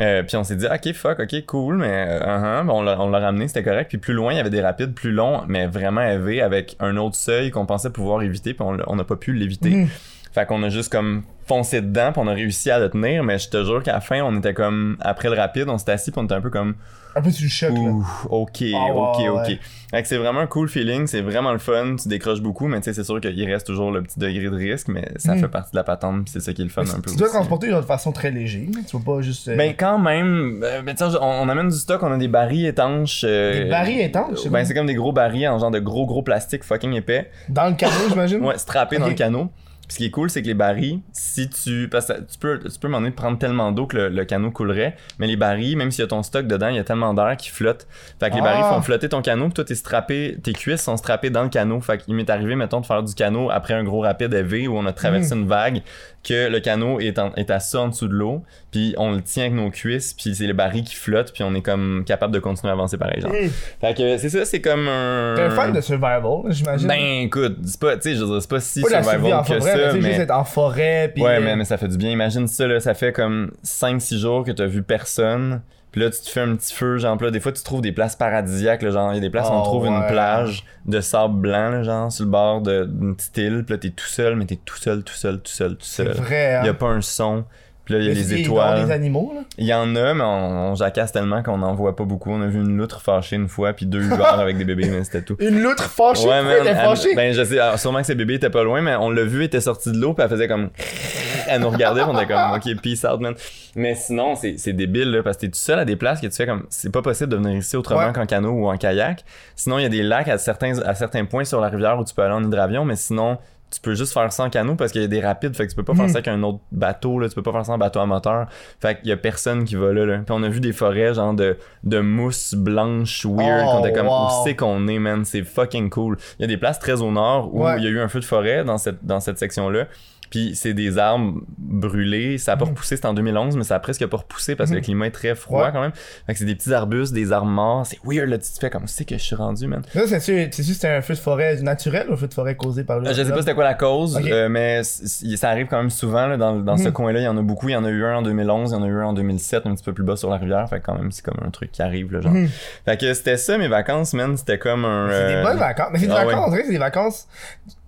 Euh, puis on s'est dit, ok, fuck, ok, cool, mais euh, uh-huh. Bon, on l'a on l'a ramené, c'était correct. Puis plus loin, il y avait des rapides plus longs, mais vraiment élevés, avec un autre seuil qu'on pensait pouvoir éviter, puis on n'a pas pu l'éviter. Mhm. Fait qu'on a juste comme foncé dedans, puis on a réussi à le tenir, mais je te jure qu'à la fin, on était comme, après le rapide, on s'était assis, puis on était un peu comme, Un peu sur le choc, là. Ouh, ok, Ah, ok, ok. ouais. Fait que c'est vraiment un cool feeling, c'est vraiment le fun, tu décroches beaucoup, mais tu sais, c'est sûr qu'il reste toujours le petit degré de risque, mais ça Mm. fait partie de la patente, c'est ça qui est le fun Mais un tu- peu. tu dois aussi. transporter de façon très légère. là. Tu vas pas juste. euh, Ben quand même, euh, ben, on, on amène du stock, on a des barils étanches. euh, Des barils étanches, Ben c'est comme des gros barils en genre de gros gros plastique fucking épais. Dans le canot, j'imagine? Ouais, strappés dans Ok. le canot. Ce qui est cool, c'est que les barils, si tu. Parce que tu peux, tu peux m'en prendre tellement d'eau que le, le canot coulerait. Mais les barils, même s'il y a ton stock dedans, il y a tellement d'air qui flotte. Fait que les Ah. barils font flotter ton canot. Puis toi, t'es strappé, tes cuisses sont strappées dans le canot. Fait qu'il m'est arrivé, mettons, de faire du canot après un gros rapide élevé où on a traversé une vague, que le canot est, en- est assis en dessous de l'eau. Puis on le tient avec nos cuisses. Puis c'est les barils qui flottent. Puis on est comme capable de continuer à avancer pareil, genre. Hey, Fait que c'est ça, c'est comme un. T'es un fan de survival, j'imagine. Ben écoute, c'est pas, tu sais, je c'est pas si pas survival que forêt, ça, mais. juste être en forêt. Puis, Ouais, mais, mais ça fait du bien. Imagine ça, là, ça fait comme 5-6 jours que t'as vu personne. Puis là, tu te fais un petit feu, genre, là, des fois, tu trouves des places paradisiaques, là, genre, il y a des places où on Oh, trouve une plage de sable blanc, là, genre, sur le bord d'une petite île. Puis là, t'es tout seul, mais t'es tout seul, tout seul, tout seul, tout C'est seul. vrai, hein. Il y a pas un son. Puis là, il y a les étoiles. des animaux, là. Il y en a, mais on, on jacasse tellement qu'on n'en voit pas beaucoup. On a vu une loutre fâchée une fois, puis deux huards avec des bébés, mais c'était tout. Une loutre fâchée? Ouais, man, elle fâchée? ben je sais, alors, sûrement que ses bébés étaient pas loin, mais on l'a vu, elle était sortie de l'eau, puis elle faisait comme, elle nous regardait, puis on était comme, ok, peace out, man. Mais sinon, c'est c'est débile, là, parce que t'es tout seul à des places que tu fais comme, c'est pas possible de venir ici autrement Ouais. qu'en canot ou en kayak. Sinon, il y a des lacs à certains, à certains points sur la rivière où tu peux aller en hydravion, mais sinon, tu peux juste faire ça en canot parce qu'il y a des rapides, fait que tu peux pas faire Mhm. ça avec un autre bateau, là, tu peux pas faire ça en bateau à moteur. Fait qu'il y a personne qui va là, là. Puis on a vu des forêts, genre de, de mousse blanche weird, Oh, qu'on était comme, wow. où c'est qu'on est, man, c'est fucking cool. Il y a des places très au nord où Ouais. il y a eu un feu de forêt dans cette, dans cette section-là. Puis c'est des arbres brûlés. Ça a pas Mhm. repoussé, c'était en 2011, mais ça a presque pas repoussé parce que Mhm. le climat est très froid Ouais. quand même. Fait que c'est des petits arbustes, des arbres morts. C'est weird, là. Tu te fais comme, c'est que je suis rendu, man. Là, c'est sûr, c'est sûr c'était un feu de forêt naturel ou un feu de forêt causé par le. Euh, Je sais pas c'était quoi la cause, euh, mais ça arrive quand même souvent là, dans, dans ce Mhm. coin-là. Il y en a beaucoup. Il y en a eu un en 2011, il y en a eu un en 2007, un petit peu plus bas sur la rivière. Fait que quand même, c'est comme un truc qui arrive, là, genre. Mhm. Fait que c'était ça mes vacances, man. C'était comme un. C'est des euh, bonnes vacances. Mais c'est des ah vacances, ouais. c'est des vacances.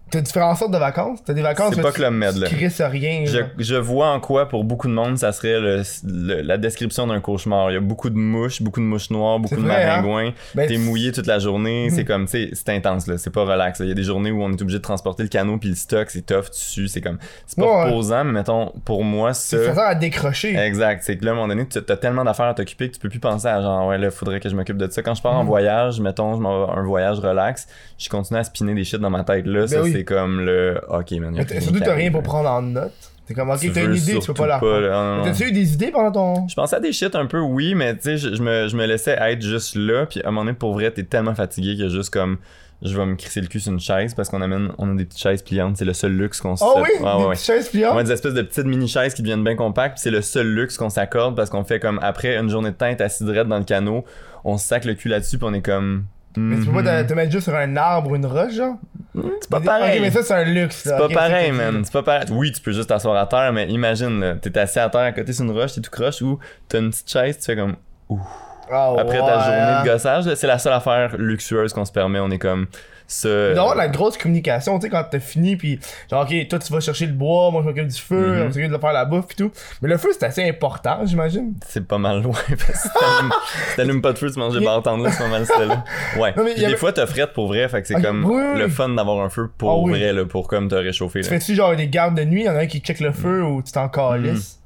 T'as différentes sortes de vacances? T'as des vacances. C'est pas Club Med, là. Tu rien. Je, je vois en quoi, pour beaucoup de monde, ça serait le, le- la description d'un cauchemar. Il y a beaucoup de mouches, beaucoup de mouches noires, beaucoup de hein? maringouins. Ben, T'es mouillé toute la journée. C'est comme, tu sais, c'est intense, là. C'est pas relax. là. Il y a des journées où on est obligé de transporter le canot puis le stock. C'est tough, tu sues. C'est comme, c'est pas Ouais, ouais. reposant, mais mettons, pour moi, ça. C'est façon à décrocher. Exact. C'est que là, à un moment donné, tu as tellement d'affaires à t'occuper que tu peux plus penser à genre, ouais, là, faudrait que je m'occupe de ça. Quand je pars en Mhm. voyage, mettons, je m'en un voyage relax, je continue à spinner des shit dans ma tête. Là, ça, Ben oui. C'est comme le, ok, man. y a Mais rien t'as- Surtout, t'as rien pour prendre en note. T'es comme, ok, Tu t'as une idée, tu peux pas la non. T'as-tu eu des idées pendant ton. Je pensais à des shit un peu, oui, mais tu sais, je, je me, je me laissais être juste là, puis à un moment donné, pour vrai, t'es tellement fatigué que juste comme, je vais me crisser le cul sur une chaise parce qu'on amène, on a des petites chaises pliantes, c'est le seul luxe qu'on se Oh fait. oui, des ouais, petites chaises pliantes? On a des espèces de petites mini-chaises qui deviennent bien compactes, puis c'est le seul luxe qu'on s'accorde parce qu'on fait comme après une journée de être assis dans le canot, on se sac le cul là-dessus, puis on est comme. Mais tu peux pas mhm. te, te mettre juste sur un arbre ou une roche, genre? C'est pas Ok, pareil. mais ça, c'est un luxe. C'est pas pareil, man. C'est pas pareil. Oui, tu peux juste t'asseoir à terre, mais imagine, là, t'es assis à terre à côté sur une roche, t'es tout croche, ou t'as une petite chaise, tu fais comme. Ouh. Ah, après ta journée hein. de gossage. là. C'est la seule affaire luxueuse qu'on se permet. On est comme ça. Il doit y avoir de la grosse communication, tu sais, quand t'as fini, puis genre, ok, toi tu vas chercher le bois, moi je m'occupe du feu, Mhm. on s'occupe de faire la bouffe, pis tout. Mais le feu, c'est assez important, j'imagine. C'est pas mal loin. parce que si t'allumes- pas de feu, tu manges des bartendes là, c'est pas mal là. Ouais. Non, mais Puis y avait- des fois, t'as frette pour vrai, fait que c'est comme oui, le fun d'avoir un feu pour Ah oui. vrai, là, pour comme te réchauffer. Tu fais-tu genre des gardes de nuit, y'en a un qui check le feu ou tu t'en calisses?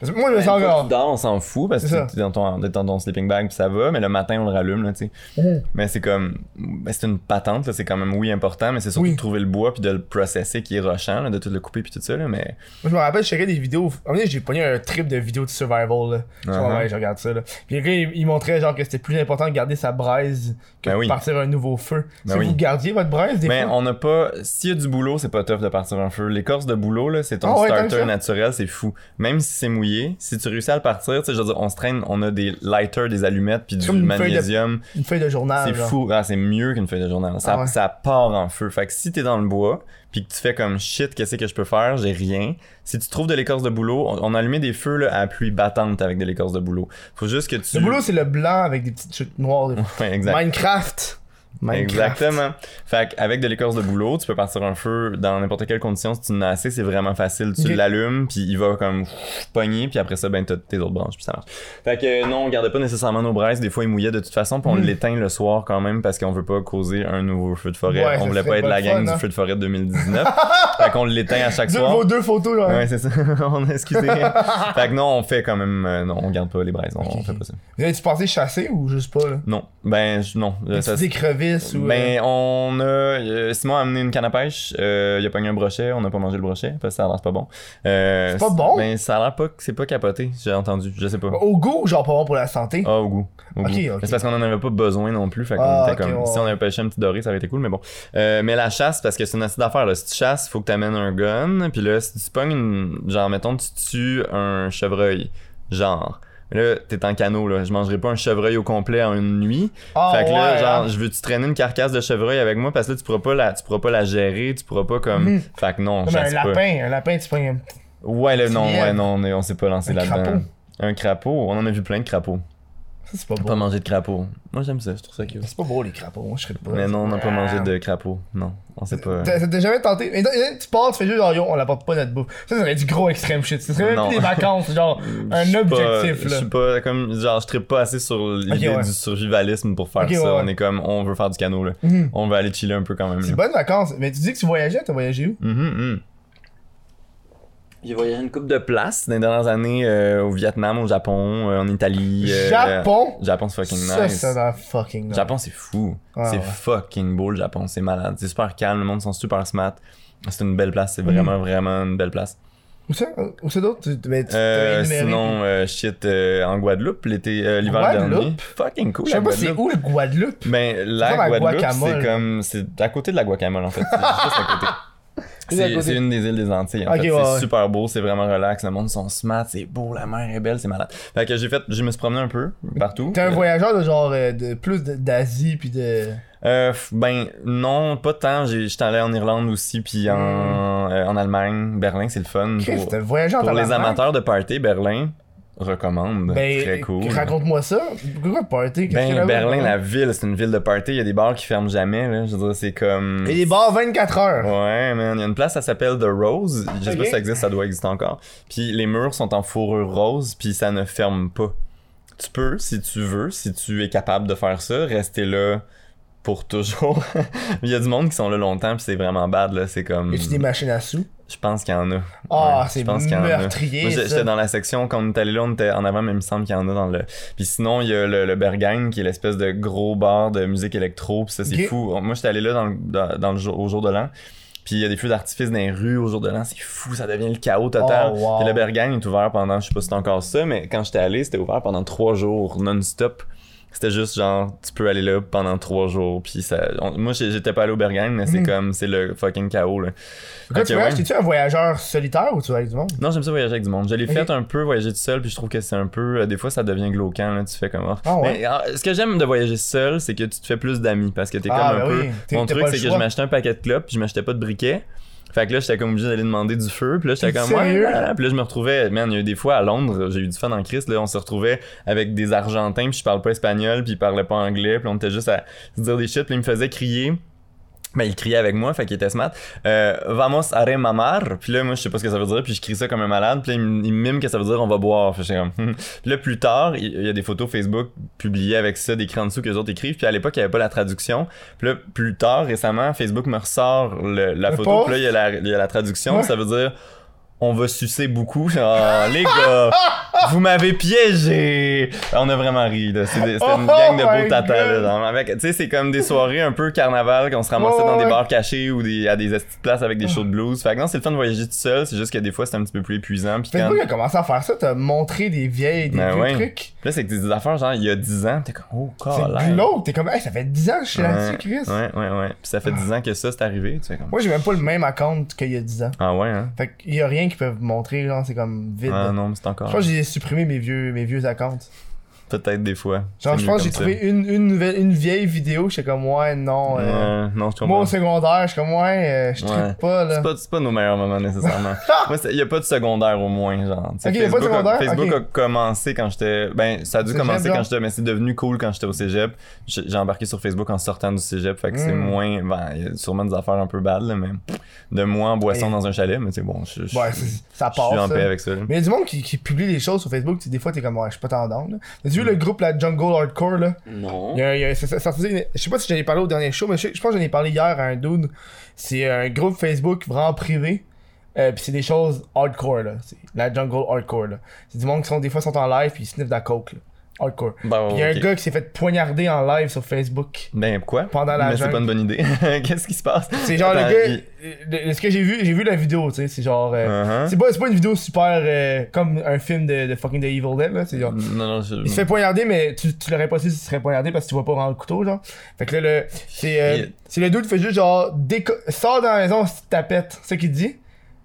Parce que moi, je me Ben, sens encore. dors, on s'en fout parce que t'es dans ton, t'es dans ton sleeping bag puis ça va, mais le matin on le rallume là, tu sais. Mhm. Mais c'est comme, ben, c'est une patente là, c'est quand même oui important, mais c'est surtout Oui. de trouver le bois puis de le processer qui est rushant, là, de tout le couper puis tout ça là, mais Moi, je me rappelle, je checkais des vidéos. Moment donné, j'ai pogné un trip de vidéos de survival, là. Uh-huh. ouais, je regarde ça, là. Puis gars, il, il montrait, genre, que c'était plus important de garder sa braise que Ben de partir un nouveau feu. Ben si oui. vous gardiez votre braise, des mais fois? on n'a pas, s'il y a du boulot, c'est pas tough de partir un feu. L'écorce de boulot là, c'est ton Ah starter naturel, c'est fou. Même si c'est mouillé, si tu réussis à le partir, tu sais, je veux dire, on se traîne, on a des lighters, des allumettes puis du feuille de- magnésium. Une feuille de journal, C'est fou, ah, c'est mieux qu'une feuille de journal. Ça, Ah ouais. ça part en feu. Fait que si t'es dans le bois, puis que tu fais comme shit, qu'est-ce que je peux faire, j'ai rien. Si tu trouves de l'écorce de boulot, on, on a allumé des feux là, à pluie battante avec de l'écorce de boulot. Faut juste que tu. Le boulot, c'est le blanc avec des petites chutes noires. Ouais, exact. Minecraft. Minecraft. Exactement. Fait qu'avec de l'écorce de boulot, tu peux partir un feu dans n'importe quelle condition. Si tu en as assez, c'est vraiment facile. Tu l'allumes, puis il va comme pogner, puis après ça, ben t'as tes autres branches, puis ça marche. Fait que non, on gardait pas nécessairement nos braises. Des fois, ils mouillaient de toute façon, puis on Mm. l'éteint le soir quand même parce qu'on veut pas causer un nouveau feu de forêt. Ouais, on voulait pas être la gang fun, hein. du feu de forêt de 2019. fait qu'on l'éteint à chaque Deux, soir. vos deux photos, genre. Ouais, c'est ça. on a excusé. fait que non, on fait quand même. euh, non, on garde pas les braises. On, on fait pas ça. Vous avez-tu pensé chasser ou juste pas, là? Non. Ben, non. Ça, petites ou. ben, on a. euh, Simon a amené une canne à pêche. Euh, il a pogné un brochet. On n'a pas mangé le brochet parce que ça a l'air pas bon. Euh, C'est pas bon? Ben, ça a l'air pas. C'est pas capoté. J'ai entendu. Je sais pas. euh, Au goût, genre pas bon pour la santé? Ah, au goût. Au Ok, goût. ok. Mais C'est parce qu'on en avait pas besoin non plus. Fait qu'on Ah, était comme. ouais. Si on avait pêché un petit doré, ça aurait été cool, mais bon. Euh, mais la chasse, parce que c'est une astuce d'affaire. Si tu chasses, faut que t'amènes un gun. Puis là, si tu pognes une. Genre, mettons, tu tues un chevreuil. Genre. Là, t'es en canot, là. Je mangerai pas un chevreuil au complet en une nuit. Ah, fait que là, ouais, genre, hein. je veux-tu traîner une carcasse de chevreuil avec moi? Parce que là, tu pourras pas la, tu pourras pas la gérer, tu pourras pas comme. Mhm. Fait que non, Comme un pas. lapin, un lapin, tu petit. Ouais, là, non, ouais, non, on, est- on s'est pas lancé Un là-dedans. Un crapaud, on en a vu plein de crapauds. Ça, c'est pas Pas beau. manger de crapaud. Moi, j'aime ça, je trouve ça cute. C'est pas beau, les crapauds. Moi, je serais pas. Mais non, on n'a pas Ah. mangé de crapaud. Non, on sait pas. T'as- jamais tenté? Mais non, tu pars, tu fais juste genre, yo, on l'apporte pas notre bouffe. Ça, ça serait du gros extrême shit. Ce serait même Non. plus des vacances, genre, Je un suis pas- objectif, Je là. suis pas comme. Genre, je trippe pas assez sur l'idée ouais. du survivalisme pour faire Ok, ça. ouais, ouais. On est comme, on veut faire du canot, là. Mhm. On veut aller chiller un peu quand même. C'est là. bonnes vacances. Mais tu dis que tu voyageais, t'as voyagé où? Mhm, mhm. J'ai voyagé une couple de places dans les dernières années euh, au Vietnam, au Japon, euh, en Italie. euh, Japon? Japon, c'est fucking Ça, nice. ça fucking nice. Japon, c'est fou. Ah, c'est ouais. fucking beau le Japon, c'est malade. C'est super calme, le monde sont super smart. C'est une belle place, c'est vraiment, vraiment une belle place. Où ça? Où c'est d'autre? Énuméré, sinon, shit, en Guadeloupe, l'été, l'hiver Guadeloupe? dernier. Fucking cool, Je sais pas c'est où le Guadeloupe. Ben, la Guadeloupe, c'est comme. C'est à côté de la guacamole, en fait. C'est juste à côté. C'est une des îles des Antilles. En Ok, fait. ouais, c'est ouais. super beau, c'est vraiment relax. Le monde sont smart, c'est beau, la mer est belle, c'est malade. Fait que j'ai fait, je me suis promené un peu partout. T'es un Euh, voyageur de genre euh, de plus d'Asie pis de. Euh, ben non, pas tant. J'étais allé en Irlande aussi, puis en, euh, en Allemagne. Berlin, c'est le fun. Pour, voyageur pour les amateurs de party, Berlin recommande. Ben, Très cool. raconte-moi ça. Pourquoi party? A Ben? Berlin, la ville, c'est une ville de party. Il y a des bars qui ferment jamais. Là. Je veux dire, c'est comme. Et des bars 24 heures. Ouais, man. Il y a une place, ça s'appelle The Rose. Je sais pas si ça existe, ça doit exister encore. Puis les murs sont en fourrure rose, puis ça ne ferme pas. Tu peux, si tu veux, si tu es capable de faire ça, rester là pour toujours. Il y a du monde qui sont là longtemps, puis c'est vraiment bad, là. C'est comme. Y a-tu des machines à sous? Je pense qu'il y en a. Ah, Ouais, c'est je pense qu'il y en a. meurtrier. J'étais dans la section, quand on est allé là, on était en avant, mais il me semble qu'il y en a dans le. Puis sinon, il y a le, le Berghain, qui est l'espèce de gros bar de musique électro, puis ça, c'est fou. Moi, j'étais allé là dans le, dans, dans le jour, au jour de l'an. Puis il y a des feux d'artifice dans les rues au jour de l'an, c'est fou, ça devient le chaos total. Oh, wow. Puis le Berghain est ouvert pendant, je sais pas si c'est encore ça, mais quand j'étais allé, c'était ouvert pendant trois jours non-stop. C'était juste genre, tu peux aller là pendant trois jours. Puis ça, on- moi, j'étais pas allé au Berghain, mais c'est Mhm. comme, c'est le fucking chaos là. Quand Ok, tu voyages, ouais. t'es-tu un voyageur solitaire ou tu vas avec du monde? Non, j'aime ça voyager avec du monde. Je l'ai Ok. fait un peu voyager tout seul, puis je trouve que c'est un peu. euh, des fois, ça devient glauquant, là. Tu fais comme. ah. Ah ouais? Mais, ah, ce que j'aime de voyager seul, c'est que tu te fais plus d'amis, parce que t'es Ah, comme un ben peu. Mon truc, c'est que je m'achetais un paquet de clopes, puis je m'achetais pas de briquets. Fait que là, j'étais comme obligé d'aller demander du feu. Puis là, j'étais comme, ouais, sérieux? là. Puis là, je me retrouvais, man, il y a eu des fois à Londres, j'ai eu du fun en Christ, là, on se retrouvait avec des Argentins, puis je parle pas espagnol, puis ils parlaient pas anglais, puis on était juste à se dire des shit, puis ils me faisaient crier. Ben, il criait avec moi, fait qu'il était smart. Euh, vamos a remamar. Puis là, moi, je sais pas ce que ça veut dire, puis je crie ça comme un malade. Puis là, il, me- il me mime que ça veut dire on va boire. Fait que comme, hmm. Puis là, plus tard, il il y a des photos Facebook publiées avec ça, d'écrit en dessous que les autres écrivent. Puis à l'époque, il y avait pas la traduction. Puis là, plus tard, récemment, Facebook me ressort le- la Le photo. post? Puis là, il y a la, il y a la traduction. Ouais. Ça veut dire on va sucer beaucoup. Genre, les gars, vous m'avez piégé. On a vraiment ri. C'est C'était une Oh gang de beaux tatas. God. Tu sais, c'est comme des soirées un peu carnaval qu'on se ramassait Ouais, dans des bars cachés ou des, à des petites places avec des shows de blues. Fait que non, c'est le fun de voyager tout seul. C'est juste que des fois, c'est un petit peu plus épuisant. Puis quand... A commencé à faire ça, t'as montré des vieilles, des Ben ouais. trucs. Là, c'est que des affaires, genre, il y a 10 ans, t'es comme, oh, C'est calme. glauque, t'es comme, hey, ça fait 10 ans que je suis là-dessus, Chris. Ouais, ouais, ouais. Puis ça fait 10 ans que ça, c'est arrivé. Tu sais, comme... Moi, j'ai même pas le même account qu'il y a 10 ans. Ah ouais, hein? Fait qu'il y a rien qui peut vous montrer, genre, c'est comme vide. Ah non, mais c'est encore. Je pense que j'ai supprimé mes vieux, mes vieux accounts. Peut-être des fois. Genre, je pense que j'ai trouvé une, une, nouvelle, une vieille vidéo, j'étais comme, ouais, non. euh, non, je Moi, au secondaire, je comme, ouais, euh, je Ouais. pas, là. C'est pas, pas nos meilleurs moments nécessairement. Moi, il y a pas de secondaire au moins, genre. Ok, y a pas de Facebook, a, secondaire? Facebook Ok. a commencé quand j'étais. Ben, ça a dû Cégep, commencer quand j'étais, mais c'est devenu cool quand j'étais au cégep. J'ai embarqué sur Facebook en sortant du cégep, fait que c'est Mm. moins. Ben, il y a sûrement des affaires un peu bad, là, mais de moi en boisson Et- dans un chalet, mais c'est bon, je, je, Ouais, je- ça je passe. suis en paix avec ça. là. Mais il y a du monde qui, qui publie des choses sur Facebook, tu sais, des fois t'es comme, ouais, je suis pas tendance, là. T'as-tu vu le groupe, la Jungle Hardcore, là? Non. Il y a, il y a- ça- ça- ça faisait- je sais pas si j'en ai parlé au dernier show, mais je, je pense que j'en ai parlé hier à un dude. C'est un groupe Facebook vraiment privé. Euh, puis c'est des choses hardcore, là. C'est la jungle hardcore, là. C'est du monde qui sont, des fois, sont en live puis ils sniffent de la coke, là. Hardcore. Puis il y a un gars qui s'est fait poignarder en live sur Facebook. Ben, quoi? Pendant la Mais c'est pas une bonne idée. Qu'est-ce qui se passe? C'est genre Attends, le gars. il- le- ce que j'ai vu, j'ai vu la vidéo, tu sais. C'est genre. euh, Uh-huh. C'est pas, pas une vidéo super euh, comme un film de, de fucking The Evil Dead, là. C'est genre. Non, non, je. Il se fait poignarder, mais tu, tu l'aurais pas su s'il se serait poignardé parce que tu vois pas vraiment le couteau, genre. Fait que là, le, c'est, euh, c'est le dude qui fait juste genre, déco- sors dans la maison si tu tapette. C'est ça qu'il dit.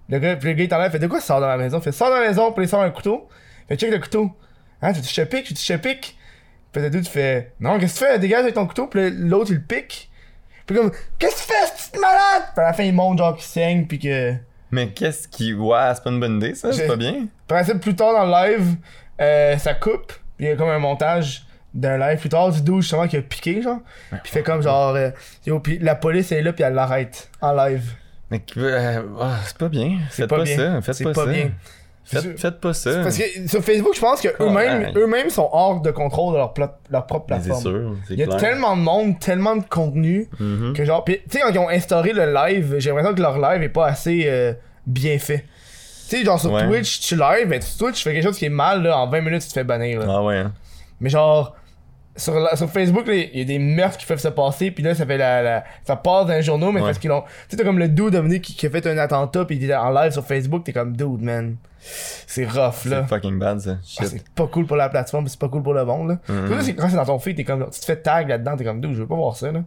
Le gars, puis le gars, il t'enlève, fait de quoi sors dans la maison? Fait sors dans la maison, puis il sort un couteau. Fait check le couteau. Hein, tu te piques, tu te piques. Puis le dude, tu fais, non, qu'est-ce que tu fais? Dégage avec ton couteau, puis l'autre, il le pique. Puis comme, qu'est-ce que tu fais, ce petit malade? Puis à la fin, il monte, genre, qu'il saigne, puis que. Mais qu'est-ce qui. Ouais, c'est pas une bonne idée, ça? C'est pas bien? Exemple, plus tard dans le live, euh, ça coupe. Puis il y a comme un montage d'un live plus tard du dude justement qui a piqué, genre. Puis il fait comme genre. euh, yo, puis la police est là, puis elle l'arrête en live. Mais euh, ah, c'est pas bien. Faites pas pas, bien. ça. Faites C'est pas, pas ça. bien. Faites, pas ça. Parce que sur Facebook, je pense que eux-mêmes ouais. eux-mêmes sont hors de contrôle de leur, pla- leur propre plateforme. sûr, Il y a clair. tellement de monde, tellement de contenu Mhm. que genre. Tu sais, quand ils ont instauré le live, j'ai l'impression que leur live est pas assez euh, bien fait. Tu sais, genre sur Ouais. Twitch, tu live, mais sur Twitch, tu fais quelque chose qui est mal, là, en 20 minutes, tu te fais bannir. là. Ah ouais. hein. Mais genre, sur, la- sur Facebook, il y a des meurtres qui peuvent se passer, puis là, ça fait la, la- ça passe dans les journaux, mais Ouais. parce qu'ils l'ont. Tu sais, t'as comme le dude Dominique qui, qui a fait un attentat, puis il était en live sur Facebook, t'es comme dude, man. C'est rough, là. C'est fucking bad, ça. Ah, c'est pas cool pour la plateforme, c'est pas cool pour le monde, là. Surtout, c'est- quand c'est dans ton feed, t'es comme. Tu te fais tag là-dedans, t'es comme dude, je veux pas voir ça, là.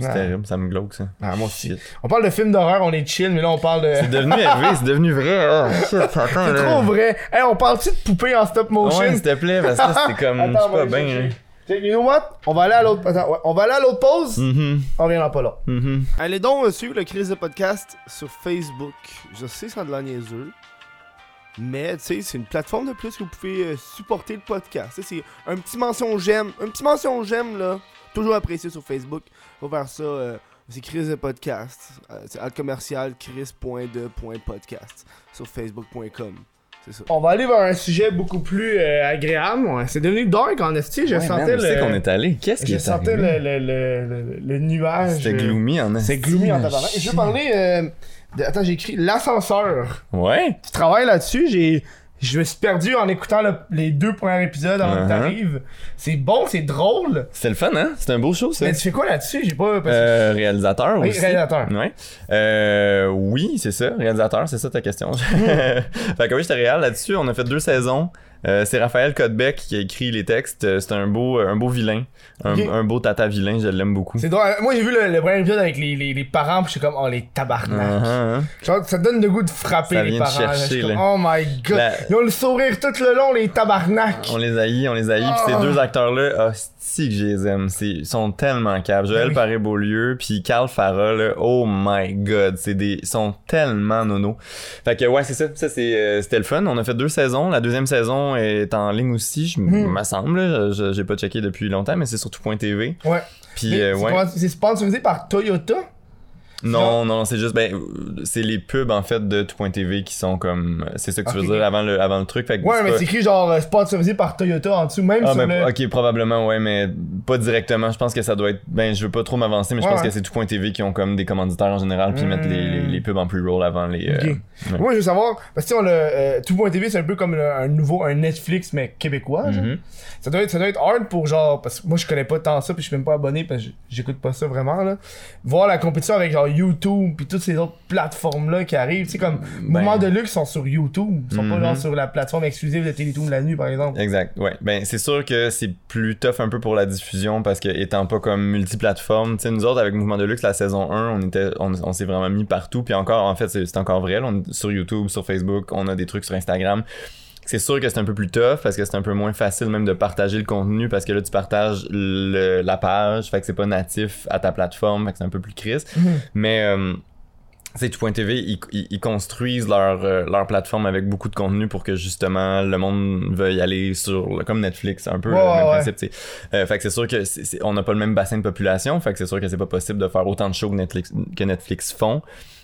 C'est Ah. terrible, ça me glauque, ça. Ah, moi aussi. On parle de films d'horreur, on est chill, mais là, on parle de. C'est devenu élevé, c'est devenu vrai. Shit, attends, C'est trop vrai. Hey, on parle-tu de poupées en stop motion? Ouais, s'il te plaît, parce que c'était comme. Attends, Je va pas bien, You know what? On va aller à l'autre. Attends, ouais, on va aller à l'autre pause. Mhm, On reviendra pas là. mhm. Allez donc euh, suivre le Crise de podcast sur Facebook. Je sais, ça a de la niaiseux. Mais, tu sais, c'est une plateforme de plus que vous pouvez euh, supporter le podcast. C'est un petit mention j'aime. Un petit mention j'aime, là. Toujours apprécié sur Facebook. On va faire ça. euh, c'est Chris de podcast. Euh, c'est alt commercial chris.de.podcast sur facebook.com. C'est ça. On va aller vers un sujet beaucoup plus euh, agréable. Ouais, C'est devenu dark en esti. Je Ouais, sentais man, c'est le. qu'on est allé? Qu'est-ce qui Je est sentais arrivé? le, le, le, le, le nuage. C'était gloomy en c'est esti, gloomy en tabarnak. Je veux parler euh. Attends, j'ai écrit l'ascenseur. Ouais? Tu travailles là-dessus, j'ai... Je me suis perdu en écoutant le- les deux premiers épisodes avant que Uh-huh. t'arrives. C'est bon, c'est drôle. C'était le fun, hein? C'était un beau show, ça. Mais tu fais quoi là-dessus? J'ai pas... parce Euh, réalisateur Oui, aussi. réalisateur. Ouais. Euh, oui, c'est ça. Réalisateur, c'est ça ta question. fait que oui, j'étais réel là-dessus. On a fait deux saisons. Euh, c'est Raphaël Codbeck qui a écrit les textes. Euh, C'est un beau, un beau vilain. Un, beau tata vilain, je l'aime beaucoup. C'est drôle. Moi, j'ai vu le, le premier épisode avec les, les, les parents, pis j'étais comme, oh, les tabarnak. Uh-huh, hein. Ça donne le goût de frapper Ça les parents. là. chercher, Je suis comme, là. oh my god. La- Ils ont le sourire tout le long, les tabarnak. On les haït, on les haït. Puis Ah. ces deux acteurs-là, asti que je les aime. Ils sont tellement capables. Joël oui. Paré-Beaulieu, puis Carl Farah, là, oh my god, c'est des, ils sont tellement nono. Fait que ouais, c'est ça. Ça, c'est, euh, c'était le fun. On a fait deux saisons. La deuxième saison est en ligne aussi, je Mhm. me semble. là. Je- J'ai pas checké depuis longtemps, mais c'est sur tout.tv. Ouais. Puis euh, ouais. C'est sponsorisé par Toyota? Non, non, c'est juste, ben, c'est les pubs, en fait, de tout.tv qui sont comme, c'est ça que tu veux dire avant le, avant le truc. Fait que Ouais, mais pas- c'est écrit genre euh, sponsorisé par Toyota en dessous, même Ah, sur ben, le. ok, probablement, ouais, mais pas directement. Je pense que ça doit être. Ben, je veux pas trop m'avancer, mais je pense ouais. que c'est tout.tv qui ont comme des commanditaires en général, puis ils mettent les, les, les pubs en pre-roll avant les. euh, ouais. Moi, je veux savoir, parce que on a, euh, Tout.tv, c'est un peu comme le- un nouveau, un Netflix, mais québécois. Mhm. Ça, doit être, ça doit être hard pour genre, parce que moi, je connais pas tant ça, puis je suis même pas abonné, parce que j'écoute pas ça vraiment, là. Voir la compétition avec genre YouTube, puis toutes ces autres plateformes-là qui arrivent. Tu sais, comme, Moments de luxe sont sur YouTube, ils sont pas Ben. Genre sur la plateforme exclusive de Télétoon de la nuit, par exemple. Exact, ouais. Ben, c'est sûr que c'est plus tough un peu pour la diffusion parce que étant pas comme multiplateforme, tu sais, nous autres avec Mouvement de Luxe, la saison 1, on était, on, on s'est vraiment mis partout. Puis encore, en fait, c'est encore vrai. là, on est sur YouTube, sur Facebook, on a des trucs sur Instagram. C'est sûr que c'est un peu plus tough parce que c'est un peu moins facile même de partager le contenu parce que là, tu partages le- la page, fait que c'est pas natif à ta plateforme, fait que c'est un peu plus triste. Mhm. Mais, euh, c'est tout.tv, ils, ils, ils construisent leur, euh, leur plateforme avec beaucoup de contenu pour que justement le monde veuille aller sur, comme Netflix, un peu le même ouais. principe. Euh, fait que c'est sûr que c'est- c'est- on n'a pas le même bassin de population, fait que c'est sûr que c'est pas possible de faire autant de shows que Netflix, que Netflix font.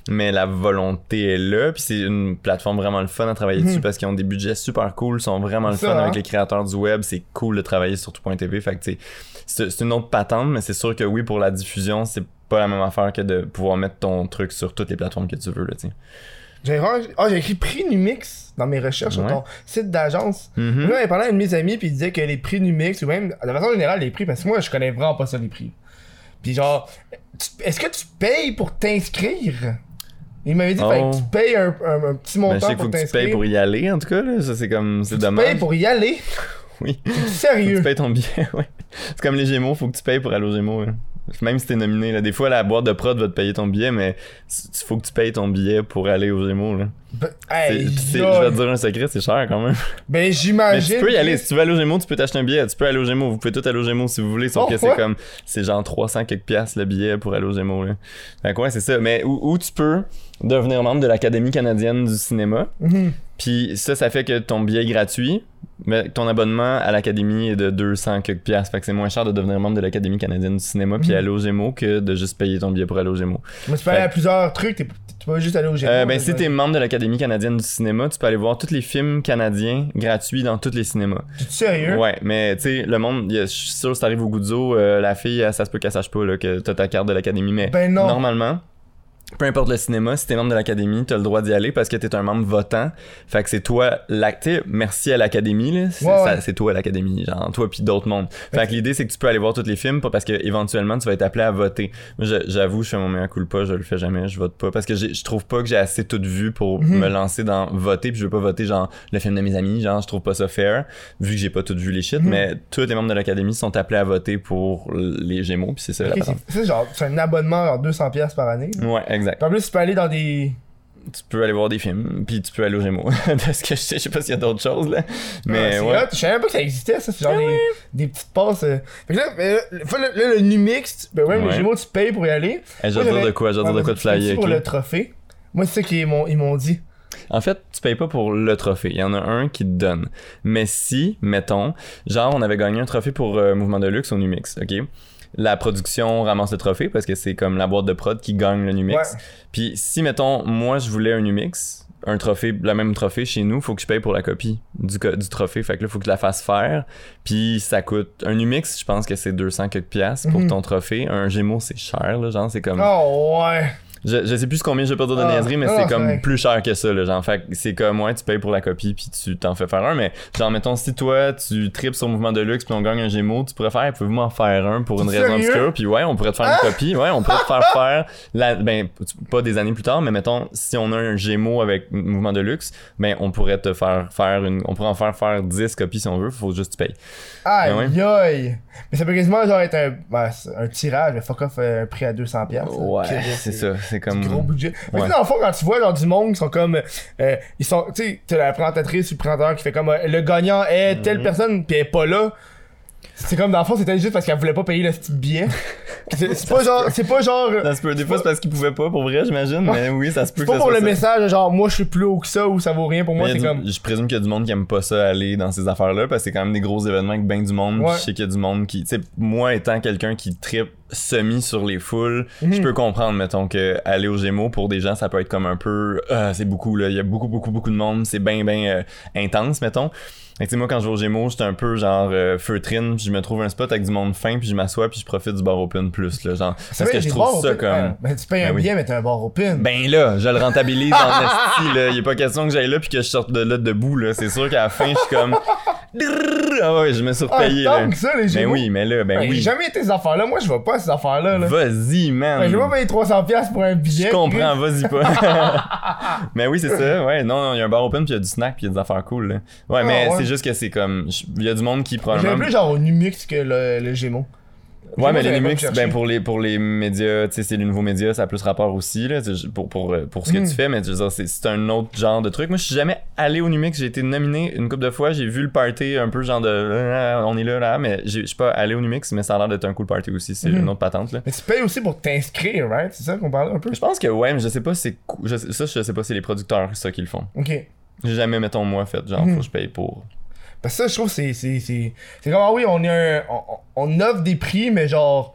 Mais la volonté est là, puis c'est une plateforme vraiment le fun à travailler Mhm. dessus parce qu'ils ont des budgets super cool, sont vraiment le fun avec les créateurs du web, c'est cool de travailler sur tout.tv, fait que c'est une autre patente, mais c'est sûr que oui, pour la diffusion, c'est pas la même affaire que de pouvoir mettre ton truc sur toutes les plateformes que tu veux, là. J'ai j'ai écrit prix Numix dans mes recherches sur ton site d'agence. Mhm. Là, il parlait à un de mes amis, puis il disait que les prix Numix, ou même, de façon générale, les prix, parce que moi, je connais vraiment pas ça, les prix. Puis genre, est-ce que tu payes pour t'inscrire? Il m'avait dit, Oh. fallait que tu payes un, un- un petit Ben, je montant sais faut pour que tu t'inscrire. payes pour y aller, en tout cas, là. Ça, c'est comme, c'est Tu dommage. payes pour y aller? Oui. Faut que Sérieux? tu payes ton billet, ouais. C'est comme les Gémeaux, faut que tu payes pour aller aux Gémeaux. Même si t'es nominé, là. Des fois, la boîte de prod va te payer ton billet, mais il faut que tu payes ton billet pour aller aux Gémeaux, là. Ben, hey, je vais te dire un secret, c'est cher quand même. Ben, j'imagine. tu peux y aller. Si tu veux aller aux Gémeaux, tu peux t'acheter un billet. Tu peux aller aux Gémeaux. Vous pouvez tout aller aux Gémeaux si vous voulez. Sauf Oh, que c'est comme, c'est genre 300 quelques piastres le billet pour aller aux Gémeaux, là. Fait que ouais, c'est ça. Mais où, où tu peux devenir membre de l'Académie canadienne du cinéma. Mhm. Puis ça, ça fait que ton billet est gratuit, mais ton abonnement à l'Académie est de 200 quelques piastres. Fait que c'est moins cher de devenir membre de l'Académie canadienne du cinéma puis Mhm. aller aux Gémeaux que de juste payer ton billet pour aller aux Gémeaux. Mais tu peux aller à plusieurs trucs, t'es- tu peux pas juste aller au Gémeaux. Euh, ben, si t'es membre de l'Académie canadienne du cinéma, tu peux aller voir tous les films canadiens gratuits dans tous les cinémas. Tu es sérieux? Ouais, mais tu sais, le monde, je suis sûr, si t'arrives au Goudzo, euh, la fille, ça se peut qu'elle sache pas là, que t'as ta carte de l'Académie, mais Ben non. normalement, peu importe le cinéma, si t'es membre de l'Académie, t'as le droit d'y aller parce que t'es un membre votant. Fait que c'est toi, l'acte, merci à l'Académie, là. C'est, Ouais, toi l'Académie, genre, toi puis d'autres mondes. Fait que l'idée, c'est que tu peux aller voir tous les films, pas parce que éventuellement tu vas être appelé à voter. J'avoue, je fais mon meilleur culpa, je le fais jamais, je vote pas parce que je trouve pas que j'ai assez tout vu pour Mhm. me lancer dans voter puis je veux pas voter genre le film de mes amis, genre, je trouve pas ça fair vu que j'ai pas tout vu les shit, Mhm. mais tous les membres de l'Académie sont appelés à voter pour les Gémeaux puis c'est ça Ok, la c'est genre, c'est un abonnement genre 200$ par année. Ouais, exact. Puis en plus, tu peux aller dans des. tu peux aller voir des films, puis tu peux aller aux Gémeaux. Parce que je sais, je sais pas s'il y a d'autres choses, là. Mais Ah, c'est ouais. hot. Je savais même pas que ça existait, ça. C'est genre des, des petites passes. euh. Fait que là, le- là, le, le Numix, tu- ben ouais, les Ouais. Gémeaux, tu payes pour y aller. Hey, je dire de quoi, je dire de Ouais, quoi de flyer. pour le trophée. Moi, c'est ça qu'ils m'ont ils m'ont dit. En fait, tu payes pas pour le trophée. Il y en a un qui te donne. Mais si, mettons, genre, on avait gagné un trophée pour euh, Mouvement de Luxe au Numix, ok? La production ramasse le trophée parce que c'est comme la boîte de prod qui gagne le Numix. Ouais. Puis si, mettons, moi, je voulais un Numix, un trophée, le même trophée chez nous, faut que je paye pour la copie du, du trophée. Fait que là, faut que je la fasse faire. Puis ça coûte. Un Numix, je pense que c'est 200 quelques piastres pour Mhm. ton trophée. Un Gémeaux, c'est cher, là. Genre, c'est comme. Oh, ouais. Je, je sais plus combien je vais pas dire de Ah, niaiserie, mais ah, c'est comme vrai. plus cher que ça, là. Genre, fait c'est comme, ouais, tu payes pour la copie puis tu t'en fais faire un, mais genre, mettons, si toi, tu tripes sur Mouvement de Luxe puis on gagne un Gémeaux, tu pourrais faire, pouvez-vous m'en faire un pour une raison obscure, puis ouais, on pourrait te faire Ah! une copie, ouais, on pourrait te faire faire, la, ben, pas des années plus tard, mais mettons, si on a un Gémeaux avec Mouvement de Luxe, ben, on pourrait te faire faire une, on pourrait en faire faire 10 copies si on veut, faut juste que tu payes. Aïe, Ouais. aïe. Mais ça peut quasiment genre être un, ben, un tirage, fuck off, euh, un prix à 200$. piastres, Ouais, c'est ça, c'est comme. Gros budget. Mais Ouais. tu sais, dans le fond, quand tu vois genre du monde qui sont comme. euh, ils sont. Tu sais, t'as la présentatrice ou le présentateur qui fait comme. euh, le gagnant est telle Mhm. personne, pis elle est pas là. C'est comme dans le fond, c'était juste parce qu'elle voulait pas payer le petit billet. C'est pas genre. C'est pas genre. Ça se peut, des fois c'est parce qu'ils pouvaient pas, pour vrai, j'imagine, mais oui, ça se peut C'est pas pour le message, genre moi je suis plus haut que ça ou ça vaut rien pour moi, c'est comme. Je présume qu'il y a du monde qui aime pas ça aller dans ces affaires-là parce que c'est quand même des gros événements avec ben du monde. Je sais qu'il y a du monde qui, tu sais, moi étant quelqu'un qui tripe semi sur les foules, Mhm. je peux comprendre, mettons, que aller aux Gémeaux pour des gens ça peut être comme un peu, Ah, c'est beaucoup là, il y a beaucoup beaucoup beaucoup de monde, c'est ben ben euh, intense, mettons. Que, tu sais, moi quand je vais aux Gémeaux, j'étais un peu genre euh, feutrine, puis je me trouve un spot avec du monde fin, puis je m'assois, puis je profite du bar open plus là, genre parce vrai, que je trouve ça open. comme Ah, ben, tu payes Ben un oui. billet, mais t'as un bar open. ben là, je le rentabilise en esti, là. Il est pas question que j'aille là puis que je sorte de là debout, là. C'est sûr qu'à la fin, je suis comme. Ah ouais, je me suis ah, repayé, là. que ça, les Ben oui, mais là, ben Ben, oui. J'ai jamais été ces affaires-là. Moi, je vais pas à ces affaires-là. Là. Vas-y, man. Ben, j'ai pas payé 300$ pour un billet. je comprends, vas-y pas. mais oui, c'est ça. Ouais, non, non, il y a un bar open puis il y a du snack puis il y a des affaires cool, là. Ouais, Ah, mais ouais. c'est juste que c'est comme. je- Il y a du monde qui probablement. plus genre au Numix que le, le Gémeaux. Ouais, mais Linux, ben pour les pour les médias, tu sais, c'est les nouveaux médias, ça a plus rapport aussi là, pour pour euh, pour ce que Mm. tu fais, mais je veux dire, c'est un autre genre de truc. Moi, je suis jamais allé au Numix, j'ai été nominé une couple de fois, j'ai vu le party un peu genre de euh, on est là là, mais j'ai- je suis pas allé au Numix, mais ça a l'air d'être un cool party aussi, c'est Mhm. une autre patente là. Mais tu payes aussi pour t'inscrire, right? C'est ça qu'on parlait un peu? Je pense que ouais, mais je sais pas c'est ça je sais pas c'est les producteurs ça qui le font. Ok. J'ai jamais mettons moi fait genre Mhm. faut que je paye pour. Parce que ça, je trouve, c'est. C'est c'est- c'est comme, ah oui, on, est un, on, on offre des prix, mais genre.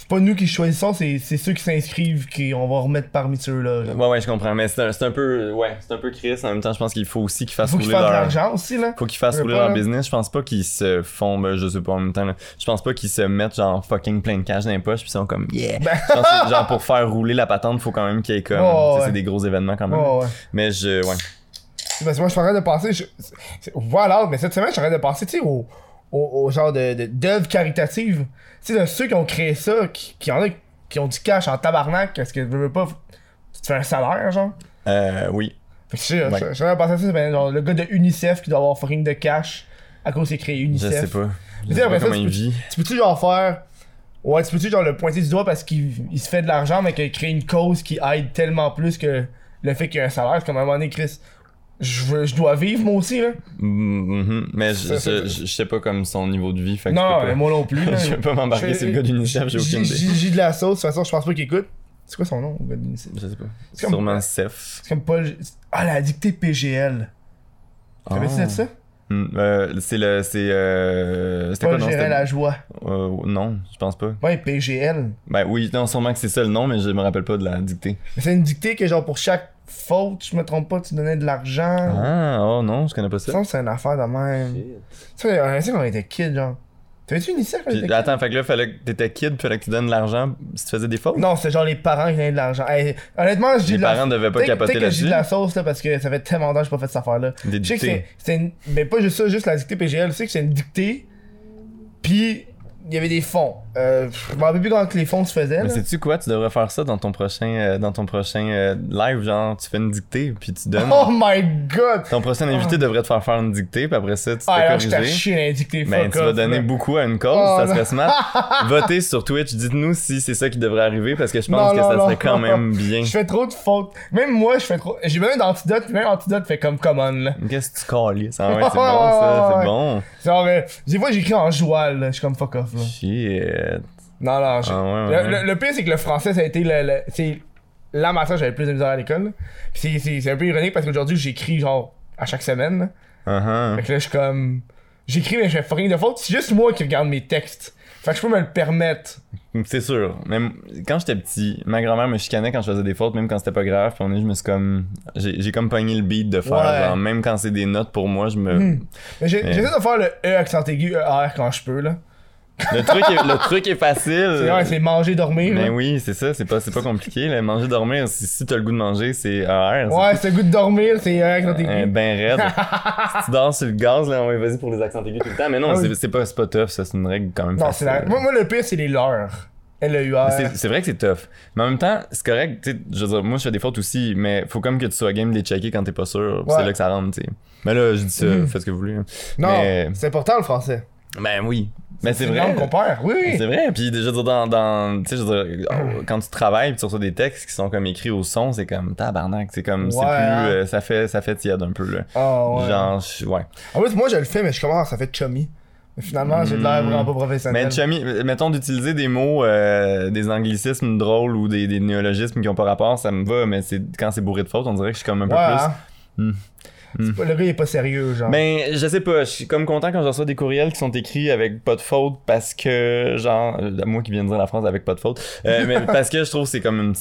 C'est pas nous qui choisissons, c'est c'est ceux qui s'inscrivent qu'on va remettre parmi ceux-là. genre. Ouais ouais, je comprends, mais c'est un, c'est un peu ouais, c'est un peu Chris en même temps, je pense qu'il faut aussi qu'ils fassent Faut qu'ils rouler fassent de leur l'argent aussi, là. Faut qu'ils fassent rouler leur business. Je pense pas qu'ils se font, ben, je sais pas en même temps, là. Je pense pas qu'ils se mettent genre fucking plein de cash dans les poches puis ils sont comme yeah. Ben- Je pense que, genre pour faire rouler la patente, faut quand même qu'il y ait comme. Oh, ouais. C'est des gros événements quand même. Ouais, ouais. Mais je. Ouais. Parce que moi, je suis en train de penser. Je, voilà, mais cette semaine, je suis en train de penser, tu sais, au, au, au genre de, de, d'œuvres caritatives. Tu sais, de ceux qui ont créé ça, qui, qui en a qui ont du cash en tabarnak, parce que je veux pas. Tu te fais un salaire, genre? Euh, oui. Fait que je Ouais. suis en train de penser à ça, c'est ben, genre le gars de UNICEF qui doit avoir fucking de cash à cause qu'il a créé Je UNICEF. sais pas. Je sais, pas ça, tu peux-. Tu peux-tu genre faire. Ouais, tu peux-tu genre le pointer du doigt parce qu'il il se fait de l'argent, mais qu'il a créé une cause qui aide tellement plus que le fait qu'il y a un salaire? C'est comme à un moment donné, Chris. Je, veux, je dois vivre moi aussi, là. Mhm. Mais je, sais pas comme son niveau de vie. Fait que Non, peux pas, moi non plus. je vais pas m'embarquer sur le gars d'UNICEF, j'ai aucune idée. J'ai de la sauce, de toute façon, je pense pas qu'il écoute. C'est quoi son nom, le gars d'UNICEF? Je sais pas. C'est comme- Sûrement Seth. C'est comme Paul. Ah, la dictée PGL. Tu savais-tu de ça? Hmm, euh, c'est le. C'est. Euh, c'était quoi c'était- la joie. Euh, Non, je pense pas. Ouais, PGL. Ben oui, non, sûrement que c'est ça le nom, mais je me rappelle pas de la dictée. Mais C'est une dictée que, genre, pour chaque faute, je me trompe pas, tu donnais de l'argent. Ah, oh non, je connais pas Ça semble que c'est une affaire de même. Sait quand on était kid, genre. T'avais-tu une UNICEF quand Puis, attends, fait que là, fallait que t'étais kid, fallait que tu donnes de l'argent si tu faisais des fautes? Non, c'était genre les parents qui donnaient de l'argent. Hey, honnêtement, je dis Les la... parents devaient pas capoter que je là-dessus. de la sauce, là, parce que ça fait tellement longtemps que j'ai pas fait cette affaire-là. Des Je sais que dictées. c'est- c'est une... Mais pas juste ça, juste la dictée PGL. Tu sais que c'est une dictée, puis il y avait des fonds. Euh, je me rappelle plus quand les fonds se faisaient, Mais sais-tu quoi? Tu devrais faire ça dans ton prochain, euh, dans ton prochain euh, live, genre, tu fais une dictée, puis tu donnes. Oh my god! Ton prochain invité devrait te faire faire une dictée, puis après ça, tu te Ah, je corriger. les dictées, Ben, fuck tu vas donner beaucoup à une cause, Oh, ça serait smart. Votez sur Twitch, dites-nous si c'est ça qui devrait arriver, parce que je pense Non, que non, ça non, serait quand même bien. Je fais trop de fautes. Même moi, je fais trop. J'ai besoin d'antidote, même antidote fait comme common, là. Qu'est-ce que tu calisses? Ah ouais, c'est bon, ça, c'est bon. Genre, euh, des fois, j'écris en joual, là. Je suis comme fuck off, là. Shit. Non, non, je- Ah ouais, le, ouais. le- le pire, c'est que le français, ça a été le. le- c'est la matière que j'avais plus de misère à l'école. Puis c'est- un peu ironique parce qu'aujourd'hui, j'écris genre à chaque semaine. Uh-huh. Fait que là, je suis comme. J'écris, mais je fais fucking de fautes. C'est juste moi qui regarde mes textes. Fait que je peux me le permettre. C'est sûr. Même quand j'étais petit, ma grand-mère me chicanait quand je faisais des fautes, même quand c'était pas grave. Puis on est, je me suis comme, j'ai comme pogné le beat de faire. Ouais. genre, même quand c'est des notes pour moi, je me. Hmm. Mais- j'essaie de faire le E accent aigu ER quand je peux, là. Le truc, est, le truc est facile. C'est manger, dormir. Mais là. Euh, oui, c'est ça. C'est pas, c'est pas compliqué. Là. Manger, dormir. Si, si t'as le goût de manger, c'est AR. Ouais, c'est le goût de dormir, c'est ER accent aigu. Un ben raide. si tu dors sur le gaz, là, ouais, vas-y pour les accents aigus tout le temps. Mais non, Ah oui. c'est, c'est pas, c'est pas tough, ça. C'est une règle quand même Non, c'est facile. la... moi, moi, le pire, c'est les leurs. L-E-U-R. C'est, c'est vrai que c'est tough. Mais en même temps, c'est correct. Je veux dire, moi, je fais des fautes aussi, mais faut comme que tu sois game de les checker quand t'es pas sûr. Ouais. C'est là que ça rentre, tu sais. Mais là, je dis ça, faites ce que vous voulez. Non, Mais- c'est important le français. Ben oui. Mais c'est, vrai. qu'on perd. Oui. C'est vrai, puis dire, dans, dans tu sais, je veux dire, oh, quand tu travailles, tu reçois des textes qui sont comme écrits au son, c'est comme tabarnak, c'est comme, c'est plus, hein. euh, ça fait, ça fait tiède un peu, là. Ah, ouais. Genre, je- ouais. En plus, moi, je le fais, mais je commence, ça fait chummy. Finalement, j'ai de l'air Hmm. vraiment pas professionnel. Mais chummy, mettons d'utiliser des mots, euh, des anglicismes drôles ou des, des néologismes qui ont pas rapport, ça me va, mais c'est quand c'est bourré de fautes, on dirait que je suis comme un peu plus. hein. Hmm. Pas- Le gars, il est pas sérieux, genre. Ben, je sais pas, je suis comme content quand je reçois des courriels qui sont écrits avec pas de faute parce que, genre, euh, moi qui viens de dire la phrase avec pas de faute, euh, mais parce que je trouve que c'est comme une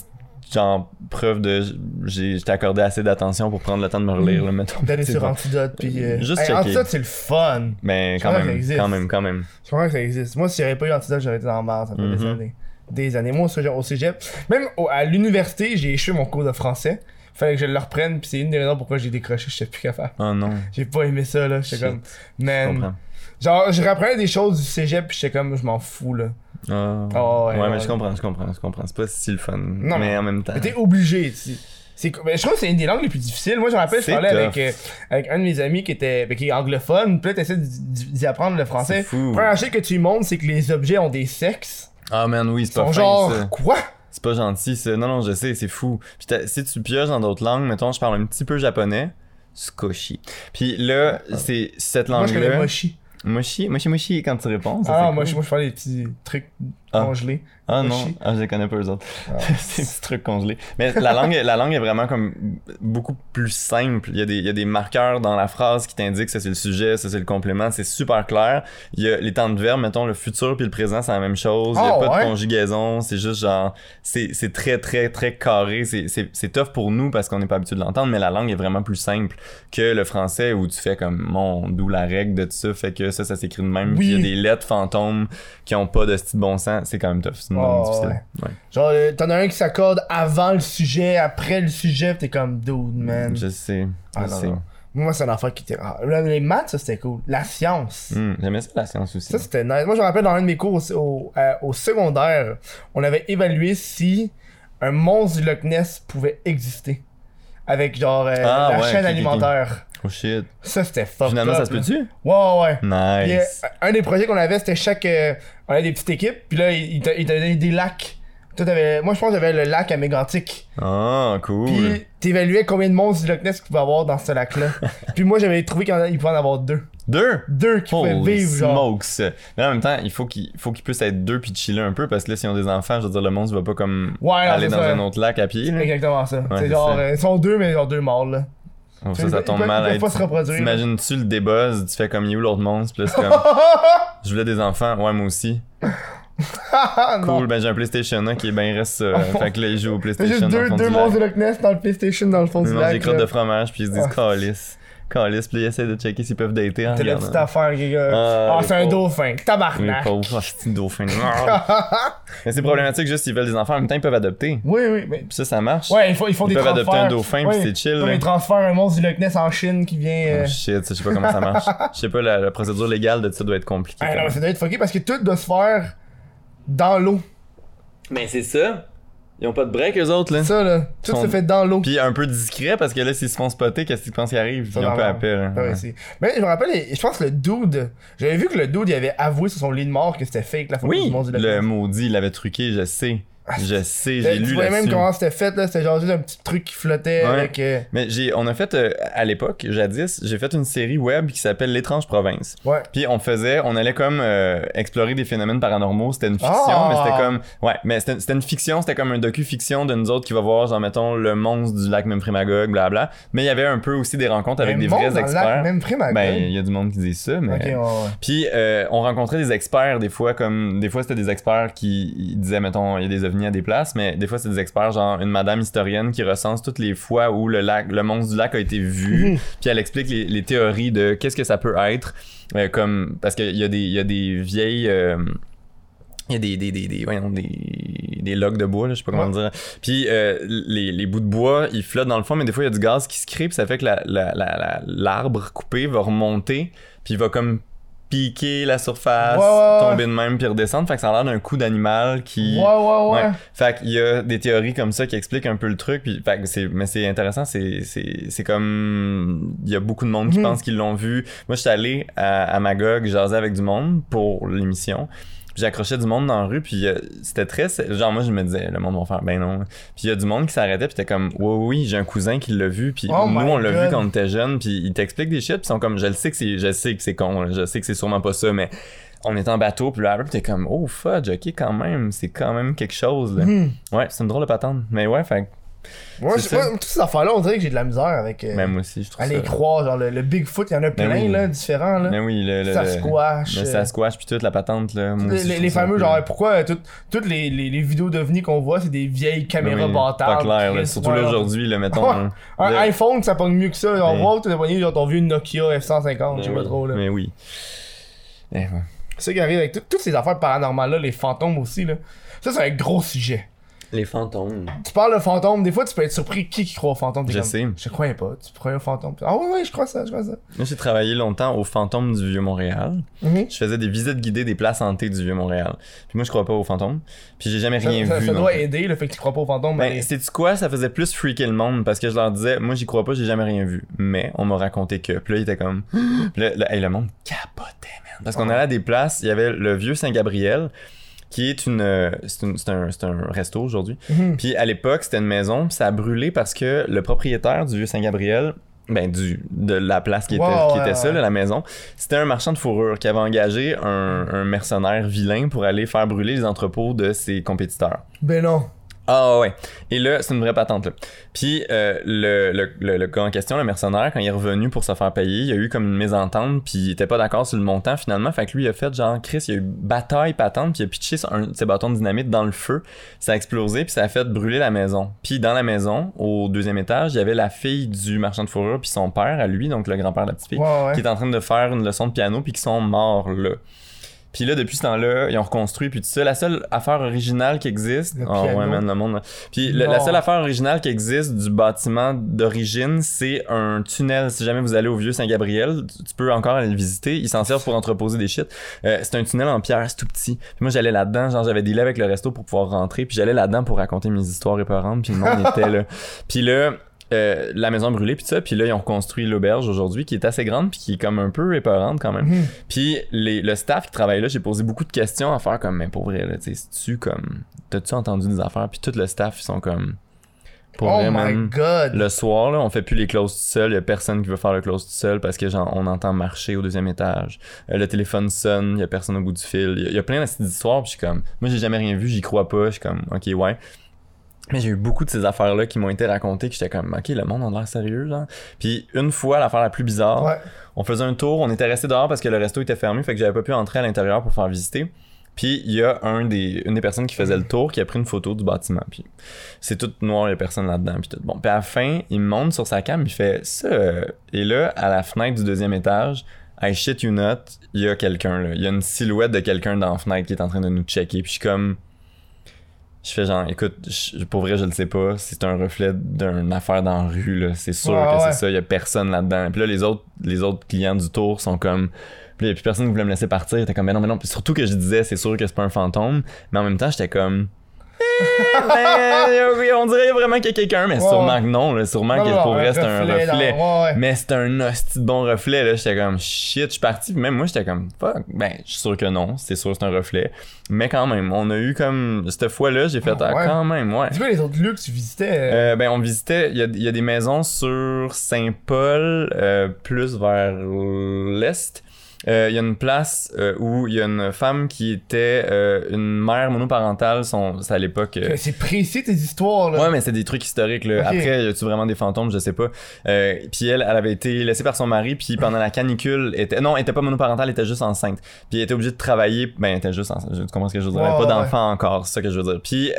genre, preuve de, j'ai, accordé assez d'attention pour prendre le temps de me relire, là, mettons. D'aller sur bon. Antidote, puis. euh, Juste hey. Antidote, c'est le fun. Mais Je quand même, quand même, quand même. Je comprends que ça existe. Moi, si j'avais pas eu Antidote, j'aurais été dans merde. Ça fait des Mhm. années. Des années. Moi, au cégep, au cégep, même au- à l'université, j'ai échoué mon cours de français. Fallait que je le reprenne, puis c'est une des raisons pourquoi j'ai décroché. J'étais plus capable. Oh non. J'ai pas aimé ça, là. J'étais comme. Je Man. comprends. Genre, je reprenais des choses du cégep, puis j'étais comme, je m'en fous, là. Oh, ouais, ouais, ouais. mais je comprends, je comprends, je comprends. C'est pas si le fun. Non. mais en même temps. T'es obligé, tu sais. C'est, ben, je trouve que c'est une des langues les plus difficiles. Moi, je me rappelle, je parlais avec, euh, avec un de mes amis qui était ben, qui est anglophone. Puis là, t'essaies d'y- apprendre le français. Fou. Première chose que tu montres, c'est que les objets ont des sexes. Ah man, oui, c'est pas sont fin, genre, ça. quoi? C'est pas gentil, ça. Non, non, je sais, c'est fou. Puis si tu pioches dans d'autres langues, mettons, je parle un petit peu japonais, skoshi. Puis là, c'est cette Moi, je connais langue-là. mochi. Moshi, moshi, moshi, quand tu réponds. ça, Ah, cool. moi, je, moi, je parlais des petits trucs Ah. congelés. Ah non, ah, je les connais pas eux autres. Ah. c'est des petits trucs congelés. Mais la langue, la langue est vraiment comme beaucoup plus simple. Il y a des, il y a des marqueurs dans la phrase qui t'indiquent ça c'est le sujet, ça c'est le complément, c'est super clair. Il y a les temps de verbe, mettons le futur puis le présent c'est la même chose. Il y a Ah, pas ouais? de conjugaison, c'est juste genre c'est très très très carré. C'est tough pour nous parce qu'on n'est pas habitué de l'entendre, mais la langue est vraiment plus simple que le français où tu fais comme mon d'où la règle de tout ça fait que ça ça s'écrit de même. Puis il y a des lettres fantômes qui ont pas de style bon sens. C'est quand même tough. C'est une Oh, difficile. ouais. Genre, euh, t'en as un qui s'accorde avant le sujet, après le sujet, t'es comme, dude, man. Je sais. Ah, je non, sais. non. Moi, c'est un enfant qui était. Ah, les maths, ça c'était cool. La science. Hmm, J'aimais ça la science aussi. Ça, c'était nice. Moi, je me rappelle dans un de mes cours au, au, euh, au secondaire, on avait évalué si un monstre du Loch Ness pouvait exister. Avec genre euh, Ah, la ouais, chaîne ok. Oh shit. Ça, c'était fucked Finalement, up, ça se peut-tu? Ouais, ouais, ouais. Puis, euh, Nice. un des projets qu'on avait, c'était chaque. euh, on avait des petites équipes, puis là, ils te donnaient des lacs. Toi, Moi, je pense que j'avais le lac à Mégantic. Ah, cool. Puis, t'évaluais combien de monstres du Loch Ness qu'il pouvait avoir dans ce lac-là. puis, moi, j'avais trouvé qu'il pouvait en avoir deux. Deux? Deux qui pouvaient vivre, genre. smokes. Mais en même temps, il faut qu'ils puissent être deux puis chiller un peu parce que là, s'ils ont des enfants, je veux dire, le monstre va pas comme Ouais, aller dans ça. un autre lac à pied. Exactement ça. Ouais, c'est genre, euh, ils sont deux, mais ils ont deux morts, là. Oh, ça, ils tombe mal. ils Hey. T'imagines-tu le débuzz? Tu fais comme, où l'autre monstre? Puis là, c'est comme, je voulais des enfants. Ouais, moi aussi. Cool, ben j'ai un PlayStation 1 qui est bien reste. euh, fait que là, il joue au PlayStation. juste deux, deux monstres lac. de Loch Ness dans le PlayStation dans le fond Ils du mangent des lac. crottes là. de fromage puis ils se disent Ah. calice. Calice, puis ils essaient de checker s'ils peuvent dater en T'as la regardant. petite affaire, les gars. Ah, Ah, les c'est un pauvres. dauphin. Les Tabarnak. pauvres, ah, c'est une dauphin? Ah. Mais c'est problématique juste s'ils veulent des enfants, en même temps ils peuvent adopter. Oui, oui. Mais... Puis ça, ça marche. Ouais, ils font, ils font Ils des peuvent transferts. adopter un dauphin, puis c'est chill, Comme là. ils transfèrent un monstre du Loch Ness en Chine qui vient. euh, Oh shit, ça, je sais pas comment ça marche. Je sais pas, la, la procédure légale de ça doit être compliquée. Ah quand non, même. ça doit être fucké parce que tout doit se faire dans l'eau. Mais c'est ça. Ils ont pas de break, eux autres, là. Ça, là. Tout Sont- se fait dans l'eau. Puis un peu discret, parce que là, s'ils se font spotter, qu'est-ce qu'ils pensent qui arrive? Ça, Ils ont pas appel. hein. Ouais, Ouais. c'est- Mais je me rappelle, je pense que le dude. J'avais vu que le dude, il avait avoué sur son lit de mort que c'était fake la photo Oui, du du Loch le maudit, il l'avait truqué, je sais. Je sais, j'ai Tu lu voyais même là-dessus. comment c'était fait, là. C'était genre juste un petit truc qui flottait Ouais. avec. euh, Mais j'ai, on a fait, euh, à l'époque, jadis, j'ai fait une série web qui s'appelle L'étrange province. Ouais. Puis on faisait, on allait comme euh, explorer des phénomènes paranormaux. C'était une fiction, Ah! mais c'était comme, ouais, mais c'était, c'était une fiction, c'était comme un docu-fiction de nous autres qui va voir, genre mettons le monstre du lac Memphremagog, blabla. Mais il y avait un peu aussi des rencontres avec des vrais lac experts. À Ben, il y a du monde qui dit ça, mais. Ok, ouais, ouais. Puis on rencontrait des experts des fois comme des fois c'était des experts qui disaient mettons il y a des ovnis à des places mais des fois c'est des experts genre une madame historienne qui recense toutes les fois où le lac le monstre du lac a été vu puis elle explique les, les théories de qu'est-ce que ça peut être euh, comme parce qu'il y a des y a des vieilles euh, il y a des des des des, voyons, des des logs de bois là, je sais pas comment Ouais. dire. Puis euh, les, les bouts de bois, ils flottent dans le fond mais des fois il y a du gaz qui se crée puis ça fait que la la- la- la- l'arbre coupé va remonter puis il va comme piquer la surface, Ouais, ouais, ouais. tomber de même puis redescendre, fait que ça a l'air d'un coup d'animal qui Ouais, ouais, ouais. Ouais. Fait qu'il y a des théories comme ça qui expliquent un peu le truc, puis fait que c'est mais c'est intéressant, c'est c'est c'est comme il y a beaucoup de monde qui Mhm. pense qu'ils l'ont vu. Moi, j'étais allé à, à Magog jaser avec du monde pour l'émission. Puis j'accrochais du monde dans la rue, puis euh, c'était très. Genre, moi, je me disais, le monde va faire, ben non. Puis il y a du monde qui s'arrêtait, puis t'es comme, oui, oui, j'ai un cousin qui l'a vu, puis Oh nous, on l'a vu quand on était jeune, puis ils t'expliquent des shit, puis ils sont comme, je le sais que c'est, je sais que c'est con, là, je sais que c'est sûrement pas ça, mais on est en bateau, puis là, puis t'es comme, oh fudge, ok, quand même, c'est quand même quelque chose, là. Hmm. Ouais, c'est une drôle de patente. Mais ouais, fait que, Moi, je- moi, toutes ces affaires-là, on dirait que j'ai de la misère avec. euh, même moi aussi, je trouve à les ça. croire. Genre, le, le Bigfoot, il y en a plein, oui. là, différents, là. Mais oui, le, le, Sasquatch. le euh, Sasquatch, puis toute la patente, là. moi Les, aussi, les- les fameux, genre, pourquoi euh, toutes, toutes les, les, les vidéos d'OVNI qu'on voit, c'est des vieilles caméras Oui, bâtardes. Pas clair, là. Surtout là aujourd'hui, là, mettons. Hein. Un Le- iPhone, ça pogne mieux que ça. On voit, t'as pogné genre ton vieux Nokia F-150, je sais pas trop, là. Mais oui. Eh. C'est ça qui arrive avec tout- toutes ces affaires paranormales-là, les fantômes aussi, là. Ça, c'est un gros sujet. Les fantômes. Tu parles de fantômes, des fois, tu peux être surpris qui qui croit aux fantômes. T'es Je comme, sais. Je croyais pas, tu croyais aux fantômes. Ah ouais, ouais, je crois ça, je crois ça. Moi, j'ai travaillé longtemps au fantôme du Vieux-Montréal. Mhm. Je faisais des visites guidées des places hantées du Vieux-Montréal. Puis moi, je crois pas aux fantômes. Puis j'ai jamais Ça, rien ça- vu. ça non doit plus. aider, le fait que tu crois pas aux fantômes. Ben, mais- c'est-tu quoi? Ça faisait plus freaker le monde parce que je leur disais, moi, j'y crois pas, j'ai jamais rien vu. Mais on m'a raconté que. Puis là, il était comme. Puis là, là, hey, le monde capotait, man. Parce qu'on allait à des places, il y avait le vieux Saint-Gabriel, qui est une. euh, C'est une- c'est un, c'est un resto aujourd'hui. Mhm. Puis à l'époque, c'était une maison, puis ça a brûlé parce que le propriétaire du vieux Saint-Gabriel, ben du de la place qui était, Ouais, qui était ça, là, la maison, c'était un marchand de fourrure qui avait engagé un, un mercenaire vilain pour aller faire brûler les entrepôts de ses compétiteurs. Ben non. Ah ouais. Et là, c'est une vraie patente là. Puis euh, le, le, le, le gars en question, le mercenaire, quand il est revenu pour se faire payer, il y a eu comme une mésentente, puis il était pas d'accord sur le montant finalement. Fait que lui, il a fait genre, Chris, il y a eu bataille patente, puis il a pitché un ses bâtons de dynamite dans le feu. Ça a explosé, puis ça a fait brûler la maison. Puis dans la maison, au deuxième étage, il y avait la fille du marchand de fourrure, puis son père à lui, donc le grand-père de la petite fille, ouais. qui est en train de faire une leçon de piano, puis qui sont morts là. Puis là, depuis ce temps-là, ils ont reconstruit, puis tout ça. La seule affaire originale qui existe... Le oh piano. ouais, man, le monde... Puis le- la seule affaire originale qui existe du bâtiment d'origine, c'est un tunnel. Si jamais vous allez au vieux Saint-Gabriel, tu tu peux encore aller le visiter. Ils s'en servent pour entreposer des shit. Euh, c'est un tunnel en pierre, c'est tout petit. Puis moi, j'allais là-dedans, genre j'avais des lits avec le resto pour pouvoir rentrer, puis j'allais là-dedans pour raconter mes histoires épeurantes, puis le monde était là. Puis là... euh, la maison brûlée puis ça puis là ils ont construit l'auberge aujourd'hui qui est assez grande puis qui est comme un peu épeurante quand même Mhm. puis le staff qui travaille là, j'ai posé beaucoup de questions à faire comme, mais pour vrai, là, tu sais, tu comme, t'as-tu entendu des affaires? Puis tout le staff, ils sont comme, pour Oh vrai, my god. Le soir, là, on fait plus les closes tout seul. Y a personne qui veut faire le close tout seul parce que genre, on entend marcher au deuxième étage. Euh, le téléphone sonne, y a personne au bout du fil. Y a, y a plein d'histoires. Puis je suis comme, moi j'ai jamais rien vu, j'y crois pas. Je suis comme, ok ouais. Mais j'ai eu beaucoup de ces affaires-là qui m'ont été racontées que j'étais comme, ok, le monde a l'air sérieux, genre. Puis une fois, l'affaire la plus bizarre, Ouais. on faisait un tour, on était resté dehors parce que le resto était fermé, fait que j'avais pas pu entrer à l'intérieur pour faire visiter. Puis il y a un des, une des personnes qui faisait le tour qui a pris une photo du bâtiment. Puis c'est tout noir, il y a personne là-dedans. Puis tout. Bon, puis à la fin, il me montre sur sa cam, il fait ça. euh, Et là, à la fenêtre du deuxième étage, I shit you not, il y a quelqu'un là. Il y a une silhouette de quelqu'un dans la fenêtre qui est en train de nous checker. Puis je suis comme. Je fais genre, écoute, je- pour vrai, je le sais pas. C'est un reflet d'une affaire dans la rue, là. C'est sûr Ouais, que ouais. c'est ça. Il y a personne là-dedans. Puis là, les autres, les autres clients du tour sont comme. Puis il y a plus personne qui voulait me laisser partir. J'étais comme, mais non, mais non. Puis surtout que je disais, c'est sûr que c'est pas un fantôme. Mais en même temps, j'étais comme. Eh, ben, oui, on dirait vraiment qu'il y a quelqu'un, mais Ouais, sûrement que non. Là, sûrement que pour vrai, c'est un reflet dans- reflet. ouais, ouais. Mais c'était un hostie de bon reflet, là. J'étais comme, shit, je suis parti. Puis même moi, j'étais comme, fuck. Ben, je suis sûr que non. C'est sûr que c'est un reflet. Mais quand même, on a eu comme, cette fois-là, j'ai fait, Ah, ah, quand même, ouais. C'est quoi les autres lieux que tu visitais? euh? Euh, ben, on visitait, il y a, il y a des maisons sur Saint-Paul, euh, plus vers l'est. Euh, Il y a une place euh, où il y a une femme qui était euh, une mère monoparentale, son, c'est à l'époque. C'est précis tes histoires, là. Ouais, mais c'est des trucs historiques. Là. Ok. Après, y a-tu vraiment des fantômes, je sais pas. Puis elle, elle avait été laissée par son mari, puis pendant la canicule, était non, elle était pas monoparentale, elle était juste enceinte. Puis elle était obligée de travailler. Ben, elle était juste enceinte. Tu comprends ce que je veux dire? Ouais, pas ouais. d'enfant encore, c'est ça que je veux dire. Puis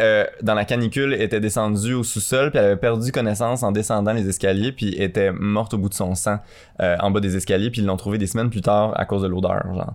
dans la canicule, elle était descendue au sous-sol, puis elle avait perdu connaissance en descendant les escaliers, puis elle était morte au bout de son sang en bas des escaliers, puis ils l'ont trouvée des semaines plus tard à cause de l'odeur, genre.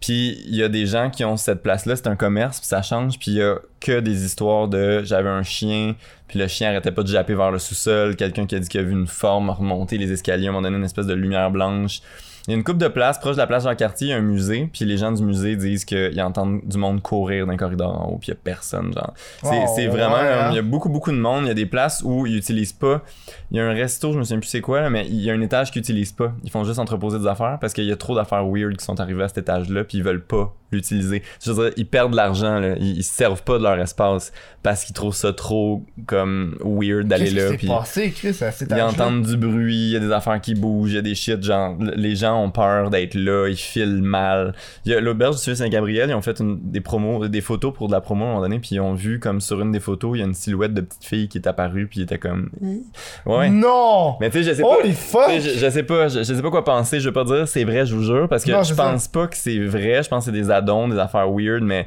Puis il y a des gens qui ont cette place-là, c'est un commerce, puis ça change, puis il y a que des histoires de j'avais un chien, puis le chien arrêtait pas de japper vers le sous-sol, quelqu'un qui a dit qu'il a vu une forme remonter les escaliers, à un donné une espèce de lumière blanche. Il y a une coupe de place, proche de la place Jean-Cartier, il y a un musée, puis les gens du musée disent qu'ils entendent du monde courir dans le corridor en haut, puis il y a personne, genre. C'est Oh, c'est vraiment, ouais, euh, hein. il y a beaucoup, beaucoup de monde, il y a des places où ils utilisent pas, il y a un resto, je me souviens plus c'est quoi, là, mais il y a un étage qu'ils utilisent pas. Ils font juste entreposer des affaires parce qu'il y a trop d'affaires weird qui sont arrivées à cet étage-là, puis ils veulent pas l'utiliser. Je veux dire, ils perdent de l'argent, là. Ils, ils se servent pas de leur espace parce qu'ils trouvent ça trop comme weird d'aller Qu'est-ce là. qui s'est puis passé, Chris, à cet ils entendent du bruit, il y a des affaires qui bougent, il y a des shit, genre, les gens ont peur d'être là, ils filent mal. L'auberge du Vieux Saint-Gabriel, ils ont fait une- des promos, des photos pour de la promo à un moment donné, puis ils ont vu comme sur une des photos, il y a une silhouette de petite fille qui est apparue, puis il était comme. Ouais. Non! Mais tu sais, je sais Holy pas. fuck! tu sais, Je, je sais pas, je, je sais pas quoi penser, je veux pas dire c'est vrai, je vous jure, parce que Non, je pense pas que c'est vrai, je pense que c'est des addons, des affaires weird, mais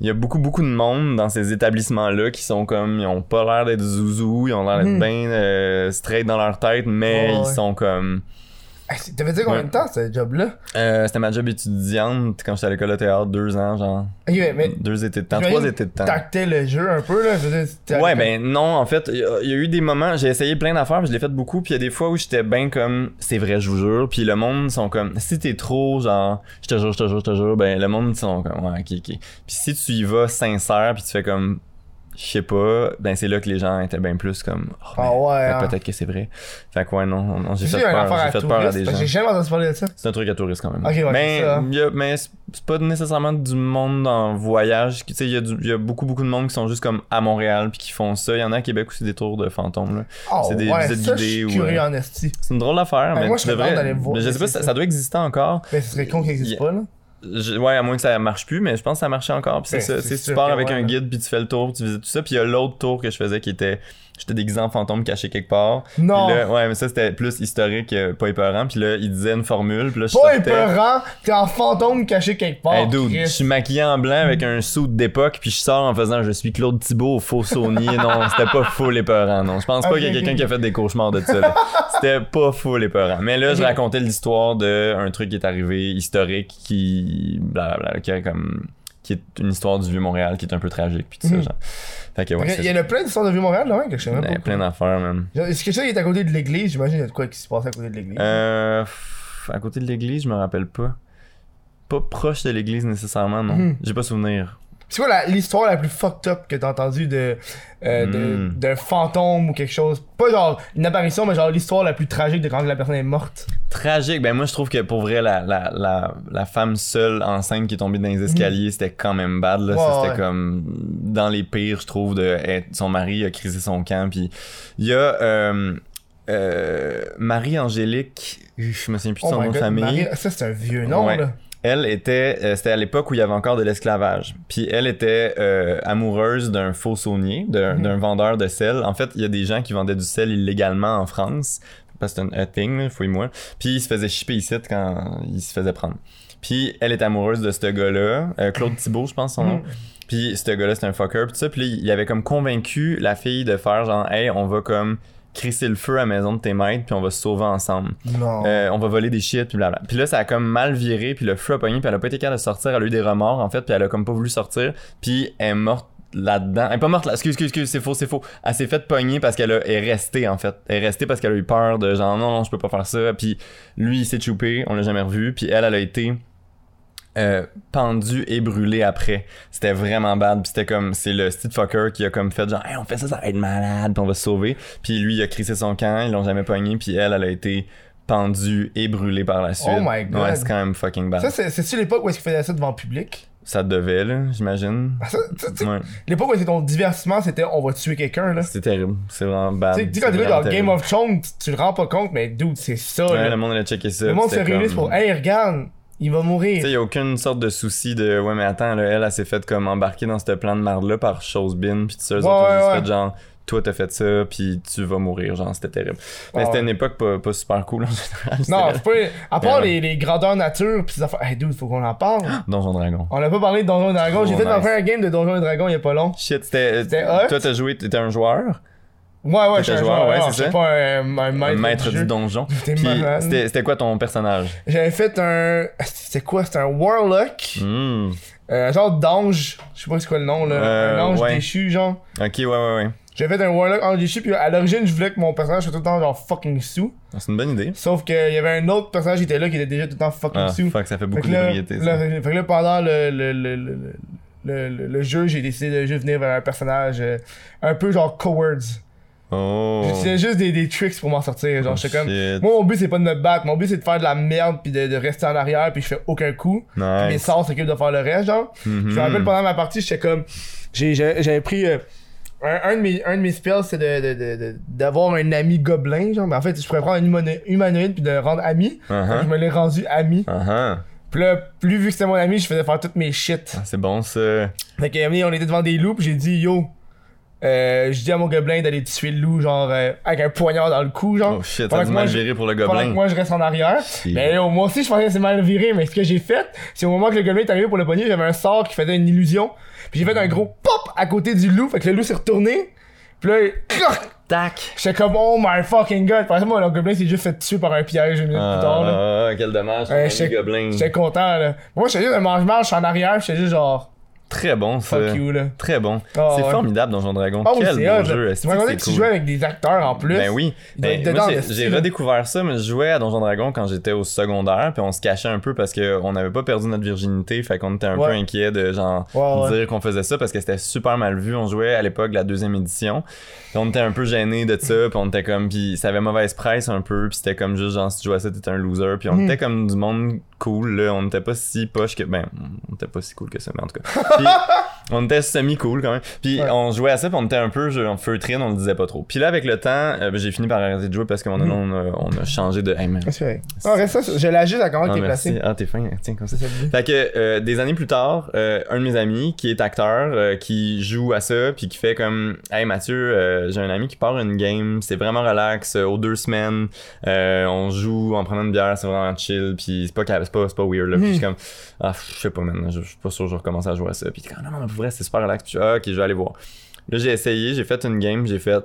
il y a beaucoup, beaucoup de monde dans ces établissements-là qui sont comme, ils ont pas l'air d'être zouzous, ils ont l'air d'être Mhm. bien euh, straight dans leur tête, mais ils ouais. sont comme. T'avais dit combien de temps, ce job-là? Euh, C'était ma job étudiante quand j'étais à l'école de théâtre, deux ans, genre. Ok, mais, mais Deux étés de temps, trois étés de temps. t'actais le jeu un peu, là? Dire, Ouais, ben non, en fait, il y, a- il y a eu des moments, j'ai essayé plein d'affaires, puis je l'ai fait beaucoup, puis il y a des fois où j'étais bien comme, c'est vrai, je vous jure, puis le monde sont comme, si t'es trop, genre, je te jure, je te jure, je te jure, ben le monde sont comme, ouais, ok, ok. Puis si tu y vas sincère, puis tu fais comme, je sais pas, ben c'est là que les gens étaient bien plus comme, oh, ben, Ah ouais, fait- hein. peut-être que c'est vrai. Fait que ouais, non, j'ai fait peur, affaire j'ai à fait peur à touriste, des gens. J'ai jamais entendu parler de ça. C'est un truc à tourisme quand même. Ok, ouais, mais y a- mais c'est pas nécessairement du monde en voyage. Tu sais, il y, a du- y a beaucoup, beaucoup de monde qui sont juste comme à Montréal puis qui font ça. Il y en a à Québec aussi des tours de fantômes. Là. Oh, C'est des ouais, visites ça, guidées ou, curieux euh, en esti. C'est une drôle d'affaire, Ben, mais moi, je devrais. voir, mais je sais pas, ça, ça. doit exister encore. Ben, ce serait con qu'il existe pas, là. Je- ouais, à moins que ça marche plus, mais je pense que ça marchait encore. Puis c'est ça, c'est tu pars avec ouais, un guide puis tu fais le tour, tu visites tout ça. Puis il y a l'autre tour que je faisais qui était. J'étais déguisé en fantôme caché quelque part. Non! Puis là, ouais, mais ça c'était plus historique, euh, pas épeurant. Puis là, il disait une formule. Puis là, je Pas sortais. épeurant, t'es en fantôme caché quelque part. Hey dude, je suis maquillé en blanc avec un suit d'époque, puis je sors en faisant je suis Claude Thibault, faux saunier. Non, c'était pas full épeurant, non. Je pense pas qu'il y a quelqu'un qui a fait des cauchemars de ça. C'était pas full épeurant. Mais là, je racontais l'histoire d'un truc qui est arrivé, historique, qui. Blablabla, qui est comme. Qui est une histoire du Vieux-Montréal qui est un peu tragique, puis tout ça, Mhm. genre. Fait que ouais, Ok, c'est Il y en a plein d'histoires de Vieux-Montréal, là, ouais, que je sais même ben, pas. plein d'affaires, man. Genre, Est-ce que ça, il est à côté de l'église? J'imagine qu'il y a de quoi qui se passe à côté de l'église. Euh. À côté de l'église, je me rappelle pas. Pas proche de l'église nécessairement, non. Mhm. J'ai pas souvenir. C'est quoi l'histoire la, plus fucked up que t'as entendue de, euh, Hmm. d'un fantôme ou quelque chose? Pas genre une apparition, mais genre l'histoire la plus tragique de quand la personne est morte. Tragique. Ben moi je trouve que pour vrai la, la, la, la femme seule enceinte qui est tombée dans les escaliers c'était quand même bad là. C'était ouais. comme dans les pires je trouve de être- son mari a crisé son camp puis il y a euh, euh, Marie-Angélique je me souviens plus de Oh son nom de famille. Marie- ça c'est un vieux nom, Ouais. là. Elle était, euh, c'était à l'époque où il y avait encore de l'esclavage. Puis elle était euh, amoureuse d'un faux saunier, d'un Mhm. d'un vendeur de sel. En fait, il y a des gens qui vendaient du sel illégalement en France. Parce que c'est un thing, fouille-moi. Puis il se faisait shipper ici quand il se faisait prendre. Puis elle est amoureuse de ce gars-là, euh, Claude Thibault, je pense son nom. Mhm. Puis ce gars-là, c'est un fucker. Ça, puis il avait comme convaincu la fille de faire genre, hey, on va comme crisser le feu à la maison de tes maîtres, puis on va se sauver ensemble. Non. Euh, on va voler des shit, puis blabla. Puis là, ça a comme mal viré, puis le feu a pogné, puis elle a pas été capable de sortir. Elle a eu des remords, en fait, puis elle a comme pas voulu sortir. Puis elle est morte là-dedans. Elle est pas morte là. Excuse, excuse, excuse, c'est faux, c'est faux. Elle s'est fait pogner parce qu'elle a- est restée, en fait. Elle est restée parce qu'elle a eu peur de genre, non, non, je peux pas faire ça. Puis lui, il s'est choupé, on l'a jamais revu. Puis elle, elle a été euh, pendue et brûlée après. C'était vraiment bad. Puis c'était comme, c'est le style fucker qui a comme fait genre, hey, on fait ça, ça va être malade, puis on va se sauver. Puis lui, il a crissé son camp, ils l'ont jamais pogné. Puis elle, elle a été pendue et brûlée par la suite. Oh my God. Ouais, c'est quand même fucking bad. Ça, Ça, c'est- c'est-tu l'époque où est-ce qu'il faisait ça devant le public? devait, là, j'imagine. Ah, ça- tu Ouais. L'époque où c'était ton divertissement, c'était on va tuer quelqu'un, là? C'est terrible. C'est vraiment bad. Tu tu C'est quand vraiment dans Game of Thrones, tu- tu le rends pas compte, mais dude, c'est ça, Ouais, là. le monde allait checker ça. Le monde se réunit comme- pour, hey, regarde, il va Tu mourir. y a aucune sorte de souci de ouais mais attends là, elle, elle s'est fait comme embarquer dans ce plan de marde là par chose bin puis tout ça Ouais, ouais, ouais. fait genre toi t'as fait ça puis tu vas mourir genre c'était terrible mais c'était une époque pas, pas super cool en général Non, c'est pas. À part les, les grandeurs nature pis ces affaires. Hey, dude, faut qu'on en parle. Donjon Dragon On a pas parlé de Donjons et Dragons. J'ai Oh, fait nice. ma première game de Donjons et Dragons il y a pas long. shit c'était hot. toi t'as joué t'étais un joueur? Ouais, ouais, je suis joueur, ouais, c'est ça. pas un, un un maître, du donjon c'était quoi ton personnage? J'avais fait un. C'était quoi? C'était un Warlock. Hmm. Euh, un genre d'ange. Je sais pas c'est quoi le nom là. Euh, un ange ouais. déchu, genre. ok ouais ouais ouais J'avais fait un Warlock ange déchu, puis à l'origine, je voulais que mon personnage soit tout le temps genre fucking sous. Ah, c'est une bonne idée Sauf qu'il y avait un autre personnage qui était là qui était déjà tout le temps fucking ah sous. fuck ça fait beaucoup de là, fait que là, pendant le, le, le, le, le, le- le jeu, j'ai décidé de juste venir vers un personnage euh, un peu genre cowards. Oh. J'utilisais juste des, des tricks pour m'en sortir. Genre, Oh, comme. Moi, mon but, c'est pas de me battre. Mon but, c'est de faire de la merde puis de, de rester en arrière puis je fais aucun coup. Puis mes Nice. sorts s'occupent de faire le reste, genre. Je me rappelle pendant ma partie, j'étais comme. J'avais pris. euh, un, un de mes, un de mes spells, c'est de, de, de, de- d'avoir un ami gobelin, genre. Mais en fait, je pourrais prendre un humano- humanoïde puis de le rendre ami. Uh-huh. Que Je me l'ai rendu ami. Uh-huh. Puis là, plus vu que c'était mon ami, je faisais faire toutes mes shit. Ah, C'est bon ça. Fait donné, on était devant des loups, pis j'ai dit yo. Euh, je dis à mon gobelin d'aller tuer le loup, genre euh, avec un poignard dans le cou, genre. Oh shit, ça a dû moi, mal je- viré pour le Pendant que gobelin. moi je reste en arrière. Mais yo, moi aussi je pensais que c'est mal viré, mais ce que j'ai fait, c'est au moment que le gobelin est arrivé pour le pogner, j'avais un sort qui faisait une illusion. Puis j'ai fait un gros pop à côté du loup, fait que le loup s'est retourné. Puis là, clac! Tac. J'étais comme oh my fucking god. Par exemple, moi, le gobelin s'est juste fait tuer par un piège une minute plus tard. Là. Ah, quel dommage. Ouais, j'étais- gobelin. J'étais content là. Moi j'étais juste un mange-marche, j'étais en arrière, j'étais juste genre Très bon ça. fuck you là. Très bon. Ah, c'est ouais. formidable Donjon Dragon. Oui, Quel beau jeu. Tu que tu cool? jouais avec des acteurs en plus. Ben oui. Ben, j'ai- redécouvert ça, mais je jouais à Donjon Dragon quand j'étais au secondaire, puis on se cachait un peu parce qu'on n'avait pas perdu notre virginité, fait qu'on était un peu inquiet de genre Ouais, dire qu'on faisait ça parce que c'était super mal vu. On jouait à l'époque la deuxième édition, puis on était un peu gênés de ça, puis on était comme, puis ça avait mauvaise presse un peu, puis c'était comme juste genre si tu jouais à ça t'étais un loser, puis on Mhm. était comme du monde cool, là. on était pas si poche que, ben, on était pas si cool que ça, mais en tout cas. Puis, on était semi cool quand même. Puis Ouais. on jouait à ça, puis on était un peu genre, feutrine, on le disait pas trop. Puis là avec le temps, euh, ben, j'ai fini par arrêter de jouer parce qu'à un moment donné, on, a, on a changé de. Man. Ah, c'est vrai. Ah, reste ça, je l'ai juste à comment Ah, t'es placé. Ah, t'es fin, tiens, comme ça. C'est ça. Fait que euh, des années plus tard, euh, un de mes amis qui est acteur, euh, qui joue à ça, puis qui fait comme Hey Mathieu, euh, j'ai un ami qui part une game, c'est vraiment relax, euh, aux deux semaines, euh, on joue en prenant une bière, c'est vraiment chill, puis c'est pas, pas, c'est pas weird là. Puis je suis comme Ah, je sais pas maintenant, je suis pas sûr que je vais recommencer à jouer à ça. Puis pour vrai, c'est super relax. Puis je suis, ah, ok, je vais aller voir. Là, j'ai essayé, j'ai fait une game, j'ai fait.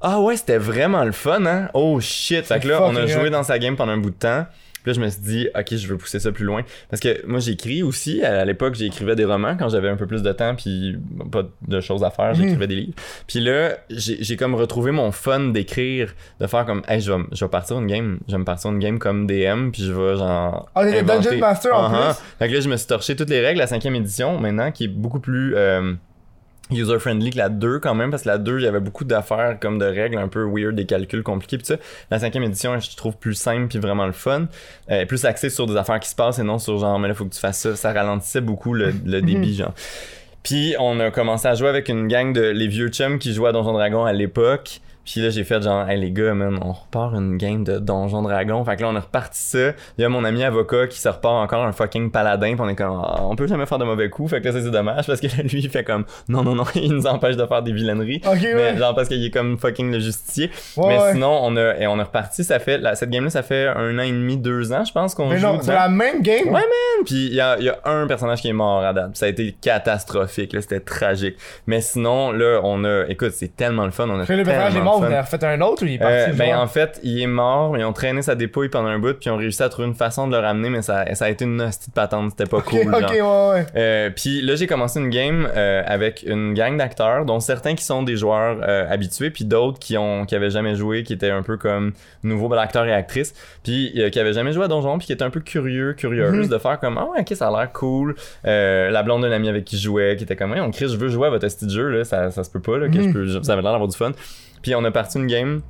Ah ouais, c'était vraiment le fun, hein? Oh shit! Fait que là, on a joué dans sa game pendant un bout de temps. Puis là, je me suis dit, ok, je veux pousser ça plus loin. Parce que moi, j'écris aussi. À l'époque, j'écrivais des romans quand j'avais un peu plus de temps, puis pas de choses à faire. J'écrivais des livres. Puis là, j'ai comme retrouvé mon fun d'écrire, de faire comme, hey, je vais, je vais partir une game. Je vais me partir une game comme DM, puis je vais genre. Ah, inventer- Dungeon Master en Uh-huh. plus? Fait que là, je me suis torché toutes les règles. La cinquième édition, maintenant, qui est beaucoup plus euh, user-friendly que la 2 quand même, parce que la 2, il y avait beaucoup d'affaires comme de règles un peu weird, des calculs compliqués, pis ça. La cinquième édition, je trouve plus simple puis vraiment le fun. Euh, plus axé sur des affaires qui se passent et non sur genre, mais là, faut que tu fasses ça. Ça ralentissait beaucoup le, le débit, genre. Puis on a commencé à jouer avec une gang de les vieux chums qui jouaient à Donjon Dragon à l'époque. Puis là, j'ai fait genre, hey les gars, man, on repart une game de Donjon Dragon. Fait que là, on a reparti ça. Il y a mon ami avocat qui se repart encore un fucking paladin. Puis on est comme, Ah, on peut jamais faire de mauvais coups. Fait que là, ça, c'est dommage parce que là, lui, il fait comme, non, non, non, il nous empêche de faire des vilaineries. Ok, Mais ouais. genre parce qu'il est comme fucking le justicier. Ouais, mais ouais. sinon, on a, et on a reparti. Ça fait, la- cette game-là, ça fait un an et demi, deux ans, je pense qu'on Mais joue. non, c'est la même game? Ouais, man! Puis il y a, y a un personnage qui est mort à date. Ça a été catastrophique, là, c'était tragique. Mais sinon, là, on a. Écoute, c'est tellement le fun. On a Mort, vous fun. avez refait un autre ou il est parti? Euh, ben en fait, il est mort, mais ils ont traîné sa dépouille pendant un bout, puis ils ont réussi à trouver une façon de le ramener, mais ça, ça a été une hostie de patente, c'était pas Ok, cool. ok, genre. ouais, ouais. Euh, puis là, j'ai commencé une game euh, avec une gang d'acteurs, dont certains qui sont des joueurs euh, habitués, puis d'autres qui ont qui avaient jamais joué, qui étaient un peu comme nouveaux acteurs et actrices, puis euh, qui avaient jamais joué à Donjon, puis qui étaient un peu curieux, curieuse Mhm. de faire comme ah ouais, ok, ça a l'air cool. Euh, la blonde d'un ami avec qui je jouais, qui était comme ouais, on crie, je veux jouer à votre style de jeu là, ça, ça se peut pas là, que Mhm. je peux, ça avait l'air d'avoir du fun. Puis on a parti une game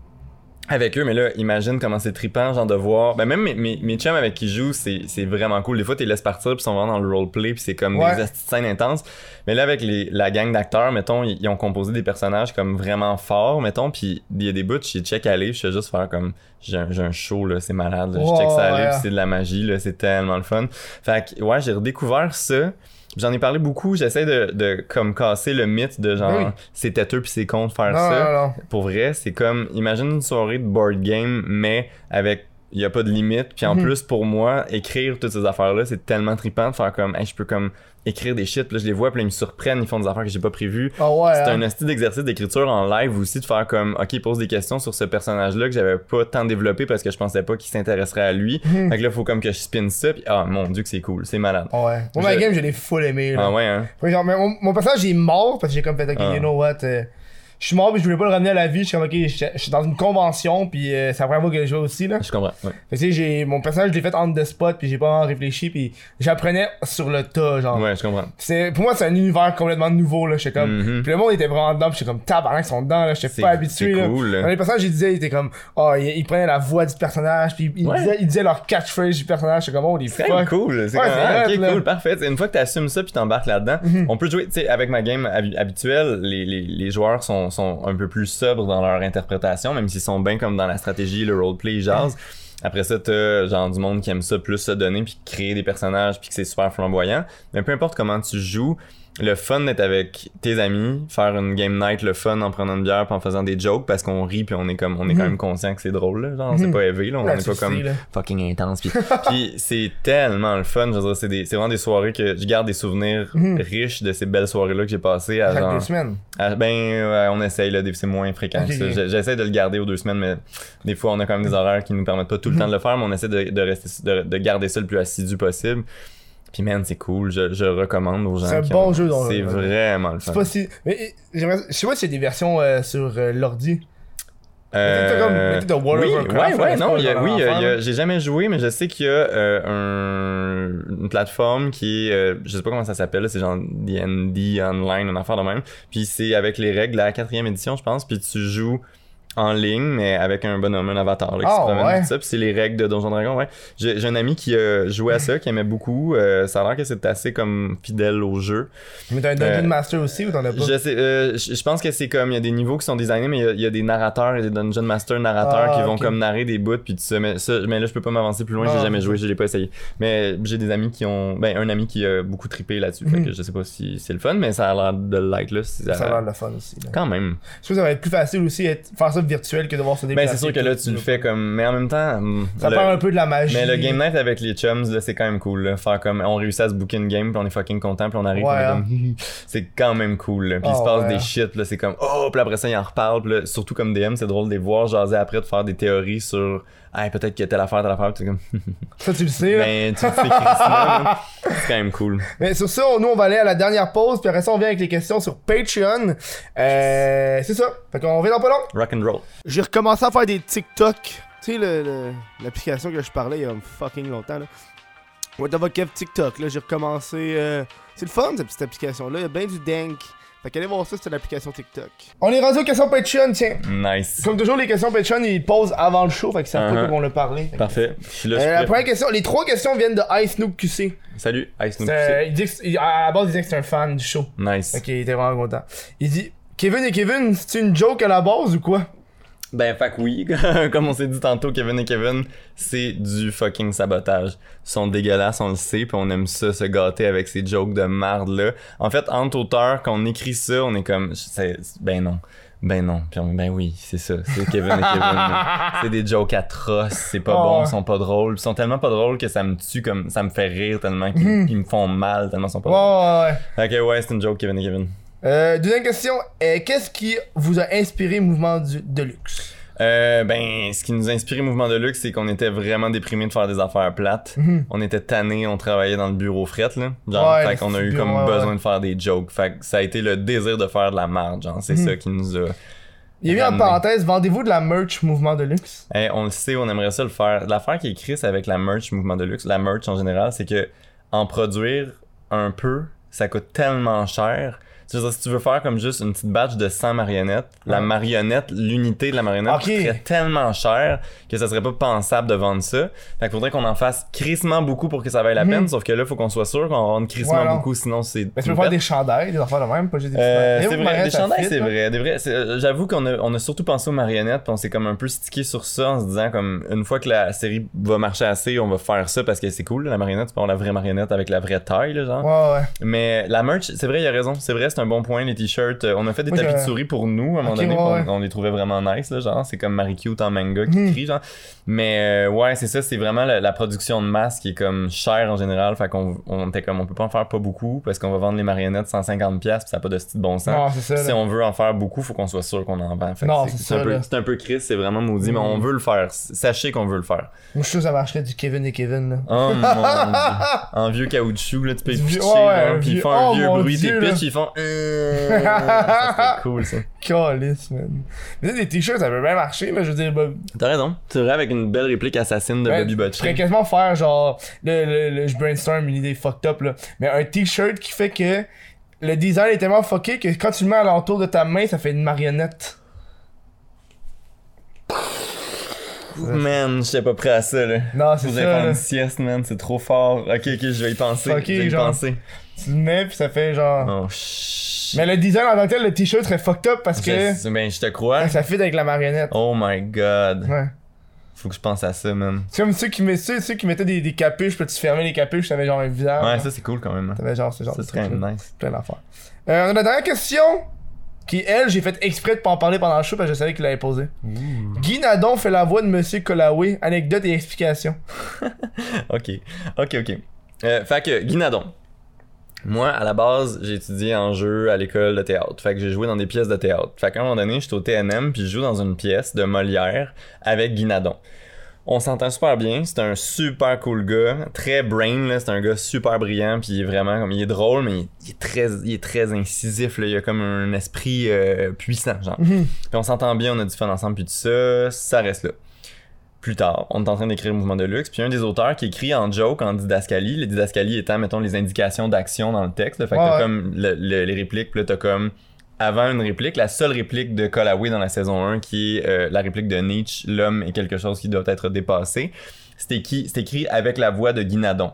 avec eux, mais là, imagine comment c'est trippant, genre de voir. Ben, même mes, mes, mes chums avec qui je joue, c'est, vraiment cool. Des fois, tu les laisses partir, puis ils sont vraiment dans le roleplay, puis c'est comme Ouais. des scènes intenses. Mais là, avec les, la gang d'acteurs, mettons, ils, ils ont composé des personnages comme vraiment forts, mettons, puis il y a des bouts, je check aller, je fais juste faire comme. J'ai un, un show, là, c'est malade, là. je check ça aller, ouais. puis c'est de la magie, là, c'est tellement le fun. Fait que, ouais, j'ai redécouvert ça. J'en ai parlé beaucoup, j'essaie de, de comme casser le mythe de genre Oui. c'est têteux puis c'est con de faire Non, ça non, non. pour vrai, c'est comme imagine une soirée de board game mais avec il y a pas de limite puis en Mhm. plus pour moi écrire toutes ces affaires là, c'est tellement trippant de faire comme hey, je peux comme écrire des shit, puis là je les vois puis là, ils me surprennent, ils font des affaires que j'ai pas prévues. Ah ouais. C'est hein? un esti d'exercice d'écriture en live aussi de faire comme OK, pose des questions sur ce personnage là que j'avais pas tant développé parce que je pensais pas qu'il s'intéresserait à lui. Mhm. Fait que là faut comme que je spin ça puis ah mon dieu que c'est cool, c'est malade. Ouais. Moi, ma game, je l'ai full aimé. Là. Ah ouais hein? Genre, mais mon, mon personnage il est mort parce que j'ai comme fait, ok, Ah. you know what. euh, je suis mort puis je voulais pas le ramener à la vie. Je suis comme, ok, je suis dans une convention puis euh, c'est la première fois que je joue aussi, là. Je comprends. Ouais. Fait que, tu sais, j'ai, mon personnage, je l'ai fait on the spot puis j'ai pas vraiment réfléchi puis j'apprenais sur le tas, genre. Ouais, je comprends. C'est, pour moi, c'est un univers complètement nouveau, là. J'étais comme, Mhm. puis le monde était vraiment dedans puis j'étais comme, tabarnak, ils sont dedans, là. J'étais pas habitué, là. cool. là. Dans les personnages, ils disaient, ils étaient comme, oh, ils, ils prenaient la voix du personnage, puis ils, Ouais. disaient, ils disaient leur catchphrase du personnage, c'est comme, oh, les C'est cool. C'est Ouais, ah, hot, ok, là. cool, parfait. Une fois que tu assumes ça puis t'embarques là-dedans, Mhm. on peut jouer, tu sais, avec ma game habi- habituelle, les, les, les joueurs sont, sont un peu plus sobres dans leur interprétation, même s'ils sont bien comme dans la stratégie, le roleplay, jasent. Après ça, t'as genre du monde qui aime ça plus se donner puis créer des personnages puis que c'est super flamboyant. Mais peu importe comment tu joues, le fun d'être avec tes amis, faire une game night, le fun en prenant une bière puis en faisant des jokes parce qu'on rit puis on est comme on est quand Mhm. même conscient que c'est drôle là, genre Mhm. c'est pas élevé là, on n'est tu pas comme fucking intense puis, puis c'est tellement le fun je veux dire c'est des c'est vraiment des soirées que je garde des souvenirs Mhm. riches de ces belles soirées là que j'ai passées à Chaque genre deux semaines. à- ben ouais, on essaye là c'est moins fréquent que ça. j'essaie de le garder aux deux semaines mais des fois on a quand même des horaires qui nous permettent pas tout le Mhm. temps de le faire mais on essaie de, de rester de, de garder ça le plus assidu possible puis man c'est cool je, je recommande aux gens C'est un bon ont- jeu, c'est vraiment le fun C'est pas si. Mais euh, j'aimerais. Je sais pas y a des versions euh, sur euh, l'ordi. Euh, Mettez comme- mettez de World oui, of Warcraft, ouais, ouais, c'est non, y a- oui, là. j'ai jamais joué, mais je sais qu'il y a euh, un, une plateforme qui est, euh, je sais pas comment ça s'appelle, c'est genre D&D Online, une affaire de même. Puis c'est avec les règles de la quatrième édition, je pense, puis tu joues en ligne, mais avec un bonhomme, un avatar, là, qui Ah, se promène, ouais. tout ça, puis c'est les règles de Donjon Dragon, ouais. J'ai un ami qui a joué à ça, qui aimait beaucoup, euh, ça a l'air que c'est assez comme fidèle au jeu. Mais t'as un Dungeon Euh, Master aussi ou t'en as pas? Je sais, euh, je pense que c'est comme il y a des niveaux qui sont designés, mais il y a- il y, a des narrateurs et des dungeon master narrateurs Ah, qui vont comme narrer des bouts puis tout ça. Mais ça, mais là je peux pas m'avancer plus loin, Ah, j'ai jamais ok. joué, je l'ai pas essayé. Mais j'ai des amis qui ont, ben un ami qui a beaucoup trippé là-dessus, que je sais pas si c'est le fun, mais ça a l'air de l'être là. si Ça a l'air le fun aussi. là. Quand même. Je trouve que ça va être plus facile aussi être- faire ça virtuel que de voir se Ben déplacer. c'est sûr que là tu le fais comme, mais en même temps. hum, Ça le- perd un peu de la magie. Mais le game night avec les chums, là, c'est quand même cool. Là. Faire comme, on réussit à se booker une game, puis on est fucking content, puis on arrive, Ouais, hein. comme, c'est quand même cool. Là. Puis il se passe ouais. des shit, là, c'est comme, oh, puis après ça, ils en reparlent, puis là, surtout comme DM, c'est drôle de les voir jaser après, de faire des théories sur, hey, peut-être qu'il y a telle affaire, telle affaire, comme, Ça, tu le sais. là. ben, tu le sais, Christina, c'est quand même cool. Mais sur ça, on- nous, on va aller à la dernière pause, puis après ça, on vient avec les questions sur Patreon. Euh, c'est ça. Fait qu'on revient dans pas long. Rock and roll. J'ai recommencé à faire des TikTok. Tu sais, le- le- l'application que je parlais il y a fucking longtemps, là. What the fuck, TikTok, là. J'ai recommencé. euh, C'est le fun, cette petite application-là. Il y a bien du dank. Fait qu'allez voir ça, c'est l'application TikTok. On est rendu aux questions Patreon, tiens. Nice. Comme toujours, les questions Patreon, ils posent avant le show, fait que ça Uh-huh. pas qu'on l'a parlé. Fait que- Parfait. Je suis là, je Euh, suis la première question, les trois questions viennent de Ice Noob QC. Salut, Ice Noob. C'est- il dit que c'est- à la base, il disait que c'est un fan du show. Nice. Ok, il était vraiment content. Il dit Kevin et Kevin, c'est une joke à la base ou quoi? Ben, fait que oui, comme on s'est dit tantôt, Kevin et Kevin, c'est du fucking sabotage. Ils sont dégueulasses, on le sait, puis on aime ça, se gâter avec ces jokes de marde là. En fait, entre auteurs, quand on écrit ça, on est comme, c'est- ben non, ben non, puis on, ben oui, c'est ça, c'est Kevin et Kevin. c'est des jokes atroces, c'est pas Oh, bon, ouais. ils sont pas drôles, ils sont tellement pas drôles que ça me tue, comme ça me fait rire tellement qu'ils qu'ils me font mal, tellement ils sont pas drôles. ouais, ouais. Ok, ouais, c'est une joke, Kevin et Kevin. Euh, deuxième question euh, Qu'est-ce qui vous a inspiré Mouvement du, de luxe? Euh, ben, ce qui nous a inspiré Mouvement de Luxe, c'est qu'on était vraiment déprimés de faire des affaires plates. Mhm. On était tannés, on travaillait dans le bureau fret, là. Genre, Ouais, fait qu'on a eu bureau, comme ouais, besoin ouais. de faire des jokes. Fait que ça a été le désir de faire de la genre. C'est Mhm. ça qui nous a... Il a mis en parenthèse Vendez-vous de la merch Mouvement de luxe? Hey, on le sait, on aimerait ça le faire. L'affaire qui est écrite avec la merch Mouvement de Luxe, la merch en général, c'est que en produire un peu, ça coûte tellement cher. Tu veux dire, si tu veux faire comme juste une petite batch de 100 marionnettes, la marionnette, l'unité de la marionnette Ok. coûterait tellement cher que ça serait pas pensable de vendre ça. Fait qu'il faudrait qu'on en fasse crissement beaucoup pour que ça vaille la Mhm. peine, sauf que là, faut qu'on soit sûr qu'on vendre crissement non. beaucoup, sinon c'est... Mais tu peux faire des chandails, des affaires de même, pas juste des Euh, c'est vrai, des chandails, c'est vrai. Euh, J'avoue qu'on a, on a surtout pensé aux marionnettes, puis on s'est comme un peu stické sur ça en se disant comme une fois que la série va marcher assez, on va faire ça parce que c'est cool, la marionnette, tu peux avoir la vraie marionnette avec la vraie taille, là, genre. Ouais, ouais. Mais la merch, c'est vrai, il a raison. C'est vrai, c'est un bon point, les t-shirts. Euh, On a fait des tapis de souris pour nous à un moment donné, ouais, on, les trouvait vraiment nice, là, genre. C'est comme Marie Cute en manga qui Mhm. crie, genre. Mais euh, ouais, c'est ça, c'est vraiment la, la production de masse qui est comme chère en général. Fait qu'on on était comme, on peut pas en faire pas beaucoup parce qu'on va vendre les marionnettes 150$, puis ça a pas de style bon sens. Non, c'est ça. Si on veut en faire beaucoup, faut qu'on soit sûr qu'on en vend. C'est un peu, un Chris, c'est vraiment maudit, mais Mhm. on veut le faire. Sachez qu'on veut le faire. Moi, je sûr que ça marcherait du Kevin et Kevin, là. Oh mon dieu. En vieux caoutchouc, là, tu peux pitcher, puis ils font un oh vieux bruit, tes pitch, ils font. Ça cool, ça. Calice, man. Mais tu des t-shirts, ça peut bien marcher, mais je veux dire, bah, T'as raison. C'est vrai, avec une belle réplique assassine de ben, Bobby je Butcher. pourrais quasiment faire genre, le, le, le- je brainstorm une idée fucked up, là. Mais un t-shirt qui fait que le design est tellement fucké que quand tu le mets à l'entour de ta main, ça fait une marionnette. Man, j'étais pas prêt à ça, là. Non, c'est Vous ça, allez faire là. une sieste, man. C'est trop fort. Ok, ok, je vais y penser. Ok, je vais y genre. penser. Tu le mets, puis ça fait genre. Oh. Mais le design en tant que tel, le t-shirt serait fucked up parce que Je, ben, je te crois. ça fit avec la marionnette. Oh my god. Ouais. Faut que je pense à ça, man. C'est comme ceux qui, met- ceux, ceux qui mettaient des, des capuches, puis tu fermais les capuches, t'avais genre un visage. Ouais, ça c'est cool quand même. hein. T'avais genre ce genre Ça de serait nice. Plein d'affaires. Euh, on a la dernière question. Qui, elle, j'ai fait exprès de pas en parler pendant le show parce que je savais qu'il l'avait posée. Guy Nadon fait la voix de Monsieur Colaway. Anecdote et explication. Ok, ok, ok. Euh, fait que, Guinadon. Moi, à la base, j'ai étudié en jeu à l'école de théâtre. Fait que j'ai joué dans des pièces de théâtre. Fait qu'à un moment donné, j'étais au TNM, puis je joue dans une pièce de Molière avec Guinadon. On s'entend super bien, c'est un super cool gars, très brain, là, c'est un gars super brillant, puis il est vraiment comme, il est drôle, mais il, il est très, il est très incisif, là, il a comme un esprit euh, puissant, genre. Mhm. Puis on s'entend bien, on a du fun ensemble, puis tout ça, ça reste là. Plus tard, on est en train d'écrire Mouvement de luxe, puis un des auteurs qui écrit en joke, en didascalie, les didascalies étant, mettons, les indications d'action dans le texte, fait que Ouais, t'as ouais. comme le- le- les répliques, puis là t'as comme, avant une réplique, la seule réplique de Colaway dans la saison 1, qui est euh, la réplique de Nietzsche, l'homme est quelque chose qui doit être dépassé, c'est écrit, c'est écrit avec la voix de Guinadon.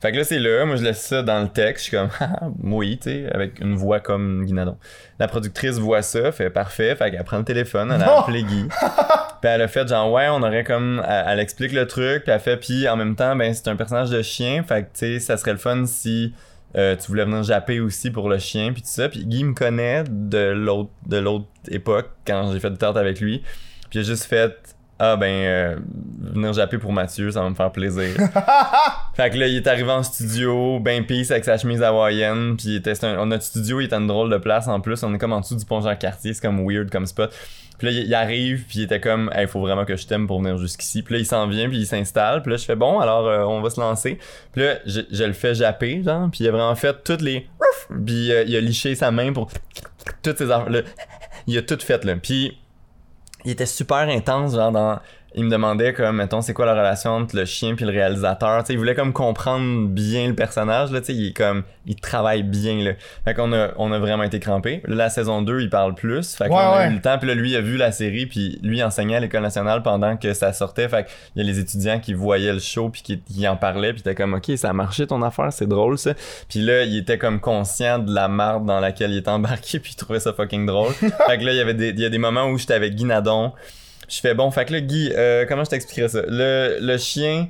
Fait que là, c'est là, moi je laisse ça dans le texte, je suis comme, ah, oui, tu sais, avec une voix comme Guinadon. La productrice voit ça, fait parfait, fait qu'elle prend le téléphone, elle a appelé Guy. Puis elle a fait genre, ouais, on aurait comme, elle, elle explique le truc, puis elle fait, puis en même temps, ben c'est un personnage de chien, fait que tu sais, ça serait le fun si euh, tu voulais venir japper aussi pour le chien, puis tout ça. Puis Guy me connaît de l'autre de l'autre époque, quand j'ai fait du théâtre avec lui, puis il a juste fait, ah ben, euh, venir japper pour Mathieu, ça va me faire plaisir. Fait que là, il est arrivé en studio, ben peace avec sa chemise hawaïenne, puis il était, un- notre studio, il était une drôle de place en plus, on est comme en dessous du pont Jean-Cartier, c'est comme weird comme spot. Puis là, il, arrive, puis il était comme, il faut vraiment que je t'aime pour venir jusqu'ici. Puis là, il s'en vient, puis il s'installe, puis là, je fais bon, alors euh, on va se lancer. Puis là, je, je le fais japper, genre, puis il a vraiment fait toutes les, puis euh, il a liché sa main pour toutes ces affaires, il a tout fait là. Puis il était super intense, genre dans il me demandait comme mettons c'est quoi la relation entre le chien puis le réalisateur tu il voulait comme comprendre bien le personnage là tu il est comme il travaille bien là. Fait qu'on a on a vraiment été crampés. Là la saison 2 il parle plus fait qu'on Ouais, a ouais. eu le temps puis là lui il a vu la série puis lui il enseignait à l'école nationale pendant que ça sortait fait il y a les étudiants qui voyaient le show puis qui, qui en parlaient puis t'es comme ok ça a marché ton affaire c'est drôle ça. Puis là il était comme conscient de la marde dans laquelle il était embarqué puis il trouvait ça fucking drôle. Fait que là il y avait des il y a des moments où j'étais avec Guy Nadon je fais bon, fait que là, Guy, euh, comment je t'expliquerais ça? Le, le chien,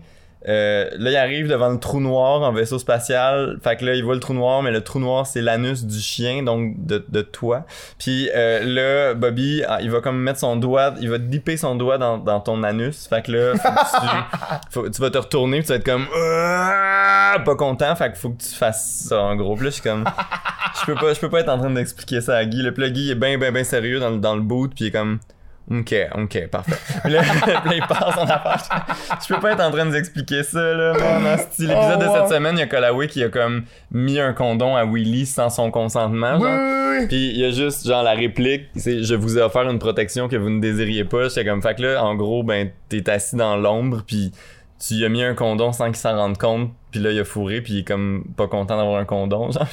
euh, là, il arrive devant le trou noir en vaisseau spatial. Fait que là, il voit le trou noir, mais le trou noir, c'est l'anus du chien, donc de, de toi. Puis euh, là, Bobby, ah, il va comme mettre son doigt, il va dipper son doigt dans, dans ton anus. Fait que là, faut que tu, faut- tu vas te retourner, puis tu vas être comme Ah! pas content. Fait que faut que tu fasses ça en gros. Puis là, je suis comme je peux pas, je peux pas être en train d'expliquer ça à Guy. Le puis là, Guy est bien, bien, bien sérieux dans, le- dans le boot, puis il est comme. Ok, ok, parfait. Là, il passe en affaire. Je peux pas être en train de vous expliquer ça, là, mon asti. L'épisode Oh, de wow. cette semaine, il y a Colaway qui a comme mis un condom à Willy sans son consentement, Oui, genre. oui, oui. Puis il y a juste genre la réplique, c'est je vous ai offert une protection que vous ne désiriez pas. J'étais comme fait que là en gros ben t'es assis dans l'ombre puis tu lui as mis un condom sans qu'il s'en rende compte puis là il a fourré puis il est comme pas content d'avoir un condom genre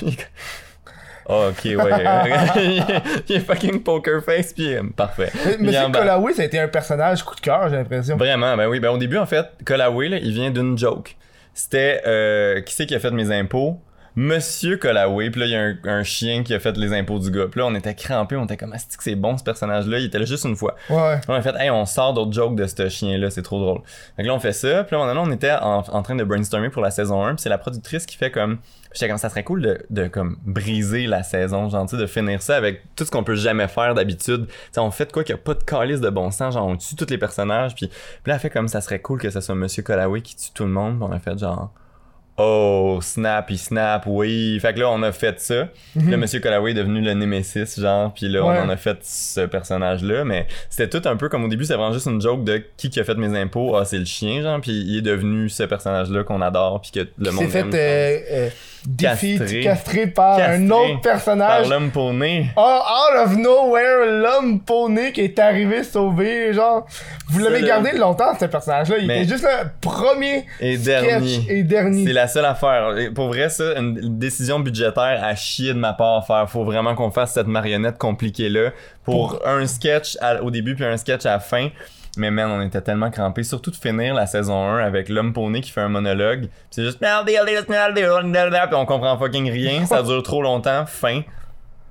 Ah, ok ouais il est fucking poker face puis euh, parfait Monsieur embarque. Colaway, ça a été un personnage coup de cœur, j'ai l'impression. Vraiment, ben oui. Ben au début, en fait, Colaway, là, il vient d'une joke. C'était, euh, qui c'est qui a fait mes impôts? Monsieur Colaway. Puis là, il y a un, un chien qui a fait les impôts du gars. Puis là, on était crampés, on était comme, ah, c'est que c'est bon ce personnage-là. Il était là juste une fois. Ouais, ouais. On a fait, hey, on sort d'autres jokes de ce chien-là, c'est trop drôle. Fait que là, on fait ça. Puis là, on, on était en, en train de brainstormer pour la saison 1. Puis c'est la productrice qui fait comme. J'étais comme, ça serait cool de, de comme briser la saison, genre, tu sais, de finir ça avec tout ce qu'on peut jamais faire d'habitude. Tu sais, on fait de quoi qu'il n'y a pas de calice de bon sens, genre, on tue tous les personnages. Puis, puis là, elle fait comme, ça serait cool que ce soit Monsieur Colaway qui tue tout le monde. Puis on a fait genre. Oh snap, il snap, oui. Fait que là, on a fait ça. Puis Là, Monsieur Callaway est devenu le Némésis, genre, puis là. Ouais. on en a fait ce personnage-là. Mais c'était tout un peu comme au début, c'était vraiment juste une joke de qui qui a fait mes impôts. Ah, c'est le chien, genre, puis il est devenu ce personnage-là qu'on adore, puis que le Qui monde fait euh, euh, défi- Castré. castré par Castré un autre personnage. Par l'homme poney. Oh, out of nowhere, l'homme poney qui est arrivé sauver, genre. Vous l'avez gardé longtemps, ce personnage-là. Il Mais- était juste le premier Et sketch dernier. et dernier. C'est la seule affaire. Pour vrai, ça, une décision budgétaire à chier de ma part à faire. Faut vraiment qu'on fasse cette marionnette compliquée-là pour, un sketch à- au début puis un sketch à la fin. Mais man, on était tellement crampés. Surtout de finir la saison 1 avec l'homme poney qui fait un monologue. Puis c'est juste puis on comprend fucking rien. Ça dure trop longtemps. Fin.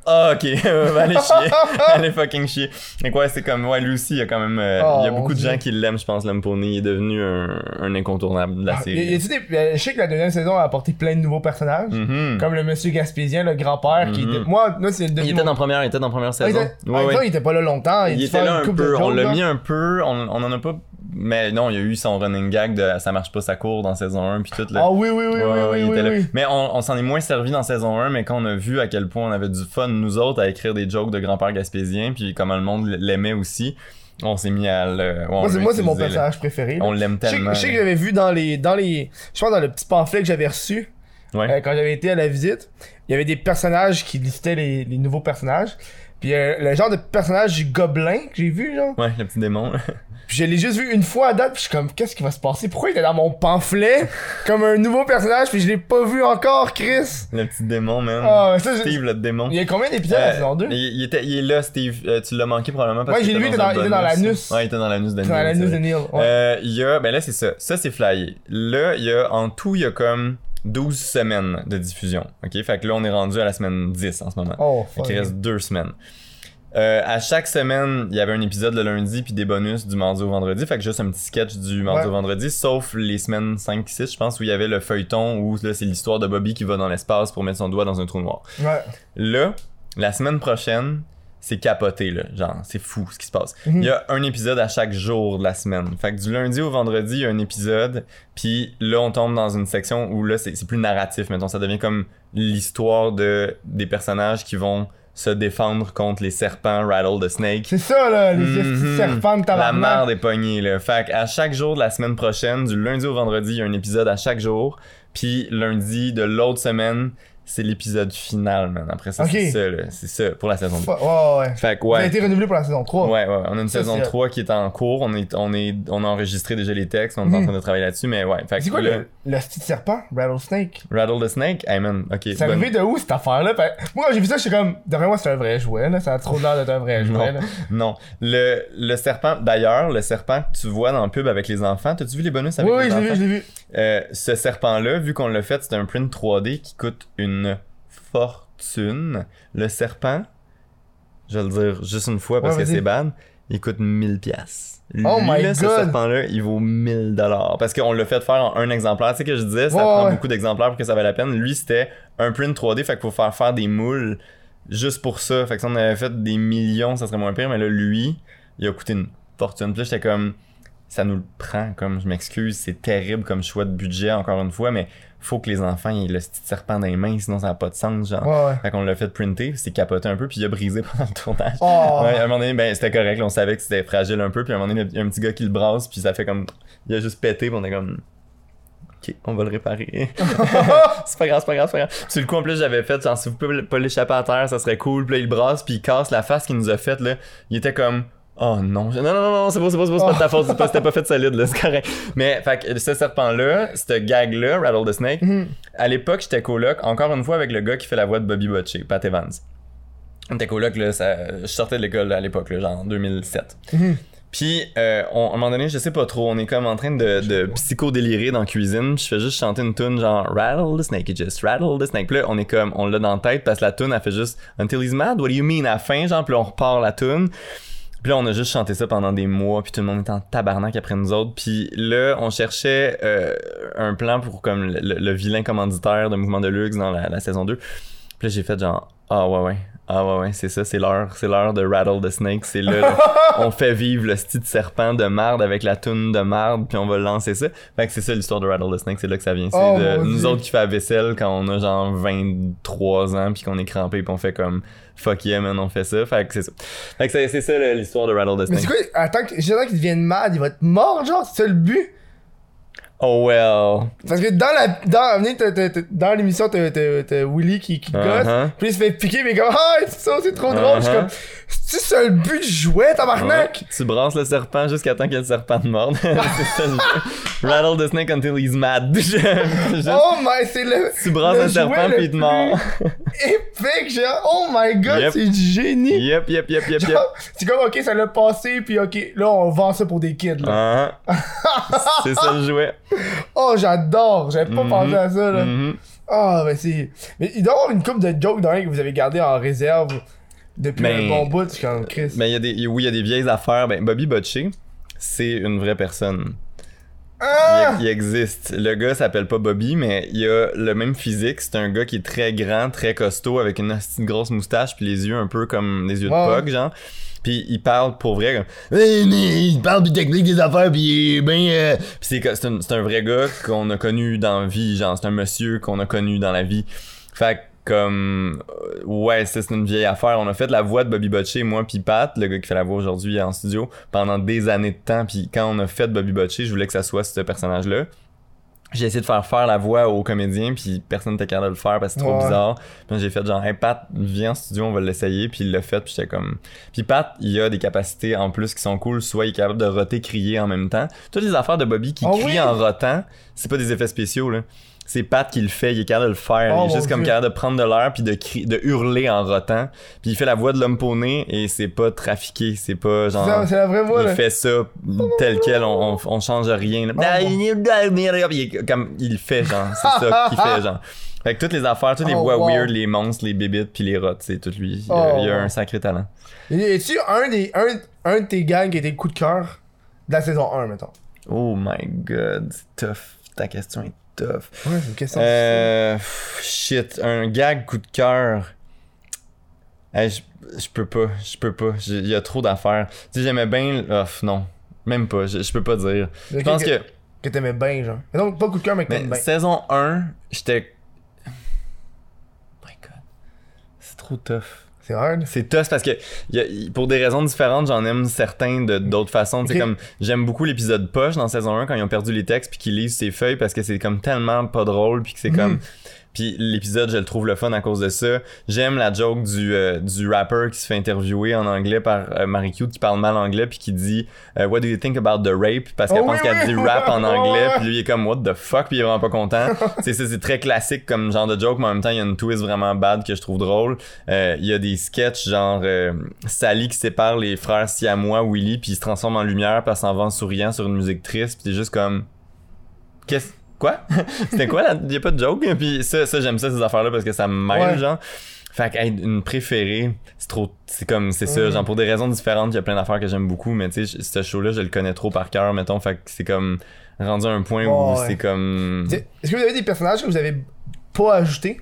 Ah, ok, va aller chier. Allez fucking chier. Mais quoi, c'est comme, ouais, lui aussi, il y a quand même, euh, Oh, il y a mon beaucoup de Dieu. gens qui l'aiment, je pense, l'homme. Il est devenu un, un incontournable de la Ah, série. y- des- euh, Je sais que la deuxième saison a apporté plein de nouveaux personnages. Mhm. Comme le monsieur Gaspésien, le grand-père, qui Mhm. était. Moi, moi c'est le Il était mon- dans première, il était dans première Ah, il saison. était- Ouais, ah, ouais. il était pas là longtemps. Il était là un peu, on l'a mis un peu, on, on en a pas, mais non, il y a eu son running gag de ça marche pas, ça court dans saison 1 puis tout là. Ah oui, oui, oui, Ouais, oui, ouais, oui, il oui, était là. oui. Mais on, on s'en est moins servi dans saison 1, mais quand on a vu à quel point on avait du fun, nous autres, à écrire des jokes de grand-père gaspésien, puis comment le monde l'aimait aussi, on s'est mis à le. ouais, Moi, c'est, mon personnage préféré. là. On l'aime tellement. je sais que j'avais vu dans les, dans les, je pense dans le petit pamphlet que j'avais reçu Ouais. euh, quand j'avais été à la visite, il y avait des personnages qui listaient les, les nouveaux personnages. Puis euh, le genre de personnage gobelin que j'ai vu, genre. Ouais, le petit démon. Puis je l'ai juste vu une fois à date, puis je suis comme, qu'est-ce qui va se passer? Pourquoi il était dans mon pamphlet? Comme un nouveau personnage, puis je l'ai pas vu encore, Chris? le petit démon, man. Ah, ça, Steve, le démon. Il y a combien d'épisodes Euh, 2? il, il était, il est là, Steve. Euh, tu l'as manqué probablement parce Ouais, que j'ai t'étais vu, il était dans- il dans l'anus. Ouais, il était dans l'anus de dans Neil, news c'est de. Neil. Ouais. Euh, il y a, ben là c'est ça, ça c'est flyé. Là, il y a, en tout, il y a comme 12 semaines de diffusion. Ok, fait que là on est rendu à la semaine 10 en ce moment. oh, Fait fuck. qu'il reste deux semaines. Euh, à chaque semaine, il y avait un épisode le lundi puis des bonus du mardi au vendredi. Fait que juste un petit sketch du mardi Ouais. au vendredi, sauf les semaines 5-6, je pense, où il y avait le feuilleton où là c'est l'histoire de Bobby qui va dans l'espace pour mettre son doigt dans un trou noir. Ouais. Là, la semaine prochaine, c'est capoté, là. Genre, c'est fou ce qui se passe. Mhm. Il y a un épisode à chaque jour de la semaine. Fait que du lundi au vendredi, il y a un épisode. Puis là, on tombe dans une section où là, c'est c'est plus narratif, mettons. Ça devient comme l'histoire de des personnages qui vont se défendre contre les serpents Rattle the Snake. C'est ça, là, les Mhm. petits serpents de La merde est pognée, là. Fait à chaque jour de la semaine prochaine, du lundi au vendredi, il y a un épisode à chaque jour. Puis lundi de l'autre semaine, c'est l'épisode final, man. Après ça, c'est ça. C'est ça pour la saison 2. Fa- Ouais, ouais. Fait que Ça a ouais. été renouvelé pour la saison 3. Ouais, ouais, on a une Ça, saison c'est- 3 qui est en cours, on est, on est, on a enregistré déjà les textes, on est en Mhm. train de travailler là-dessus, mais ouais. Fait C'est quoi le, le petit serpent? Rattlesnake? Rattle the Snake? Hey man, ok. C'est arrivé de où cette affaire-là? Moi, quand j'ai vu ça, j'étais comme, d'après moi, c'est un vrai jouet, là. Ça a trop l'air d'être un vrai jouet, là. Non. Le, le serpent, d'ailleurs, le serpent que tu vois dans le pub avec les enfants, t'as-tu vu les bonus avec Oui, oui, les je l'ai enfants? vu, je l'ai vu. Euh, ce serpent-là, vu qu'on l'a fait, c'est un print 3D qui coûte une fortune. Le serpent, je vais le dire juste une fois parce Ouais, que c'est bad, il coûte 1000 pièces. Oh my là, ce serpent-là, il vaut 1000 dollars parce qu'on l'a fait faire en un exemplaire. Tu sais que je disais, ça Ouais, prend ouais. beaucoup d'exemplaires pour que ça vaille la peine. Lui, c'était un print 3D, fait qu'il faut faire faire des moules juste pour ça. Fait que si on avait fait des millions, ça serait moins pire, mais là, lui, il a coûté une fortune. Puis là, j'étais comme, ça nous le prend, comme, je m'excuse, c'est terrible comme choix de budget, encore une fois, mais faut que les enfants aient le petit serpent dans les mains, sinon ça n'a pas de sens, genre. Ouais, ouais. Fait qu'on l'a fait printer, c'est capoté un peu, puis il a brisé pendant le tournage. Oh! Ouais, à un moment donné, ben, c'était correct, on savait que c'était fragile un peu, puis à un moment donné, il y a un petit gars qui le brasse, puis ça fait comme. Il a juste pété, puis on est comme. Ok, on va le réparer. c'est pas grave, c'est pas grave, c'est pas grave. Sur le coup, en plus, j'avais fait, genre, si vous pouvez pas l'échapper à terre, ça serait cool, puis là, il le brasse, puis il casse la face qu'il nous a faite, là. Il était comme. Oh non, non, non, non, c'est pas, c'est pas, c'est pas, c'est pas de ta faute, c'est pas- c'était pas fait solide, là, c'est correct. Mais, fait que ce serpent-là, ce gag-là, Rattle the Snake, Mhm. à l'époque, j'étais coloc, encore une fois, avec le gars qui fait la voix de Bobby Butcher, Pat Evans. On était coloc, là, ça, je sortais de l'école à l'époque, là, genre en 2007. Mhm. Puis, euh, on- à un moment donné, je sais pas trop, on est comme en train de, de psychodélirer dans la cuisine, puis je fais juste chanter une tune genre Rattle the snake, it just rattle the snake. Puis là, on est comme, on l'a dans la tête parce que la tune, elle fait juste Until he's mad, what do you mean à la fin, genre, puis là, on repart la tune. Puis là, on a juste chanté ça pendant des mois, puis tout le monde était en tabarnak après nous autres. Puis là, on cherchait euh, un plan pour comme le, vilain commanditaire de Mouvement de Luxe dans la, la saison 2. Puis là, j'ai fait genre, ah ouais, ouais. Ah ouais, ouais, c'est ça, c'est l'heure. C'est l'heure de Rattle the Snake. C'est là, on fait vivre le style de serpent de marde avec la toune de marde, puis on va lancer ça. Fait que c'est ça l'histoire de Rattle the Snake, c'est là que ça vient. C'est Oh, de nous autres qui fait la vaisselle quand on a genre 23 ans, puis qu'on est crampé, puis on fait comme fuck yeah, man, on fait ça. Fait que c'est ça. Fait que c'est, ça l'histoire de Rattle the Mais c'est Snake. quoi, attends, que- j'attends qu'il devienne mad, il va être mort, genre, c'est ça le but? Oh well. Parce que dans la, dans, l'émission, t'as, Willy qui, qui gosse, Uh-huh. puis il se fait piquer, mais comme, ah, c'est ça, c'est trop drôle, je suis Uh-huh. comme, c'est ça le but du jouet, tabarnak? Ouais, tu brasses le serpent jusqu'à temps que le serpent te morde. c'est ça le jeu. Rattle the snake until he's mad. Juste- Oh my, c'est le, tu brasses le le serpent le puis il te mord. épique, genre, oh my god, Yep. c'est du génie. Yep, yep, yep, yep, yep. C'est comme, ok, ça l'a passé, puis ok, là, on vend ça pour des kids, là. Ah, c'est ça le jouet. Oh, j'adore, j'avais pas Mhm. pensé à ça, là. Mhm. Ah, ben c'est. Mais il doit y avoir une coupe de jokes dans que vous avez gardé en réserve depuis Ben, un bon bout, comme Chris. Mais il y a des, oui, il y a des vieilles affaires. Ben, Bobby Butcher, c'est une vraie personne. Ah! Il, il existe. Le gars s'appelle pas Bobby, mais il a le même physique. C'est un gars qui est très grand, très costaud, avec une grosse moustache, puis les yeux un peu comme des yeux de ouais. Pog, genre. Puis il parle pour vrai comme Hey, mais il parle du technique des affaires puis ben euh... C'est c'est un, vrai gars qu'on a connu dans la vie, genre c'est un monsieur qu'on a connu dans la vie. Fait que, comme euh, ouais, c'est une vieille affaire. On a fait la voix de Bobby Butcher, moi puis Pat, le gars qui fait la voix aujourd'hui en studio, pendant des années de temps. Puis quand on a fait Bobby Butcher, je voulais que ça soit ce personnage-là. J'ai essayé de faire faire la voix au comédien, puis personne n'était capable de le faire parce que c'est trop Ouais. bizarre. Puis j'ai fait genre, hey Pat, viens en studio, on va l'essayer. Puis il l'a fait, puis j'étais comme. Puis Pat, il a des capacités en plus qui sont cool. Soit il est capable de roter, crier en même temps. Toutes les affaires de Bobby qui Oh crie oui! en rotant, c'est pas des effets spéciaux, là. C'est Pat qui le fait, il est capable de le faire. Oh il est juste mon comme Dieu. capable de prendre de l'air puis de, de hurler en rotant. Puis il fait la voix de l'homme poney et c'est pas trafiqué, c'est pas genre. c'est la vraie voix, Il là. fait ça tel quel, on, on, on change rien. là. Oh, Il comme il fait genre, c'est ça qu'il fait genre. Fait que toutes les affaires, toutes les Oh, voix wow. weird, les monstres, les bébites puis les rots, c'est tout lui. Il, a- Oh, il a wow. un sacré talent. Et tu un, des, un, un de tes gangs qui le coup de cœur de la saison 1, mettons? Oh my god, c'est tough. Ta question est tough. Ouais, une question. Euh, pff, shit, un gag coup de cœur. Hey, je, je peux pas, je peux pas. Il y a trop d'affaires. Tu sais, j'aimais bien. Oh, non, même pas. Je, je peux pas dire. Je pense que. Que t'aimais bien, genre. Mais donc, pas coup de cœur, mais que Mais t'aimes bien. saison 1, j'étais. My god. C'est trop tough. C'est hard. C'est tough parce que y a- y- pour des raisons différentes, j'en aime certains de d'autres façons. C'est comme j'aime beaucoup l'épisode poche dans saison 1 quand ils ont perdu les textes puis qu'ils lisent ses feuilles parce que c'est comme tellement pas drôle puis que c'est Mhm. comme puis l'épisode, je le trouve le fun à cause de ça. J'aime la joke du, euh, du rapper qui se fait interviewer en anglais par euh, Marie Cute qui parle mal anglais puis qui dit euh, What do you think about the rape? Parce qu'elle Oh pense oui, qu'elle oui. dit rap en anglais puis lui il est comme What the fuck? Puis il est vraiment pas content. c'est ça, c'est très classique comme genre de joke, mais en même temps, il y a une twist vraiment bad que je trouve drôle. Euh, Il y a des sketchs genre euh, Sally qui sépare les frères siamois, Willy, puis il se transforme en lumière, puis elle s'en va en souriant sur une musique triste, puis t'es juste comme. Qu'est-ce. Quoi? C'était quoi là? Y a pas de joke? Puis ça, ça j'aime ça, ces affaires-là, parce que ça me mêle, Ouais. genre. Fait que, hey, une préférée, c'est trop. C'est comme, c'est ça, genre pour des raisons différentes, il y a plein d'affaires que j'aime beaucoup, mais tu sais, ce show-là, je le connais trop par cœur, mettons. Fait que c'est comme rendu à un point où Ouais, c'est comme. Est-ce que vous avez des personnages que vous avez pas ajoutés?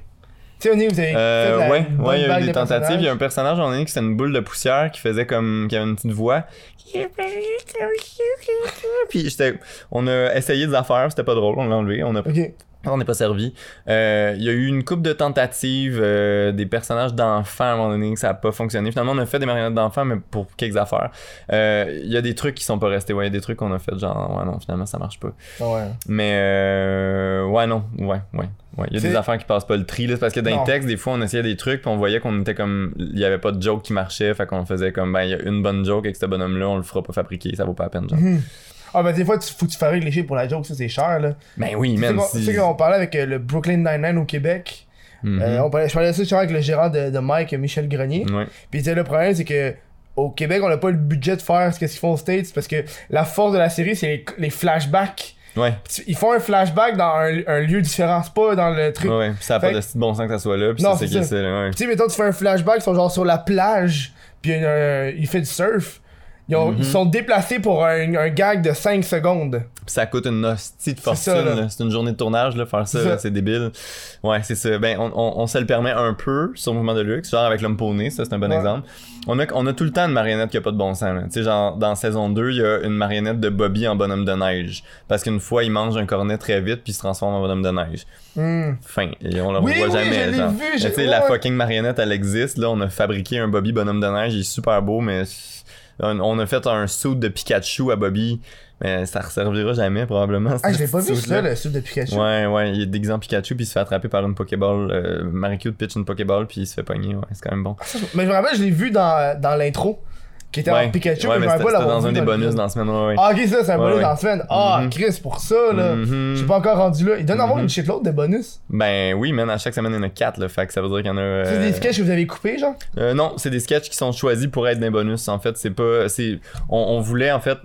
Tu sais, vous avez. Euh, ouais, ouais, il y a eu des de tentatives. Il y a un personnage, on a dit que c'était une boule de poussière qui faisait comme. qui avait une petite voix. Puis j'étais. On a essayé des affaires, c'était pas drôle, on l'a enlevé. On a Ok. On n'est pas servi. Euh, Il y a eu une coupe de tentatives, euh, des personnages d'enfants à un moment donné, que ça a pas fonctionné. Finalement, on a fait des marionnettes d'enfants, mais pour quelques affaires. Euh, Il y a des trucs qui sont pas restés. Ouais, il y a des trucs qu'on a fait genre, ouais, non, finalement, ça marche pas. Ah ouais. Mais, ouais, non, ouais, ouais. Ouais, il y a des affaires qui passent pas le tri, là, parce que dans Non. les textes, des fois, on essayait des trucs, puis on voyait qu'on était comme, il y avait pas de joke qui marchait, fait qu'on faisait comme, ben, il y a une bonne joke avec ce bonhomme-là, on le fera pas fabriquer, ça vaut pas la peine, genre. Ah, ben des fois, tu, faut que tu fabriques les chiffres pour la joke, ça c'est cher là. Ben oui, même si. Tu sais qu'on parlait avec euh, le Brooklyn Nine-Nine au Québec. Mhm. Euh, on parlait, je parlais de ça avec le gérant de, de Mike, Michel Grenier. Ouais. Puis le problème, c'est que au Québec, on n'a pas le budget de faire ce qu'ils font aux States parce que la force de la série, c'est les, les flashbacks. Ouais. Ils font un flashback dans un, un lieu différent, c'est pas dans le truc. Ouais, ouais. Puis ça a Fait pas de bon sens que ça soit là, puis Non, c'est ça ouais. Tu sais, mettons, tu fais un flashback, ils sont genre sur la plage, puis il fait du surf. Ils, ont- Mhm. ils sont déplacés pour un, un gag de 5 secondes. Pis ça coûte une hostie de fortune. C'est une journée de tournage, là, faire ça, C'est débile. Ouais, c'est ça. Ben, on, on, on se le permet un peu sur Mouvement de Luxe, genre avec l'homme poney, ça, c'est un bon Ouais. exemple. On a, on a tout le temps une marionnette qui a pas de bon sens. Tu sais, genre, dans saison 2, il y a une marionnette de Bobby en bonhomme de neige. Parce qu'une fois, il mange un cornet très vite, puis il se transforme en bonhomme de neige. Hmm. Fin. Et on le Oui, revoit oui, jamais, genre. vu, la fucking marionnette, elle existe, là. On a fabriqué un Bobby bonhomme de neige, il est super beau, mais on, on a fait un suit de Pikachu à Bobby, mais ça resservira jamais, probablement. Ah, je l'ai pas vu ça, le sud de Pikachu. Ouais, ouais, il est déguisé en Pikachu, puis il se fait attraper par une Pokéball. Euh, Marikyu pitch une Pokéball, puis il se fait pogner, ouais, c'est quand même bon. Mais je me rappelle, je l'ai vu dans, dans l'intro, qui était Ouais, en Pikachu, ouais, mais je me rappelle dans un des bonus dans la semaine, ouais. Ah, ok, ça, c'est un bonus dans la semaine. Ah, Mhm. Chris, pour ça, là. Mhm. J'ai pas encore rendu là. Il doit en avoir Mhm. une shitload de bonus. Ben oui, man, à chaque semaine, il y en a 4, là, fait que ça veut dire qu'il y en a... C'est euh, des sketchs que vous avez coupés, genre? Euh, non, c'est des sketchs qui sont choisis pour être des bonus. En fait, c'est pas. C'est. On, on voulait en fait.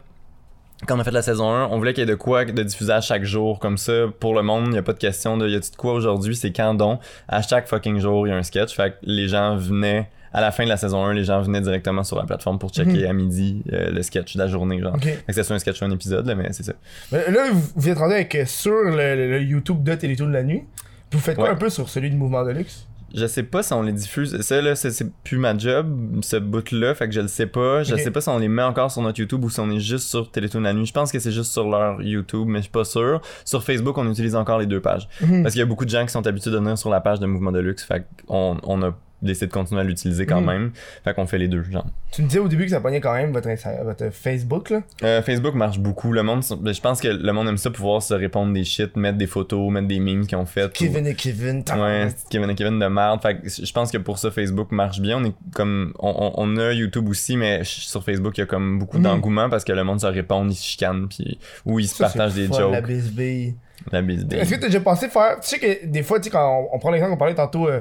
Quand on a fait la saison 1, on voulait qu'il y ait de quoi de diffuser à chaque jour. Comme ça, pour le monde, il n'y a pas de question de y a-tu de quoi aujourd'hui, c'est quand donc? À chaque fucking jour, il y a un sketch. Fait que les gens venaient. À la fin de la saison 1, les gens venaient directement sur la plateforme pour checker à midi euh, le sketch de la journée, genre. Ok. Fait que c'est soit un sketch ou un épisode, là, mais c'est ça. Mais là, vous, vous êtes rendu avec euh, sur le, le- le YouTube de Télétoon de la nuit. Puis vous faites quoi Ouais. un peu sur celui du mouvement de luxe? Je sais pas si on les diffuse. Ça, là, c'est c'est plus ma job, ce bout-là, fait que je le sais pas. Je Ok. sais pas si on les met encore sur notre YouTube ou si on est juste sur Télétoon la nuit. Je pense que c'est juste sur leur YouTube, mais je suis pas sûr. Sur Facebook, on utilise encore les deux pages. Mhm. Parce qu'il y a beaucoup de gens qui sont habitués de venir sur la page de Mouvement de Luxe, fait qu'on on a décidé de continuer à l'utiliser quand Mhm. même. Fait qu'on fait les deux, genre. Tu me disais au début que ça pognait quand même votre, votre Facebook, là? Euh, Facebook marche beaucoup. Le monde, ben, je pense que le monde aime ça pouvoir se répondre des shit, mettre des photos, mettre des memes qu'ils ont fait. ou- Kevin et Kevin. Ouais, Kevin et Kevin de merde. Fait que je pense que pour ça, Facebook marche bien. On est comme. On, a YouTube aussi, mais sur Facebook, il y a comme beaucoup Mhm. d'engouement parce que le monde se répond, ils se chicanent, puis. Ou ils se partagent des fun, jokes. La bisbille. La bise Est-ce que t'as déjà pensé faire. Tu sais que des fois, tu sais, quand on, on prend l'exemple qu'on parlait tantôt, euh,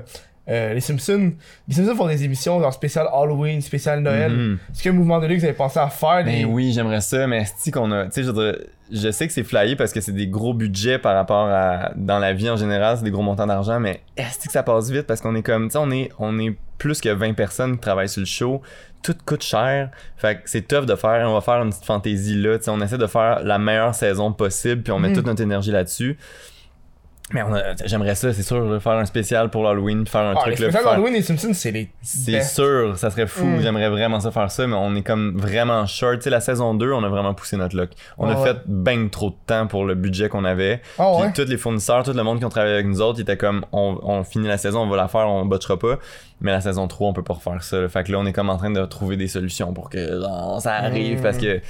euh, les Simpsons. Les Simpsons font des émissions genre spécial Halloween, spécial Noël. Mhm. Est-ce que mouvement de luxe, vous avez pensé à faire des. Ben oui, j'aimerais ça, mais qu'on a. Tu sais, je sais que c'est flyé parce que c'est des gros budgets par rapport à. Dans la vie en général, c'est des gros montants d'argent, mais est-ce que ça passe vite parce qu'on est comme. Tu sais, on est, on est plus que 20 personnes qui travaillent sur le show. Tout coûte cher. Fait que c'est tough de faire. On va faire une petite fantaisie là. Tu sais, on essaie de faire la meilleure saison possible, puis on met Mhm. toute notre énergie là-dessus. Mais j'aimerais ça, c'est sûr, là, faire un spécial pour l'Halloween, faire un Ah, truc spéciales faire- Halloween des Simpsons, c'est les. c'est sûr, ça serait fou. Mm. J'aimerais vraiment ça faire ça, mais on est comme vraiment short. Tu sais, la saison 2, on a vraiment poussé notre luck. On Ah a ouais. fait ben trop de temps pour le budget qu'on avait. Ah Puis ouais. tous les fournisseurs, tout le monde qui ont travaillé avec nous autres, ils étaient comme on, on finit la saison, on va la faire, on botchera pas. Mais la saison 3, on peut pas refaire ça. là. Fait que là, on est comme en train de trouver des solutions pour que genre, ça arrive Mm. parce que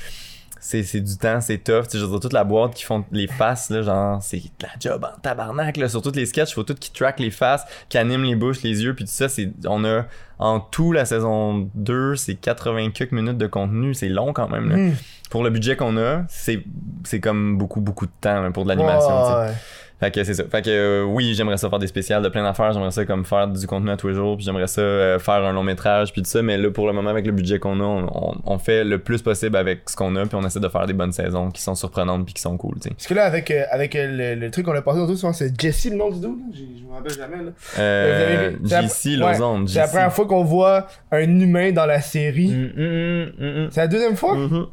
c'est c'est du temps, c'est tough. Tu sais, je veux dire, toute la boîte qui font les faces, là, genre, c'est de la job en tabarnak, là. Sur toutes les sketchs, faut tout qui track les faces, qui animent les bouches, les yeux, puis tout ça, c'est, on a, en tout, la saison 2, c'est 80 quelques minutes de contenu, c'est long quand même, là. Mhm. Pour le budget qu'on a, c'est, c'est comme beaucoup, beaucoup de temps, là, pour de l'animation. Fait que c'est ça. Fait que euh, oui, j'aimerais ça faire des spéciales de plein d'affaires. J'aimerais ça comme faire du contenu à tous les jours. Puis j'aimerais ça euh, faire un long métrage. Puis tout ça. Mais là, pour le moment, avec le budget qu'on a, on, on- on fait le plus possible avec ce qu'on a. Puis on essaie de faire des bonnes saisons qui sont surprenantes puis qui sont cool, tu sais. Parce que là, avec, euh, avec euh, le, le truc qu'on a passé autour, souvent, c'est Jesse le nom du. J'ai- Je me rappelle jamais. Là. Euh, c'est la- Lausanne, C'est la première fois qu'on voit un humain dans la série. Mm, mm, mm, mm, mm. C'est la deuxième fois? Mhm.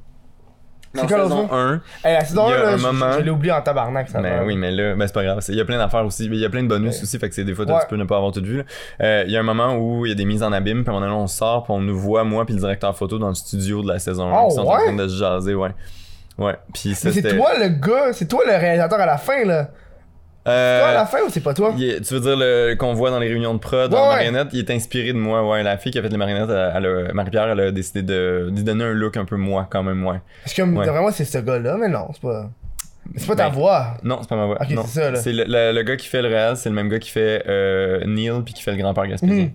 C'est quoi saison fois? 1, Hey, la saison Il y a 1, là, je- moment- je, l'ai oublié en tabarnak. Ça Ben va. oui, mais là, ben c'est pas grave. Il y a plein d'affaires aussi. Il y a plein de bonus Ouais. aussi. Fait que c'est des fois, Ouais. tu peux ne pas avoir tout vu. Euh, Il y a un moment où il y a des mises en abîme. Puis à un moment donné, on sort. Puis on nous voit, moi, puis le directeur photo dans le studio de la saison 1. Oh, qui sont en train de se jaser, ouais. Ouais. Puis Mais c'est toi le gars, c'est toi le réalisateur à la fin, là. Euh, Toi à la fin ou c'est pas toi? est- tu veux dire le qu'on voit dans les réunions de prod, Ouais, en ouais. marionnette, il est inspiré de moi, ouais. La fille qui a fait les marionnettes, elle, Marie-Pierre, elle a décidé de lui donner un look un peu moi, quand même, ouais. Parce que Ouais. vraiment, c'est ce gars-là, mais non, c'est pas. C'est pas ta Ben, voix. Non, c'est pas ma voix. Non. c'est ça, là. C'est le, le- le gars qui fait le réel, c'est le même gars qui fait euh, Neil puis qui fait le grand-père Gaspésien.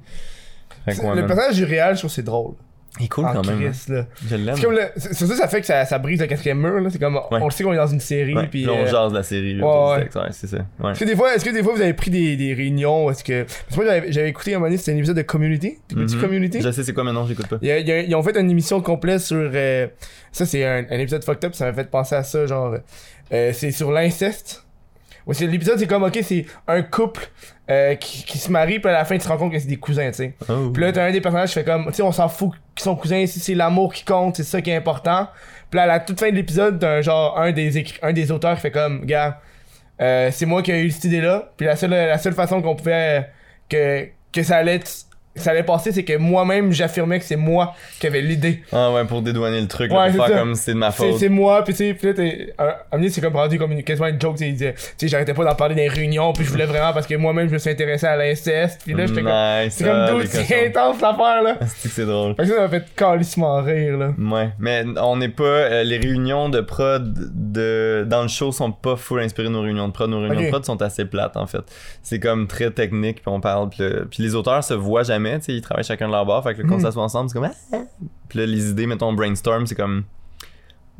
Ouais, le personnage du réel, je trouve c'est drôle. Il est cool quand même. hein. Christ, là. Je l'aime. C'est comme le. c'est- Surtout, ça fait que ça, ça brise le quatrième mur, là. C'est comme. On le sait qu'on est dans une série, Ouais, puis. puis on euh, jase la série. là, ouais, du ouais. c'est ça. Ouais. Est-ce que des fois, est-ce que des fois vous avez pris des, des réunions, est-ce que parce que moi j'avais, j'avais écouté un moment donné, c'était un épisode de Community, t'écoutes-tu Mhm. Community? Je sais c'est quoi maintenant, j'écoute pas. Il y a- il y a- ils ont fait une émission complète sur euh, ça c'est un, un épisode fucked up, ça m'a fait penser à ça genre euh, c'est sur l'inceste Ouais, c'est- l'épisode, c'est comme, ok, c'est un couple euh, qui, qui se marie, puis à la fin, tu te rends compte que c'est des cousins, tu sais. Oh. Puis là, t'as un des personnages qui fait comme, tu sais, on s'en fout qu'ils sont cousins, si c'est l'amour qui compte, c'est ça qui est important. Puis là, à la toute fin de l'épisode, t'as un genre, un des, un des auteurs qui fait comme, gars, euh, c'est moi qui ai eu cette idée-là. Puis la seule, la seule façon qu'on pouvait, euh, que, que ça allait, ça allait passer, c'est que moi-même, j'affirmais que c'est moi qui avais l'idée. Ah ouais, pour dédouaner le truc, là, Ouais, pour faire ça. comme c'est de ma faute. c'est moi, pis tu sais, pis là, t'es, un, c'est comme rendu comme une, quasiment une joke, tu sais, j'arrêtais pas d'en parler dans les réunions, puis je voulais vraiment, parce que moi-même, je me suis intéressé à l'inceste, pis là, j'étais comme, c'est comme ah, c'est intense l'affaire, là. C'est drôle. Fait que ça, ça m'a fait calissement rire, là. Ouais, mais on n'est pas. euh, les réunions de prod de, dans le show sont pas full inspirées de nos réunions de prod. Nos réunions de prod sont assez plates en fait. C'est comme très technique, puis on parle. Puis, le- puis les auteurs se voient jamais, tu sais, ils travaillent chacun de leur bord. Fait que quand Mhm. ça se voit ensemble, c'est comme. Ah! Puis là, les idées, mettons, brainstorm, c'est comme.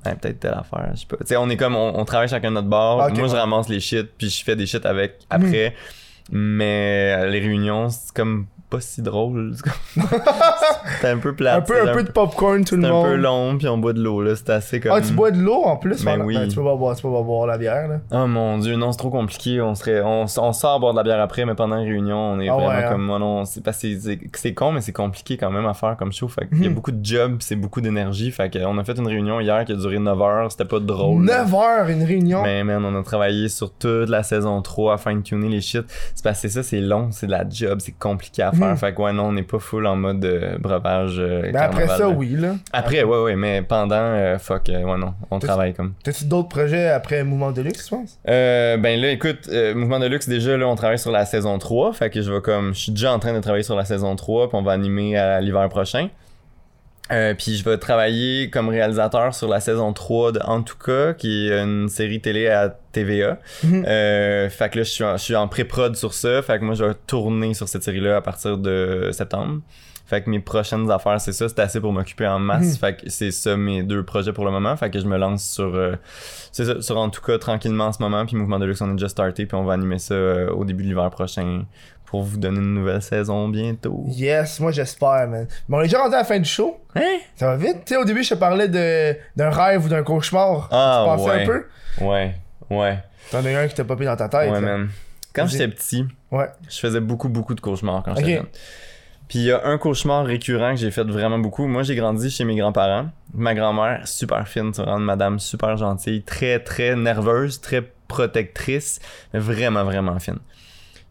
Ouais, peut-être telle affaire, je sais pas. Tu sais, on est comme. On, on travaille chacun de notre bord. Moi, je ramasse les shit, puis je fais des shit avec après. Mais euh, les réunions, c'est comme pas si drôle. C'est un peu plate. un peu, un peu de popcorn, tout c'est le un monde. peu long, puis on boit de l'eau, là. C'est assez comme. Ah, tu bois de l'eau en plus? Ben oui. tu peux pas boire, tu peux pas boire la bière, là. Oh mon dieu, non, c'est trop compliqué. On serait, on, on sort boire de la bière après, mais pendant une réunion, on est Ah vraiment ouais, hein. comme moi. Non, c'est parce que c'est- con, mais c'est compliqué quand même à faire comme show. Fait qu'il y a Mhm. beaucoup de jobs, c'est beaucoup d'énergie. Fait qu'on a fait une réunion hier qui a duré 9 heures. C'était pas drôle. 9 heures, une réunion? Mais man, on a travaillé sur toute la saison 3 à fine-tuner les shit. C'est parce que c'est ça, c'est long, c'est de la job, c'est compliqué à faire. Mhm. Fait que ouais, non, on n'est pas full en mode euh, breuvage. euh, Mais Ben, après ça, là. oui, là. Après, ouais, ouais, mais pendant, euh, fuck, euh, ouais, non, on travaille comme. T'as-tu d'autres projets après Mouvement de Luxe, tu penses? Euh, ben là, écoute, euh, Mouvement de Luxe, déjà, là, on travaille sur la saison 3. Fait que je vais comme. Je suis déjà en train de travailler sur la saison 3, puis on va animer à l'hiver prochain. Euh, puis je vais travailler comme réalisateur sur la saison 3 de En tout cas, qui est une série télé à TVA. Mhm. Euh, fait que là, je suis en, je suis en pré-prod sur ça. Fait que moi, je vais tourner sur cette série-là à partir de septembre. Fait que mes prochaines affaires, c'est ça. C'est assez pour m'occuper en masse. Mhm. Fait que c'est ça mes deux projets pour le moment. Fait que je me lance sur, euh, c'est ça, sur en tout cas tranquillement en ce moment. Puis Mouvement de Luxe, on est déjà starté. Puis on va animer ça euh, au début de l'hiver prochain pour vous donner une nouvelle saison bientôt. Yes, moi j'espère, man. Mais on est déjà rendu à la fin du show. Hein? Ça va vite. Tu sais, au début, je te parlais de, d'un rêve ou d'un cauchemar. Ah, tu pensais ouais. un peu? Ouais, ouais, T'en as eu un qui t'a popé dans ta tête. ouais, là. man. Quand j'étais petit, Ouais. je faisais beaucoup, beaucoup de cauchemars quand j'étais Ok. jeune. Puis il y a un cauchemar récurrent que j'ai fait vraiment beaucoup. Moi, j'ai grandi chez mes grands-parents. Ma grand-mère, super fine, vraiment une madame super gentille, très, très nerveuse, très protectrice, mais vraiment, vraiment fine.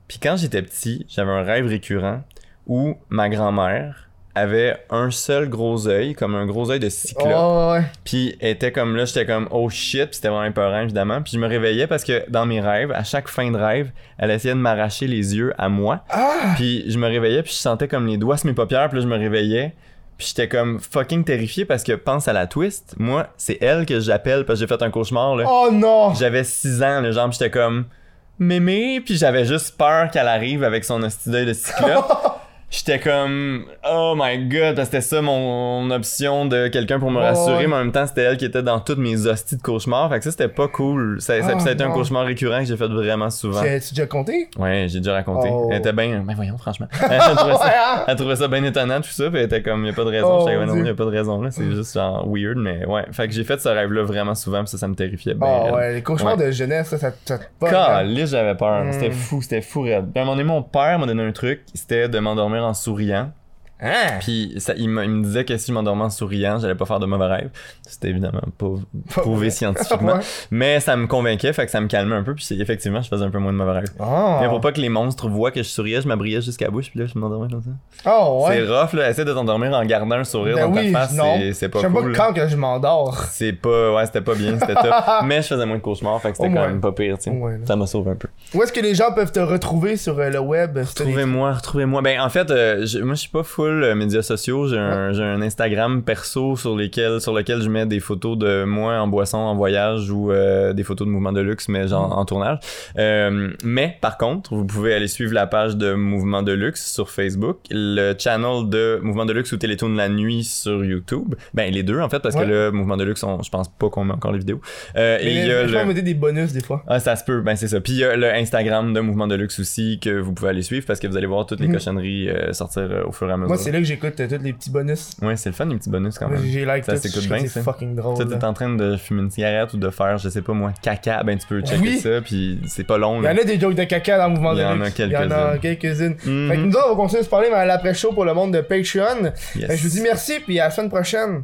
Puis quand j'étais petit, j'avais un rêve récurrent où ma grand-mère avait un seul gros œil, comme un gros œil de cyclope. Oh, ouais. Puis était comme là, j'étais comme oh shit, puis c'était vraiment épeurant évidemment. Puis je me réveillais parce que dans mes rêves, à chaque fin de rêve, elle essayait de m'arracher les yeux à moi. Ah! Puis je me réveillais, puis je sentais comme les doigts sur mes paupières, puis là je me réveillais. Puis j'étais comme fucking terrifié parce que pense à la twist, moi, c'est elle que j'appelle parce que j'ai fait un cauchemar là. Oh non! J'avais 6 ans, le genre, j'étais comme mémé, puis j'avais juste peur qu'elle arrive avec son hostie de cyclope. J'étais comme oh my god parce que c'était ça mon option de quelqu'un pour me rassurer mais en même temps c'était elle qui était dans toutes mes hosties de cauchemars fait que ça c'était pas cool ça, ça, Ah, ça a été un cauchemar récurrent que j'ai fait vraiment souvent Tu déjà compté? ouais j'ai déjà raconté Oh. elle était bien ben voyons franchement elle trouvait ça, elle trouvait ça bien étonnant tout ça puis elle était comme y a pas de raison Oh, j'étais comme mon non Dieu. y a pas de raison là c'est juste genre weird mais ouais fait que j'ai fait ce rêve là vraiment souvent puis ça ça me terrifiait bien Oh raide. ouais, les cauchemars Ouais. de jeunesse, ça, ça, ça te hein. J'avais peur. Mm. C'était fou, c'était fou raide. Puis à un moment donné, mon père m'a donné un truc, c'était de m'endormir en souriant. Hein? Puis ça, il, me, il me disait que si je m'endormais en souriant, j'allais pas faire de mauvais rêves. C'était évidemment pas prouvé scientifiquement. Ouais. Mais ça me convainquait, fait que ça me calmait un peu. Puis effectivement, je faisais un peu moins de mauvais rêves. Ah. Mais pour pas que les monstres voient que je souriais, je m'abriais jusqu'à la bouche, puis là, je m'endormais comme ça. Oh ouais. C'est rough, là. Essaie de t'endormir en gardant un sourire Ben dans oui, ta face, c'est- pas J'aime cool. pas quand que je m'endors. C'est pas, ouais, c'était pas bien, c'était top. Mais je faisais moins de cauchemars, fait que c'était quand même pas pire, tu sais. Ça m'a sauvé un peu. Où est-ce que les gens peuvent te retrouver sur euh, le web? Retrouvez-moi, retrouvez-moi. Ben en fait, euh, je- moi je suis pas full euh, médias sociaux. J'ai un, j'ai un Instagram perso sur lesquels, sur lequel je mets des photos de moi en boisson, en voyage ou euh, des photos de mouvement de luxe, mais genre Mm. en tournage. Euh, mais par contre, vous pouvez aller suivre la page de Mouvement de luxe sur Facebook, le channel de Mouvement de luxe ou Télétoon de la nuit sur YouTube. Ben les deux en fait, parce Ouais. que là, Mouvement de luxe, on- je pense pas qu'on met encore les vidéos. Euh, et il y a le... des bonus des fois. Ah, ça se peut, ben c'est ça. Puis il y a le Instagram de Mouvement de Luxe aussi que vous pouvez aller suivre parce que vous allez voir toutes les Mhm. cochonneries euh, sortir euh, au fur et à mesure. Moi, Moi, c'est là que j'écoute euh, tous les petits bonus. Ouais, c'est le fun, les petits bonus quand même. J'ai like Ça s'écoute bien. C'est fucking drôle. Tu t'es en train de fumer une cigarette ou de faire, je sais pas moi, caca, ben tu peux checker Oui. ça, puis c'est pas long. Il y en a des jokes de caca dans le mouvement Il y de en a Il y en a quelques-unes. Mhm. Fait que nous autres, on va continuer de se parler dans l'après-show pour le monde de Patreon. Yes. Fait que je vous dis merci, puis à la semaine prochaine.